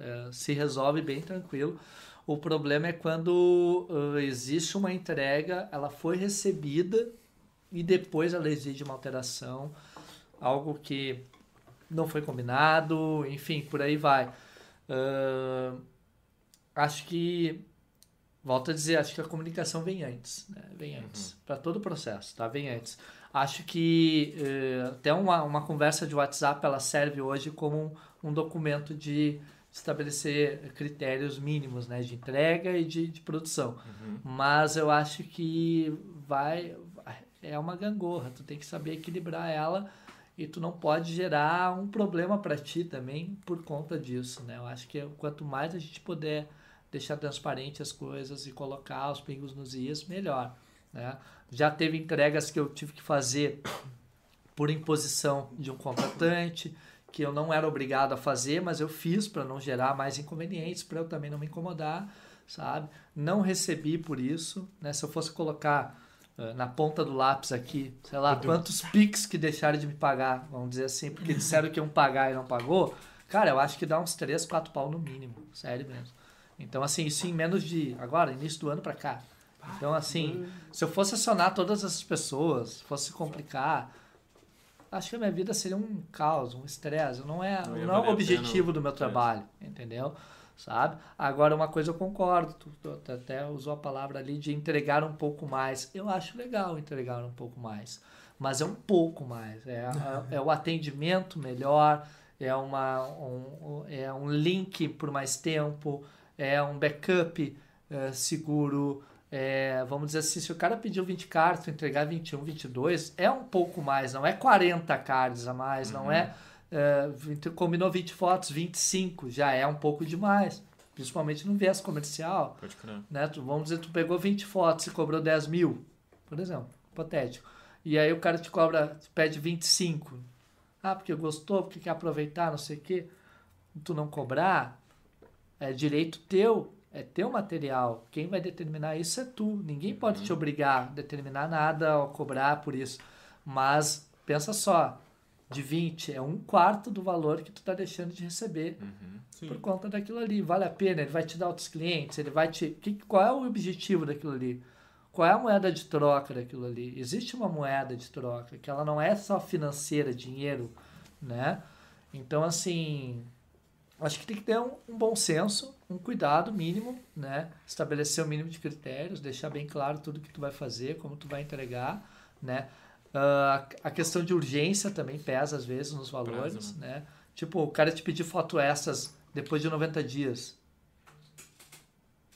é, se resolve bem tranquilo. O problema é quando uh, existe uma entrega, ela foi recebida e depois ela exige uma alteração, algo que não foi combinado, enfim, por aí vai. Uh, acho que, volto a dizer, acho que a comunicação vem antes, né? vem antes, uhum. para todo o processo, tá? Vem antes. Acho que uh, até uma, uma conversa de WhatsApp ela serve hoje como um, um documento de estabelecer critérios mínimos né, de entrega e de, de produção. Uhum. Mas eu acho que vai é uma gangorra, tu tem que saber equilibrar ela e tu não pode gerar um problema para ti também por conta disso, né? Eu acho que quanto mais a gente puder deixar transparente as coisas e colocar os pingos nos is, melhor, né? Já teve entregas que eu tive que fazer por imposição de um contratante, que eu não era obrigado a fazer, mas eu fiz para não gerar mais inconvenientes, para eu também não me incomodar, sabe? Não recebi por isso, né? Se eu fosse colocar uh, na ponta do lápis aqui, sei lá, quantos pics que deixaram de me pagar, vamos dizer assim, porque disseram que iam pagar e não pagou, cara, eu acho que dá uns 3, 4 pau no mínimo, sério mesmo. Então, assim, isso em menos de, agora, início do ano para cá, então, assim, se eu fosse acionar todas essas pessoas, fosse complicar, acho que a minha vida seria um caos, um estresse. Não é, não, não é o objetivo do meu trabalho, entendeu? Sabe? Agora, uma coisa eu concordo, tu, tu, até usou a palavra ali de entregar um pouco mais. Eu acho legal entregar um pouco mais, mas é um pouco mais. É, é, é o atendimento melhor, é, uma, um, é um link por mais tempo, é um backup é, seguro é, vamos dizer assim, se o cara pediu 20 cards, entregar 21, 22, é um pouco mais, não é 40 cards a mais, uhum. não é, é. Combinou 20 fotos, 25, já é um pouco demais. Principalmente no viés comercial. Pode crer. Né? Tu, vamos dizer, tu pegou 20 fotos e cobrou 10 mil, por exemplo, hipotético. E aí o cara te cobra, te pede 25. Ah, porque gostou, porque quer aproveitar, não sei o quê. Tu não cobrar, é direito teu é teu material. Quem vai determinar isso é tu. Ninguém pode te uhum. obrigar a determinar nada ou cobrar por isso. Mas pensa só, de 20 é um quarto do valor que tu está deixando de receber uhum. por conta daquilo ali. Vale a pena? Ele vai te dar outros clientes? Ele vai te. Que, qual é o objetivo daquilo ali? Qual é a moeda de troca daquilo ali? Existe uma moeda de troca que ela não é só financeira, dinheiro, né? Então, assim, acho que tem que ter um, um, bom senso, um cuidado mínimo, né? Estabelecer o um mínimo de critérios, deixar bem claro tudo que tu vai fazer, como tu vai entregar, né? Uh, a questão de urgência também pesa às vezes nos valores, Prazo, né? né? Tipo, o cara te pedir foto essas depois de 90 dias.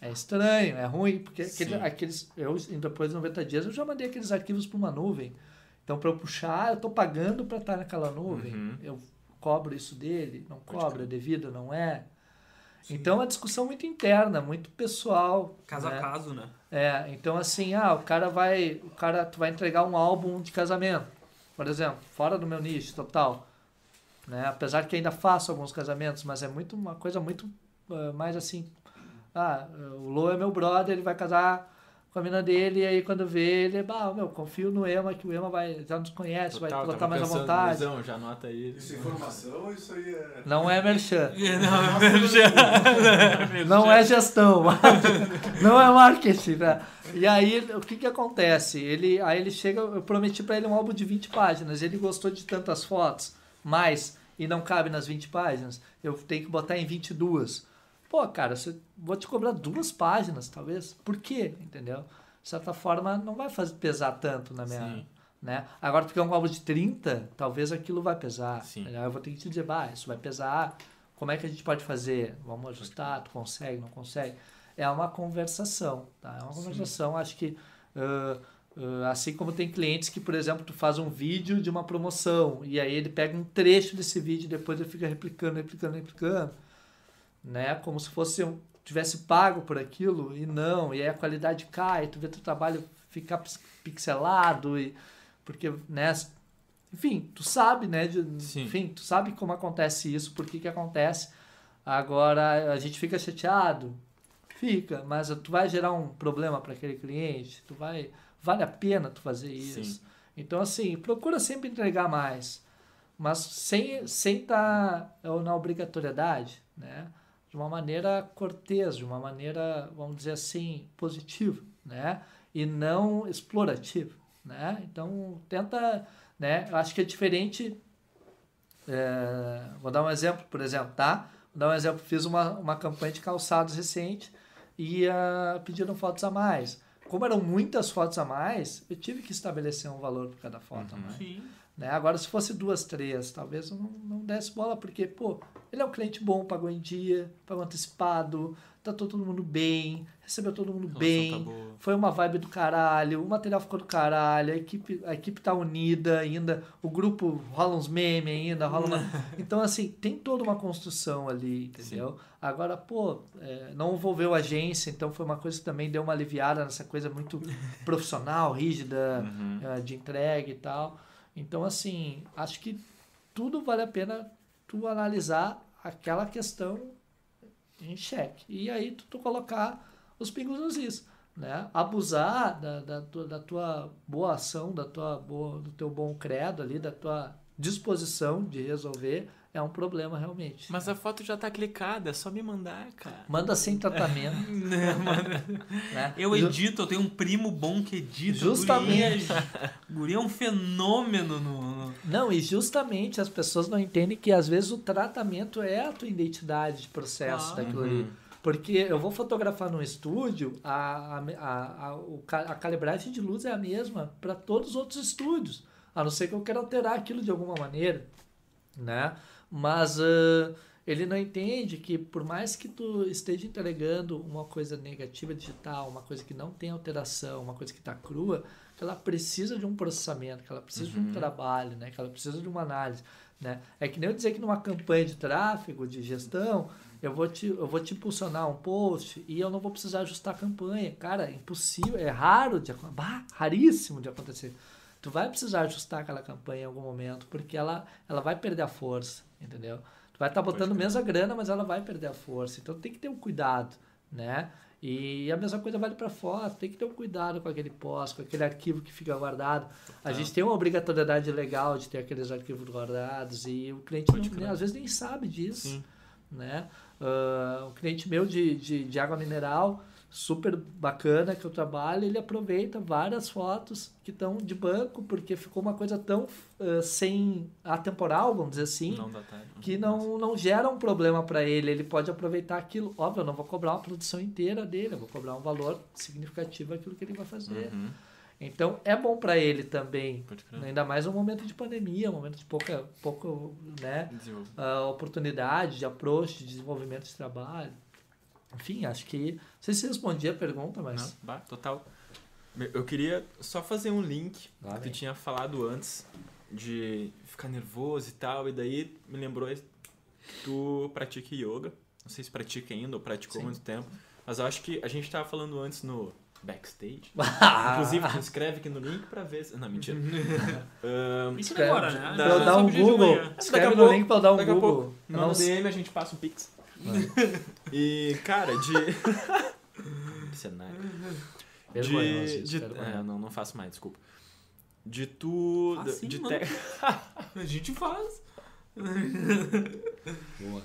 É estranho, é ruim, porque aquele, aqueles, eu, depois de 90 dias, eu já mandei aqueles arquivos para uma nuvem. Então, para eu puxar, eu estou pagando para estar naquela nuvem. Uhum. Eu cobro isso dele, não cobra, é devido, não é. Sim. Então é uma discussão muito interna, muito pessoal. Caso né? a caso, né? É, então assim, ah, o cara vai. O cara, tu vai entregar um álbum de casamento, por exemplo, fora do meu nicho total. Né? Apesar que ainda faço alguns casamentos, mas é muito uma coisa muito uh, mais assim. Ah, o Lô é meu brother, ele vai casar com a mina dele, e aí quando vê ele, bah, meu, confio no Ema, que o Ema vai, já nos conhece, vai Total, pilotar tava mais à vontade. Luizão, já anota aí. Isso é informação ou isso aí é. Não é merchan. Não, Não é gestão, não é marketing, né? E aí, o que que acontece? Ele, aí ele chega, eu prometi pra ele um álbum de 20 páginas, ele gostou de tantas fotos, mais, e não cabe nas 20 páginas, eu tenho que botar em 22. Pô, cara, você, vou te cobrar duas páginas, talvez. Por quê? Entendeu? De certa forma, não vai fazer pesar tanto na minha... Sim. Né? Agora, porque é um álbum de 30, talvez aquilo vai pesar. Sim. Eu vou ter que te dizer, bah, isso vai pesar. Como é que a gente pode fazer? Vamos ajustar, tu consegue, não consegue? É uma conversação, tá? É uma conversação, acho que... ah, ah, assim como tem clientes que, por exemplo, tu faz um vídeo de uma promoção e aí ele pega um trecho desse vídeo e depois ele fica replicando, replicando, replicando, né? Como se fosse um, tivesse pago por aquilo e não, e aí a qualidade cai, tu vê teu trabalho ficar pix- pixelado e porque, né, enfim, tu sabe, né, de- enfim, tu sabe como acontece isso, por que que acontece. Agora a gente fica chateado, fica, mas tu vai gerar um problema para aquele cliente, tu vai, vale a pena tu fazer isso. Sim. Então assim, procura sempre entregar mais, mas sem sem estar na obrigatoriedade, né? De uma maneira cortês, de uma maneira, vamos dizer assim, positiva, né? E não explorativa, né? Então tenta, né? Eu acho que é diferente é, vou dar um exemplo, por exemplo, tá? Vou dar um exemplo. Fiz uma, uma campanha de calçados recente e uh, pediram fotos a mais. Como eram muitas fotos a mais, eu tive que estabelecer um valor por cada foto a mais. Sim. Né? Agora, se fosse duas, três, talvez eu não, não desse bola, porque, pô, ele é um cliente bom, pagou em dia, pagou antecipado, tá todo mundo bem, recebeu todo mundo Relação bem, tá foi uma vibe do caralho, o material ficou do caralho, a equipe, a equipe tá unida ainda, o grupo rola uns memes ainda, rola uma... Então, assim, tem toda uma construção ali, entendeu? Agora, pô, é, não envolveu agência, então foi uma coisa que também deu uma aliviada nessa coisa muito profissional, rígida, Uhum. eh, de entrega e tal. Então, assim, acho que tudo vale a pena tu analisar aquela questão em xeque. E aí tu, tu colocar os pingos nos is. Né? Abusar da, da, tua, da tua boa ação, da tua boa, do teu bom credo ali, da tua disposição de resolver é um problema realmente. Mas a foto já tá clicada, é só me mandar, cara. Manda sem tratamento. Né, mano? né? Eu edito, eu tenho um primo bom que edita. Justamente. Guri é, guri é um fenômeno no. no- Não, e justamente as pessoas não entendem que às vezes o tratamento é a tua identidade de processo Claro. daquilo ali. Uhum. Porque eu vou fotografar num estúdio, a, a, a, a calibragem de luz é a mesma para todos os outros estúdios. A não ser que eu queira alterar aquilo de alguma maneira, né? Mas ah, ele não entende que por mais que tu esteja entregando uma coisa negativa digital, uma coisa que não tem alteração, uma coisa que está crua, que ela precisa de um processamento, que ela precisa de um trabalho, né? Que ela precisa de uma análise, né? É que nem eu dizer que numa campanha de tráfego, de gestão, eu vou te, eu vou te impulsionar um post e eu não vou precisar ajustar a campanha. Cara, é impossível, é raro de acontecer, raríssimo de acontecer. Tu vai precisar ajustar aquela campanha em algum momento, porque ela, ela vai perder a força, entendeu? Tu vai estar botando crer. menos a grana, mas ela vai perder a força. Então tem que ter um cuidado, né? E a mesma coisa vale para foto, tem que ter um cuidado com aquele post, com aquele arquivo que fica guardado. A gente tem uma obrigatoriedade legal de ter aqueles arquivos guardados e o cliente não- crer. às vezes nem sabe disso Sim. né? Ah, um cliente meu de, de, de água mineral, super bacana que eu trabalho, ele aproveita várias fotos que estão de banco, porque ficou uma coisa tão ah, sem atemporal, vamos dizer assim, Não que não, não gera um problema para ele. Ele pode aproveitar aquilo. Óbvio, eu não vou cobrar uma produção inteira dele, eu vou cobrar um valor significativo aquilo que ele vai fazer. Uhum. Então é bom para ele também. Ainda mais um momento de pandemia, um momento de pouca, pouco, né? A oportunidade de approach, de desenvolvimento de trabalho. Enfim, acho que. Não sei se respondi a pergunta, mas. Não, bah, total. Eu queria só fazer um link Lá que tu tinha falado antes de ficar nervoso e tal, e daí me lembrou que tu pratica yoga. Não sei se pratica ainda ou praticou há Sim. muito tempo, mas eu acho que a gente tava falando antes no backstage. Inclusive, tu escreve aqui no link pra ver. se- Não, mentira. Ahn, Isso Escreve- agora, né? Pra eu dar um Google. Escreve Daqui a no pouco- link pra eu dar um daqui a Google. pouco, sei. DM, a gente passa um pix. E, cara, de. cenário. Vergonhoso de, de é, não, não faço mais, desculpa. De tu. Faz sim, de te- A gente faz. Boa.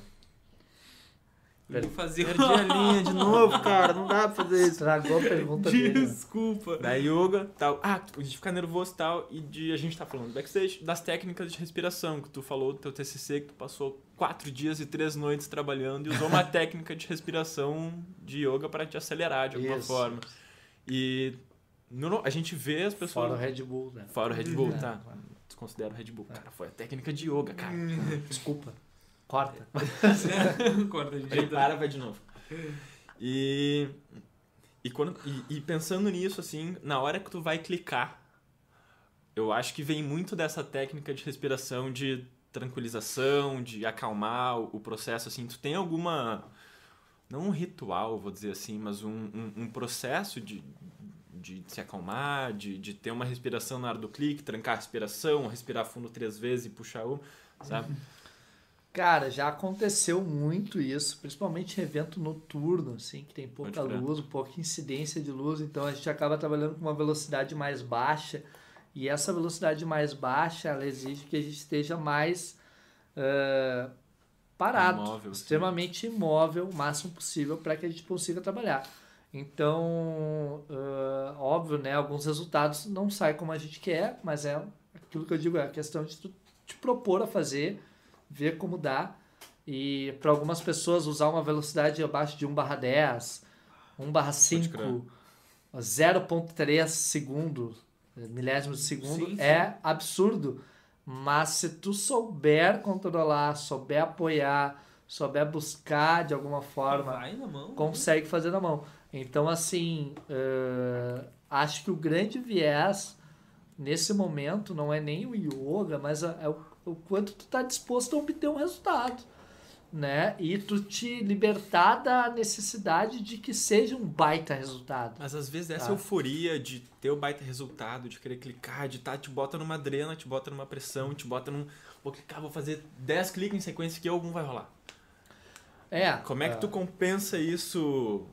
Ele fazia Perdi a linha de novo, cara. Não dá pra fazer isso. Estragou a pergunta dele. né? Desculpa. Da yoga, tal. Ah, a gente fica nervoso e tal. E de, a gente tá falando backstage das técnicas de respiração, que tu falou do teu TCC, que tu passou quatro dias e três noites trabalhando e usou uma técnica de respiração de yoga para te acelerar de alguma Isso. forma. E no- a gente vê as pessoas. Fora o Red Bull, né? Fora o Red Bull, É, tá. claro. Desconsidera o Red Bull. Cara, foi a técnica de yoga, cara. Desculpa. Corta. Corta de Aí para, vai de novo. E, e, quando, e, e pensando nisso, assim, na hora que tu vai clicar, eu acho que vem muito dessa técnica de respiração, de tranquilização, de acalmar o, processo, assim. Tu tem alguma, não um ritual, vou dizer assim, mas um, um, um processo de, de se acalmar, de, de ter uma respiração na hora do clique, trancar a respiração, respirar fundo três vezes e puxar uma, sabe? Cara, já aconteceu muito isso, principalmente em evento noturno, assim, que tem pouca luz, pouca incidência de luz, então a gente acaba trabalhando com uma velocidade mais baixa, e essa velocidade mais baixa, ela exige que a gente esteja mais ah, parado, Imóvel, sim. extremamente imóvel, o máximo possível, para que a gente consiga trabalhar. Então, ah, óbvio, né, alguns resultados não saem como a gente quer, mas é aquilo que eu digo, é a questão de tu te propor a fazer, ver como dá. E para algumas pessoas usar uma velocidade abaixo de 1 barra 10, 1 barra 5, crer. 0.3 segundo, milésimos de segundo, Sim, sim. é absurdo. Mas se tu souber controlar, souber apoiar, souber buscar de alguma forma, mão. consegue fazer na mão. Então, assim, eh, acho que o grande viés nesse momento não é nem o yoga, mas é o, o quanto tu tá disposto a obter um resultado, né? E tu te libertar da necessidade de que seja um baita resultado. Mas às vezes essa Tá. euforia de ter o baita resultado, de querer clicar, de tá, te bota numa drena, te bota numa pressão, te bota num. Vou clicar, vou fazer 10 cliques em sequência que algum vai rolar. É. Como é que tu compensa isso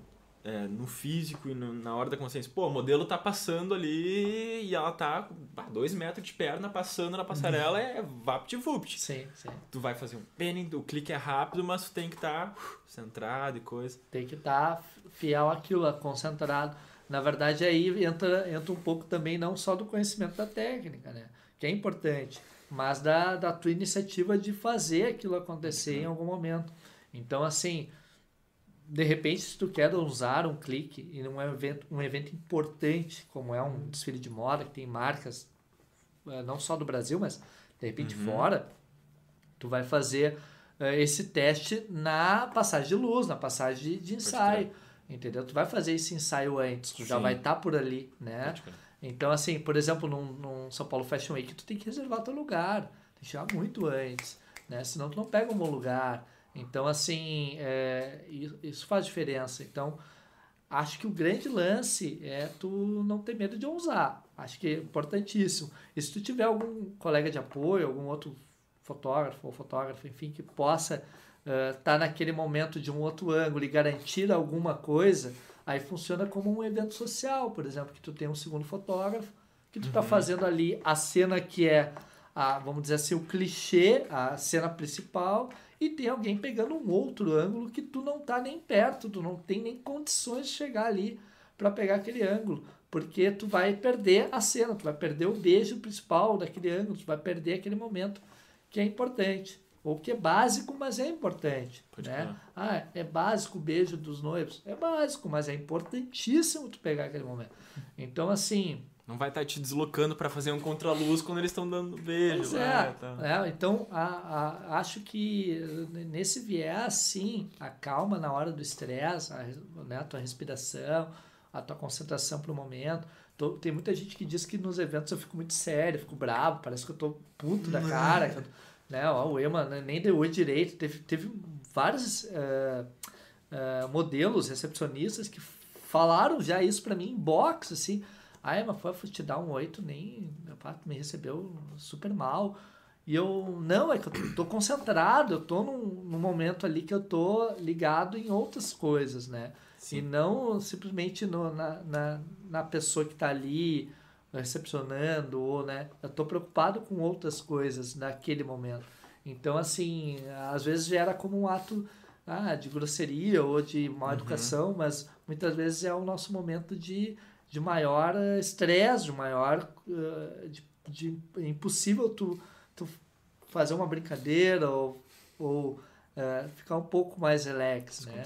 é, no físico e no- na hora da consciência? Pô, o modelo tá passando ali e ela tá a dois metros de perna passando na passarela, é vapt-vupt. Sim, sim. Tu vai fazer um penning, o clique é rápido, mas tu tem que estar centrado e coisa. Tem que estar fiel àquilo, concentrado. Na verdade, aí entra, entra um pouco também não só do conhecimento da técnica, né? Que é importante, mas da, da tua iniciativa de fazer aquilo acontecer em algum momento. Então, assim, de repente, se tu quer usar um clique em um evento, um evento importante, como é um desfile de moda, que tem marcas, eh, não só do Brasil, mas de repente fora, tu vai fazer eh, esse teste na passagem de luz, na passagem de, de ensaio. Entendeu? Tu vai fazer esse ensaio antes, tu já Sim. vai estar por ali, né? Então, assim, por exemplo, num, num São Paulo Fashion Week, tu tem que reservar teu lugar, tem que chegar muito antes, né? Senão tu não pega um bom lugar. Então, assim, é, isso, faz diferença. Então, acho que o grande lance é tu não ter medo de ousar. Acho que é importantíssimo. E se tu tiver algum colega de apoio, algum outro fotógrafo ou fotógrafo, enfim, que possa estar naquele momento de um outro ângulo e garantir alguma coisa, aí funciona como um evento social, por exemplo, que tu tem um segundo fotógrafo, que tu está fazendo ali a cena que é, a, vamos dizer assim, o clichê, a cena principal, e tem alguém pegando um outro ângulo que tu não tá nem perto, tu não tem nem condições de chegar ali para pegar aquele ângulo, porque tu vai perder a cena, tu vai perder o beijo principal daquele ângulo, tu vai perder aquele momento que é importante, ou que é básico, mas é importante, Pode né? Ah, é básico o beijo dos noivos, é básico, mas é importantíssimo tu pegar aquele momento. Então assim, Não vai estar te deslocando pra fazer um contraluz quando eles estão dando beijo. Lá, é, tá. é, então a, a- acho que nesse viés, sim, a calma na hora do estresse, a, né, a tua respiração, a tua concentração para o momento. Tô- tem muita gente que diz que nos eventos eu fico muito sério, fico bravo, parece que eu tô puto da cara. que eu- né, ó, o Ema né, nem deu oi direito. Teve, teve vários eh, eh, modelos recepcionistas que falaram já isso para mim em box, assim. Ah, Ema, foi, fui te dar um oi, tu nem. Pá, tu me recebeu super mal. E eu, não, é que eu tô concentrado, eu tô num, num momento ali que eu tô ligado em outras coisas, né? Sim. E não simplesmente no, na, na, na pessoa que tá ali recepcionando, ou, né? Eu tô preocupado com outras coisas naquele momento. Então, assim, às vezes gera como um ato ah, de grosseria ou de má Uhum. educação, mas muitas vezes é o nosso momento de, de maior eh, estresse, de maior. eh, de, de é impossível tu, tu fazer uma brincadeira ou, ou eh, ficar um pouco mais relax, né?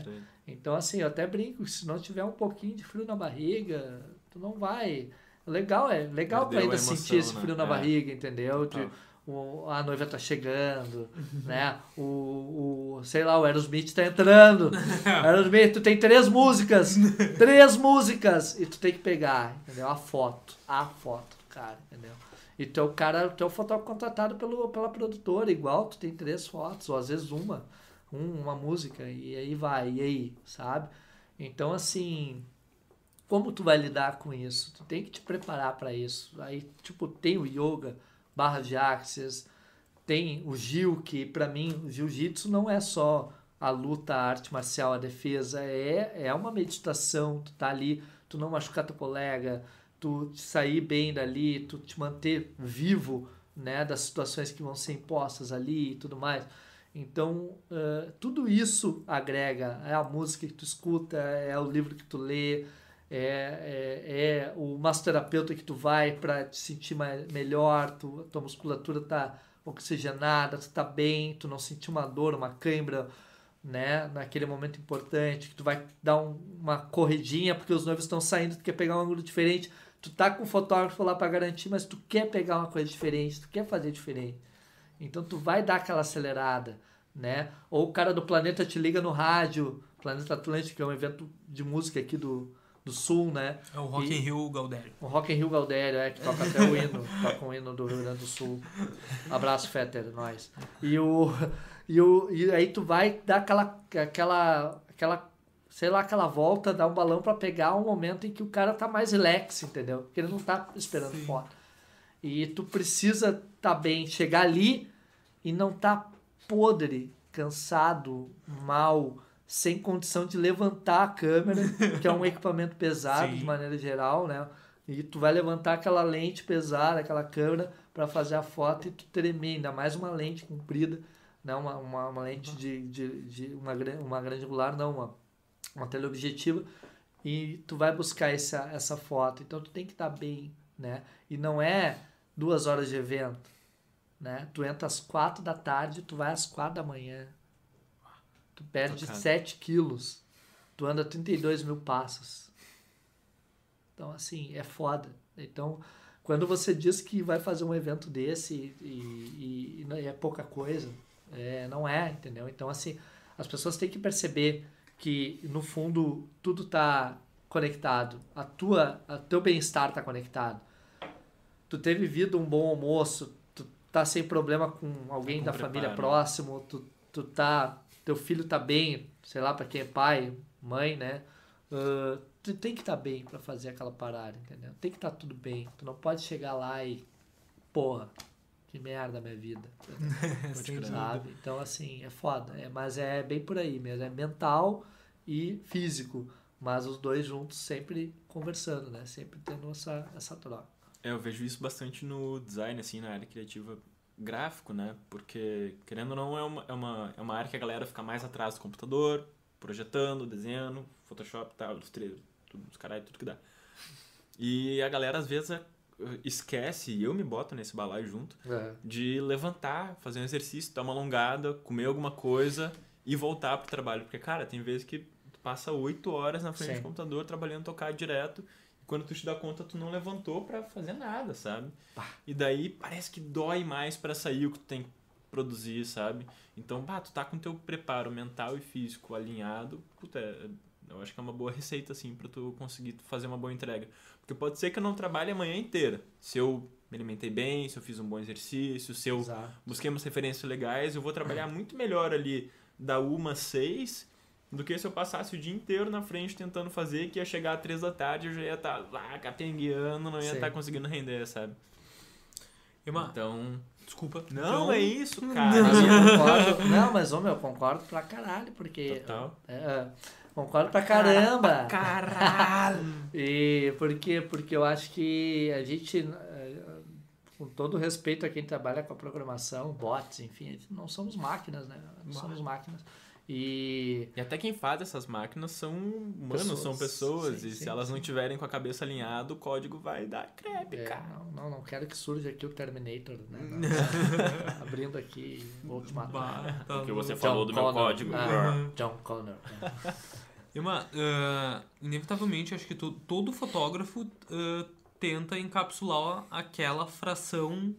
Então, assim, eu até brinco, que se não tiver um pouquinho de frio na barriga, tu não vai. Legal, é legal Perdeu ainda emoção, sentir esse né? frio na É. barriga, entendeu? De, Tá. O, a noiva tá chegando, né? O, o, sei lá, o Aerosmith tá entrando. Aerosmith, tu tem três músicas, três músicas, e tu tem que pegar, entendeu? A foto, a foto do cara, entendeu? E tu é o cara, tu é o fotógrafo contratado pelo, pela produtora, igual, tu tem três fotos, ou às vezes uma, um, uma música, e aí vai, e aí, sabe? Então, assim, como tu vai lidar com isso? Tu tem que te preparar para isso. Aí, tipo, tem o yoga, barra de axis, tem o Gil, que para mim, o jiu-jitsu não é só a luta, a arte marcial, a defesa, é, é uma meditação, tu tá ali, tu não machucar teu colega, tu sair bem dali, tu te manter vivo, né, das situações que vão ser impostas ali e tudo mais. Então, eh, tudo isso agrega, é a música que tu escuta, é o livro que tu lê, é, é, é o massoterapeuta que tu vai para te sentir mais, melhor, tu, tua musculatura tá oxigenada, tu tá bem, tu não sentir uma dor, uma cãibra, né, naquele momento importante, que tu vai dar um- uma corridinha porque os noivos estão saindo, tu quer pegar um ângulo diferente, tu tá com o fotógrafo lá para garantir, mas tu quer pegar uma coisa diferente, tu quer fazer diferente. Então tu vai dar aquela acelerada, né? Ou o cara do Planeta te liga no rádio, Planeta Atlântico, que é um evento de música aqui do, do Sul, né? É o Rock in Rio Galdério. O Rock in Rio Galdério, é, que toca até o hino, toca o hino do Rio Grande do Sul. Abraço, Fetter, nós. E, o, e, o, e aí tu vai dar aquela, aquela, aquela, sei lá, aquela volta, dar um balão pra pegar um momento em que o cara tá mais relax, entendeu? Porque ele não tá esperando Sim. fora. E tu precisa tá bem, chegar ali e não tá podre, cansado, mal, sem condição de levantar a câmera, que é um equipamento pesado Sim. de maneira geral, né? E tu vai levantar aquela lente pesada, aquela câmera para fazer a foto e tu tremer, ainda mais uma lente comprida, né? Uma, uma, uma lente de, de, de uma, uma grande angular, não, uma, uma teleobjetiva, e tu vai buscar essa, essa foto. Então tu tem que estar bem, né? E não é duas horas de evento, né? Tu entra às quatro da tarde, tu vai às quatro da manhã. Tu perde Tocado. 7 quilos. Tu anda 32 mil passos. Então, assim, é foda. Então, quando você diz que vai fazer um evento desse e, e- e é pouca coisa, é, não é, entendeu? Então, assim, as pessoas têm que perceber que, no fundo, tudo tá conectado. A tua, a teu bem-estar tá conectado. Tu ter vivido um bom almoço, tu tá sem problema com alguém com da família preparo. próximo, tu, tu tá, teu filho tá bem, sei lá, para quem é pai, mãe, né? Ah, tu tem que estar bem para fazer aquela parada, entendeu? Tem que estar tudo bem. Tu não pode chegar lá e, porra, que merda a minha vida. Sabe? Então, assim, é foda. É, mas é bem por aí mesmo. É mental e físico. Mas os dois juntos sempre conversando, né? Sempre tendo essa, essa troca. É, eu vejo isso bastante no design, assim, na área criativa gráfico, né? Porque, querendo ou não, é uma, é uma, é uma área que a galera fica mais atrás do computador, projetando, desenhando, Photoshop tal, Illustrator, tudo, os caralho, tudo que dá. E a galera, às vezes, esquece, e eu me boto nesse balaio junto, de levantar, fazer um exercício, dar uma alongada, comer alguma coisa e voltar pro trabalho. Porque, cara, tem vezes que tu passa oito horas na frente Sim. do computador trabalhando tocar direto quando tu te dá conta tu não levantou pra fazer nada, sabe? E daí parece que dói mais pra sair o que tu tem que produzir, sabe? Então, bah, tu tá com teu preparo mental e físico alinhado, puta, é- eu acho que é uma boa receita, assim, pra tu conseguir fazer uma boa entrega. Porque pode ser que eu não trabalhe a manhã inteira. Se eu me alimentei bem, se eu fiz um bom exercício, se eu Exato. busquei umas referências legais, eu vou trabalhar muito melhor ali da uma às seis do que se eu passasse o dia inteiro na frente tentando fazer, que ia chegar às três da tarde eu já ia estar lá capengueando, não ia estar conseguindo render, sabe? E uma, Então, Desculpa. Não, Então, é isso, Mas cara. eu concordo. Não, mas, ô, meu, eu concordo pra caralho, porque. Total. É, é, concordo pra caramba. Caralho. E por quê? Porque eu acho que a gente, eh, com todo respeito a quem trabalha com a programação, bots, enfim, não somos máquinas, né? Não somos máquinas. E E até quem faz essas máquinas são humanos, Pessoas. são pessoas. Sim, e sim, se elas não sim. tiverem com a cabeça alinhada, o código vai dar crepe, é, cara. não, não, não quero que surja aqui o Terminator, né? Abrindo aqui o Ultimato. Bah, tá O que você louco. falou do meu Connor. código. Ah, John Connor. é. Irmã, ah, inevitavelmente, acho que to- todo fotógrafo ah, tenta encapsular aquela fração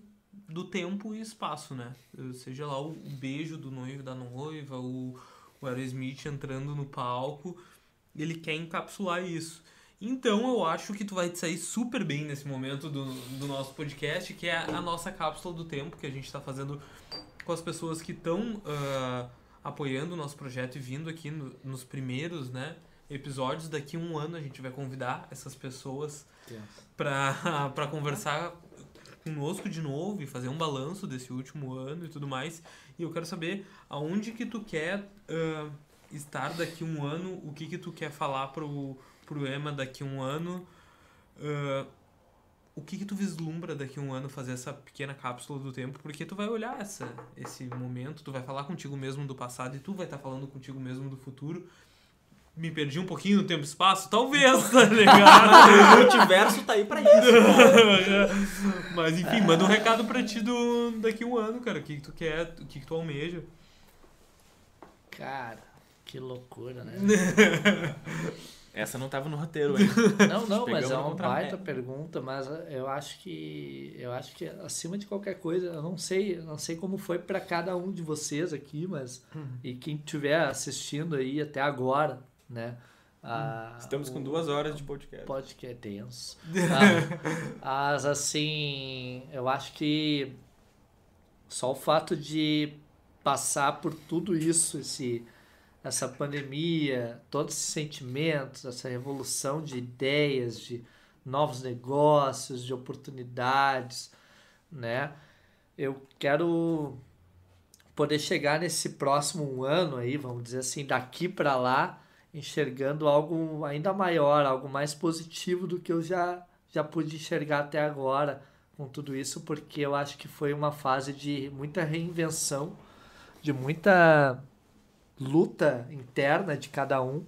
do tempo e espaço, né? Eh, Seja lá o o beijo do noivo e da noiva, o, o Aerosmith entrando no palco, ele quer encapsular isso. Então eu acho que tu vai te sair super bem nesse momento do, do nosso podcast, que é a nossa cápsula do tempo que a gente está fazendo com as pessoas que estão apoiando o nosso projeto e vindo aqui no- nos primeiros né, episódios. Daqui a um ano a gente vai convidar essas pessoas para conversar conosco de novo e fazer um balanço desse último ano e tudo mais. E eu quero saber aonde que tu quer ah, estar daqui um ano, o que que tu quer falar pro, pro Ema daqui um ano, ah, o que que tu vislumbra daqui um ano fazer essa pequena cápsula do tempo, porque tu vai olhar essa, esse momento, tu vai falar contigo mesmo do passado e tu vai estar falando contigo mesmo do futuro. Me perdi um pouquinho no tempo e espaço? Talvez, tá ligado? o multiverso tá aí pra isso. Mas enfim, manda um recado pra ti do, daqui a um ano, cara. O que, que tu quer, o que, que tu almeja. Cara, que loucura, né? Essa não tava no roteiro ainda. Não, não, mas é uma baita pergunta, mas eu acho que eu acho que acima de qualquer coisa, eu não sei, eu não sei como foi para cada um de vocês aqui, mas e quem estiver assistindo aí até agora, né? a- Estamos com o- duas horas de podcast. Podcast é tenso. Ah, mas assim, eu acho que só o fato de passar por tudo isso, esse, essa pandemia, todos esses sentimentos, essa revolução de ideias, de novos negócios, de oportunidades, né? Eu quero poder chegar nesse próximo ano aí, vamos dizer assim, daqui para lá, enxergando algo ainda maior, algo mais positivo do que eu já já pude enxergar até agora com tudo isso, porque eu acho que foi uma fase de muita reinvenção, de muita luta interna de cada um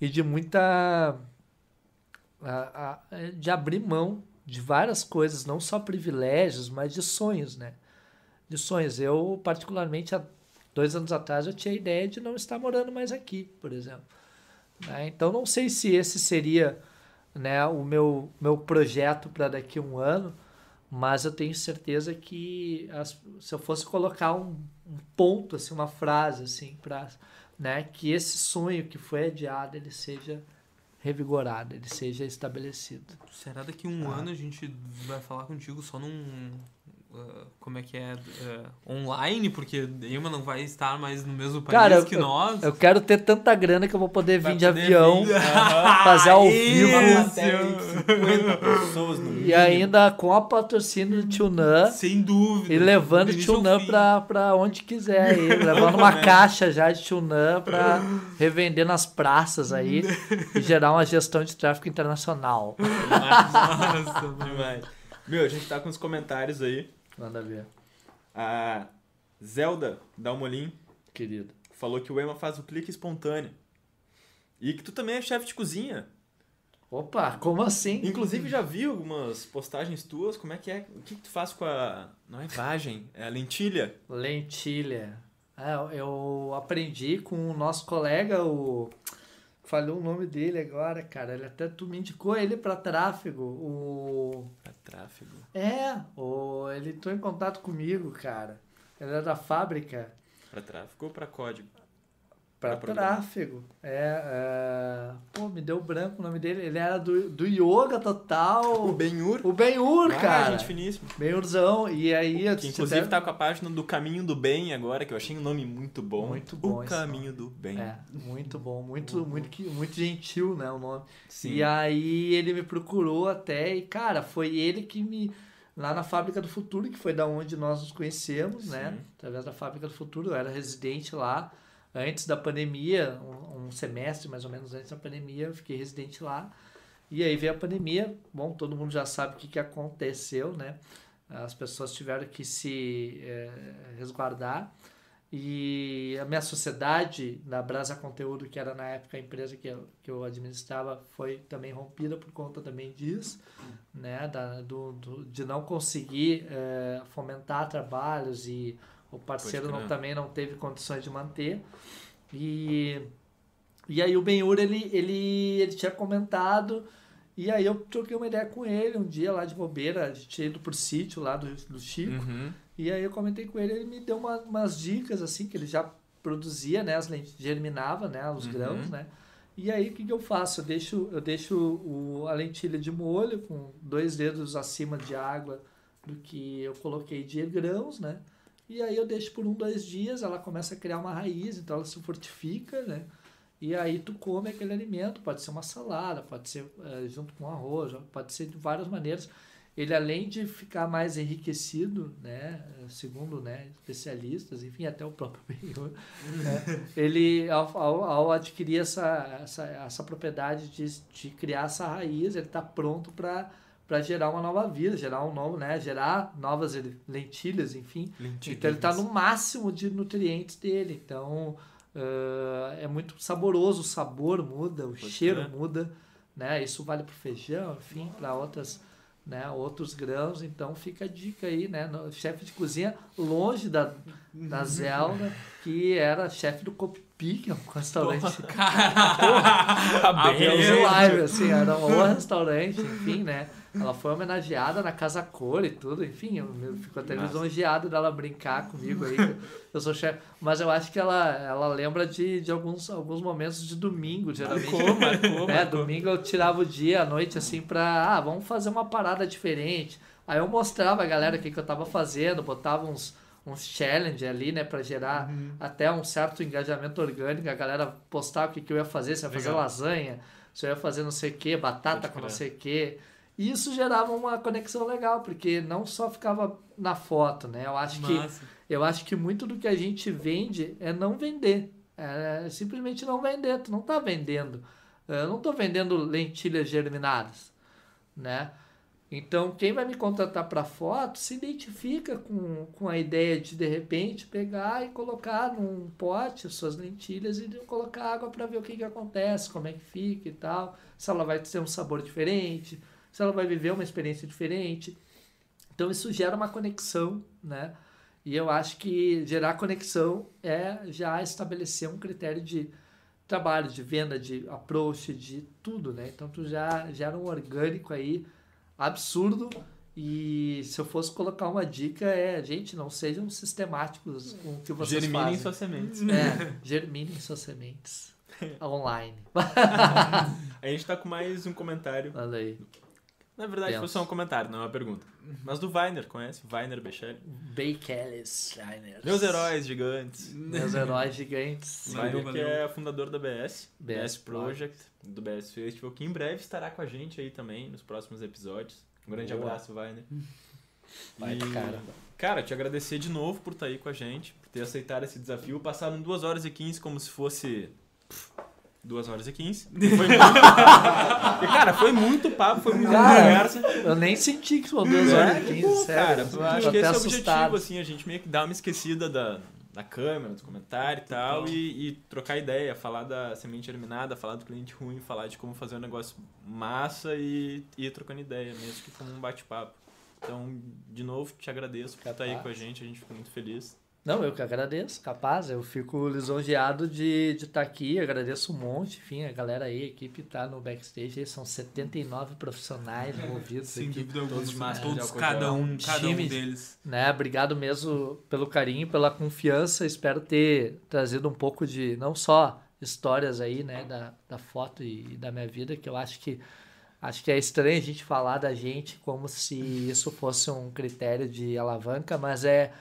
e de muita a- a- de abrir mão de várias coisas, não só privilégios, mas de sonhos, né? De sonhos. Eu, particularmente, há dois anos atrás, eu tinha a ideia de não estar morando mais aqui, por exemplo. Né? Então, não sei se esse seria né, o meu, meu projeto para daqui a um ano, mas eu tenho certeza que as- se eu fosse colocar um, um ponto, assim, uma frase, assim, para né, que esse sonho que foi adiado, ele seja revigorado, ele seja estabelecido. Será daqui a um Ah. ano a gente vai falar contigo só num. Ah, como é que é? ah, online, porque Ema não vai estar mais no mesmo país Cara, eu- que nós. Eu quero ter tanta grana que eu vou poder vir de poder avião, vir. Fazer ao vivo. Uma plateia de 50 pessoas no E ainda com a patrocínio do Tio Nan. Sem dúvida. E levando Do o Tio Nan pra, pra onde quiser aí. Levando uma caixa já de Tio Nan pra revender nas praças aí e gerar uma gestão de tráfego internacional. Nossa. Demais. Meu, a gente tá com os comentários aí. Manda ver, A Zelda Dalmolin querido. falou que o Ema faz o clique espontâneo. E que tu também é chefe de cozinha. Opa, como assim? Inclusive, já vi algumas postagens tuas. Como é que é? O que, que tu faz com a. Não é vagem, é a lentilha. Lentilha. É, eu aprendi com o nosso colega, o. Falhou o nome dele agora, cara. Ele até tu me indicou ele pra tráfego. O. Pra tráfego. É, o... ele entrou em contato comigo, cara. Ele é da fábrica Pra tráfego ou pra código? Pra Pra programa. tráfego. É, é, Pô, me deu branco o nome dele. Ele era do, do yoga total. O Benhur. O Ben-Hur, Ah, cara. gente finíssima. Ben-Hurzão. E aí... Que inclusive até- tá com a página do Caminho do Bem agora, que eu achei um nome muito bom. Muito bom O Caminho do Bem. É, muito bom. Muito, muito, muito gentil, né, o nome. Sim. E aí ele me procurou até e, cara, foi ele que me lá na Fábrica do Futuro, que foi da onde nós nos conhecemos, né? Sim. Através da Fábrica do Futuro, eu era residente lá antes da pandemia, um, um semestre mais ou menos antes da pandemia, eu fiquei residente lá. E aí veio a pandemia, bom, todo mundo já sabe o que, que aconteceu, né? As pessoas tiveram que se eh, resguardar. E a minha sociedade, na Brasa Conteúdo, que era na época a empresa que eu, que eu administrava, foi também rompida por conta também disso, né? Da, do, do, de não conseguir eh, fomentar trabalhos e o parceiro não, também não teve condições de manter. E, e aí o Benhur, ele, ele, ele tinha comentado, e aí eu troquei uma ideia com ele um dia lá de bobeira, a gente tinha ido por sítio lá do, do Chico, Uhum. e aí eu comentei com ele, ele me deu uma- umas dicas assim, que ele já produzia, né, as lentes, germinava, né, os Uhum. grãos, né, e aí o que, que eu faço? Eu deixo, eu deixo o, a lentilha de molho com dois dedos acima de água do que eu coloquei de grãos, né, e aí eu deixo por um, dois dias, ela começa a criar uma raiz, então ela se fortifica, né, e aí tu come aquele alimento, pode ser uma salada, pode ser eh, junto com arroz, pode ser de várias maneiras. Ele além de ficar mais enriquecido, né, segundo né, especialistas, enfim, até o próprio Benhur, né, ele ao, ao, ao adquirir essa, essa, essa propriedade de, de criar essa raiz, ele está pronto para para gerar uma nova vida, gerar um novo, né, gerar novas lentilhas, enfim. Então ele está no máximo de nutrientes dele. Então ah, é muito saboroso, o sabor muda, o Pode cheiro crer. muda, né? Isso vale para feijão, enfim, para outras, né? Outros grãos. Então fica a dica aí, né? Chefe de cozinha longe da, da Zelda, que era chefe do Copipi, que é um restaurante Tá Deus bem. live, assim, era um restaurante, enfim, né? Ela foi homenageada na Casa Cor e tudo, enfim, eu, fico até Massa. lisonjeado dela brincar comigo aí, eu sou chefe. Mas eu acho que ela, ela lembra de, de alguns, alguns momentos de domingo, geralmente. Marcou, marcou, né? marcou. Domingo eu tirava o dia, a noite, assim, pra, ah, vamos fazer uma parada diferente. Aí eu mostrava a galera o que, que eu tava fazendo, botava uns, uns challenge ali, né, pra gerar Uhum. até um certo engajamento orgânico, a galera postar o que, que eu ia fazer, se eu ia fazer Legal. lasanha, se eu ia fazer não sei o que, batata com não sei o que. E isso gerava uma conexão legal, porque não só ficava na foto, né? Eu acho que eu acho que muito do que a gente vende é não vender. É simplesmente não vender. Tu não tá vendendo. Eu não tô vendendo lentilhas germinadas, né? Então, quem vai me contratar para foto se identifica com, com a ideia de, de repente, pegar e colocar num pote as suas lentilhas e colocar água para ver o que, que acontece, como é que fica e tal. Se ela vai ter um sabor diferente, se ela vai viver uma experiência diferente. Então, isso gera uma conexão, né? E eu acho que gerar conexão é já estabelecer um critério de trabalho, de venda, de approach, de tudo, né? Então tu já gera um orgânico aí absurdo. E se eu fosse colocar uma dica é, gente, não sejam sistemáticos com o que vocês Germinem fazem. suas sementes. É, germinem suas sementes online. A gente tá com mais um comentário. Olha aí. Na verdade, foi só um comentário, não é uma pergunta. Mas do Weiner, conhece? Weiner Bechelli. Bakelis Shiners. Meus heróis gigantes. Meus heróis gigantes. Valeu, Weiner, que é fundador da BS, BS BS Project, do BS Festival, que em breve estará com a gente aí também nos próximos episódios. Um grande Boa. abraço, Weiner. Vai, E, cara. Cara, te agradecer de novo por estar aí com a gente, por ter aceitado esse desafio. Passaram 2 horas e 15 como se fosse. 2 horas e 15. E Foi muito... Cara, foi muito papo, foi muita Cara, conversa. Eu nem senti que foram duas É, horas e que quinze, bom, sério. cara. Eu acho que esse é o objetivo, assustado. assim, a gente meio que dá uma esquecida da, da câmera, dos comentários e tal, e, e trocar ideia, falar da semente germinada, falar do cliente ruim, falar de como fazer um negócio massa e, e ir trocando ideia, mesmo que como um bate-papo. Então, de novo, te agradeço por estar aí com a gente, a gente fica muito feliz. Não, eu que agradeço, capaz. Eu fico lisonjeado de estar de tá aqui, agradeço um monte. Enfim, a galera aí, a equipe tá no backstage, aí são 79 profissionais envolvidos Sem aqui. dúvida alguma. todos massa, Todos, de cada um, cada um deles. Né? Obrigado mesmo pelo carinho, pela confiança. Espero ter trazido um pouco de, não só histórias aí, né, da, da foto e, da minha vida, que eu acho que acho que é estranho a gente falar da gente como se isso fosse um critério de alavanca, mas é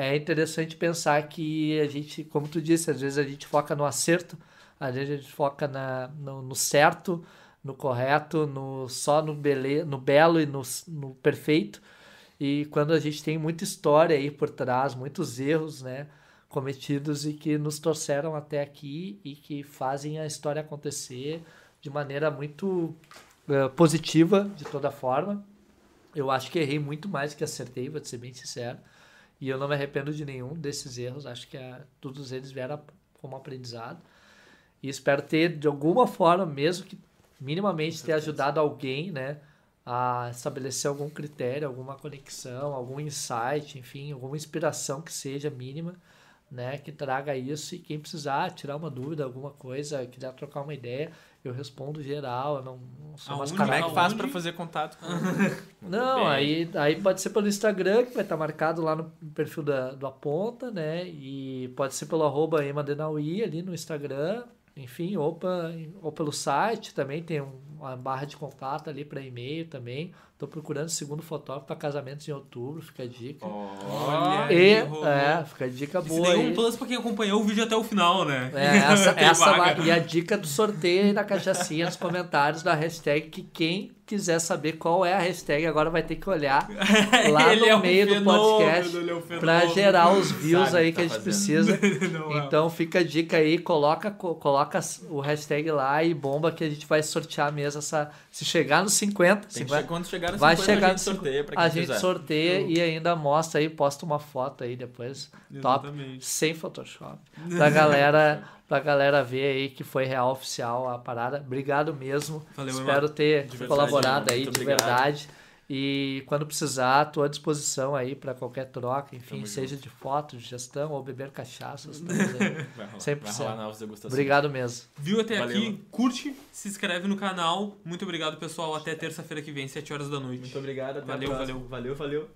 é interessante pensar que a gente, como tu disse, às vezes a gente foca no acerto, às vezes a gente foca na, no, no certo, no correto, no só no, bele, no belo e no, no perfeito. E quando a gente tem muita história aí por trás, muitos erros, né? Cometidos e que nos trouxeram até aqui e que fazem a história acontecer de maneira muito uh, positiva, de toda forma. Eu acho que errei muito mais que acertei, vou ser bem sincero. E eu não me arrependo de nenhum desses erros. Acho que a, todos eles vieram como aprendizado. E espero ter, de alguma forma, mesmo que minimamente ter ajudado alguém, né? A estabelecer algum critério, alguma conexão, algum insight, enfim, alguma inspiração que seja mínima, né? Que traga isso. E quem precisar tirar uma dúvida, alguma coisa, quiser trocar uma ideia, eu respondo geral, eu não, não sou Aonde? Como é que faz pra fazer contato com Não, Bem. aí, aí pode ser pelo Instagram, que vai estar marcado lá no perfil da, do Aponta, né? E pode ser pelo arroba emadenauí ali no Instagram, enfim, ou, pa- ou pelo site também, tem um- uma barra de contato ali para e-mail também. Tô procurando segundo fotógrafo para casamentos em outubro, fica a dica. Olha e, é, fica a dica Isso boa daí é um plus pra quem acompanhou o vídeo até o final, né? É, essa, essa lá- e a dica do sorteio aí na caixacinha nos comentários da hashtag que quem quiser saber qual é a hashtag agora vai ter que olhar lá no é um meio do fenômeno, podcast ele é um para gerar os views Sabe aí o que a que gente tá precisa. Não é. Então fica a dica aí, coloca, co- coloca o hashtag lá e bomba que a gente vai sortear mesmo essa. Se chegar nos 50, Tem que 50 chegar- quando chegar no vai 50, chegar a gente sorteia pra quem a gente quiser. sorteia e ainda mostra aí, posta uma foto aí depois. Top Exatamente. sem Photoshop. Pra galera, pra galera ver aí que foi real oficial a parada. Obrigado mesmo. Valeu, Espero ter colaborado aí de obrigado. verdade. E quando precisar, tô à disposição aí para qualquer troca, enfim, Tamo seja de foto, de gestão ou beber cachaça. aí. Vai rolar, 100%. vai rolar novas degustações. Obrigado mesmo. Viu até Valeu. aqui? Curte, se inscreve no canal. Muito obrigado, pessoal. Até terça-feira que vem, 7 horas da noite. Muito obrigado. Até Valeu, valeu. Valeu, valeu.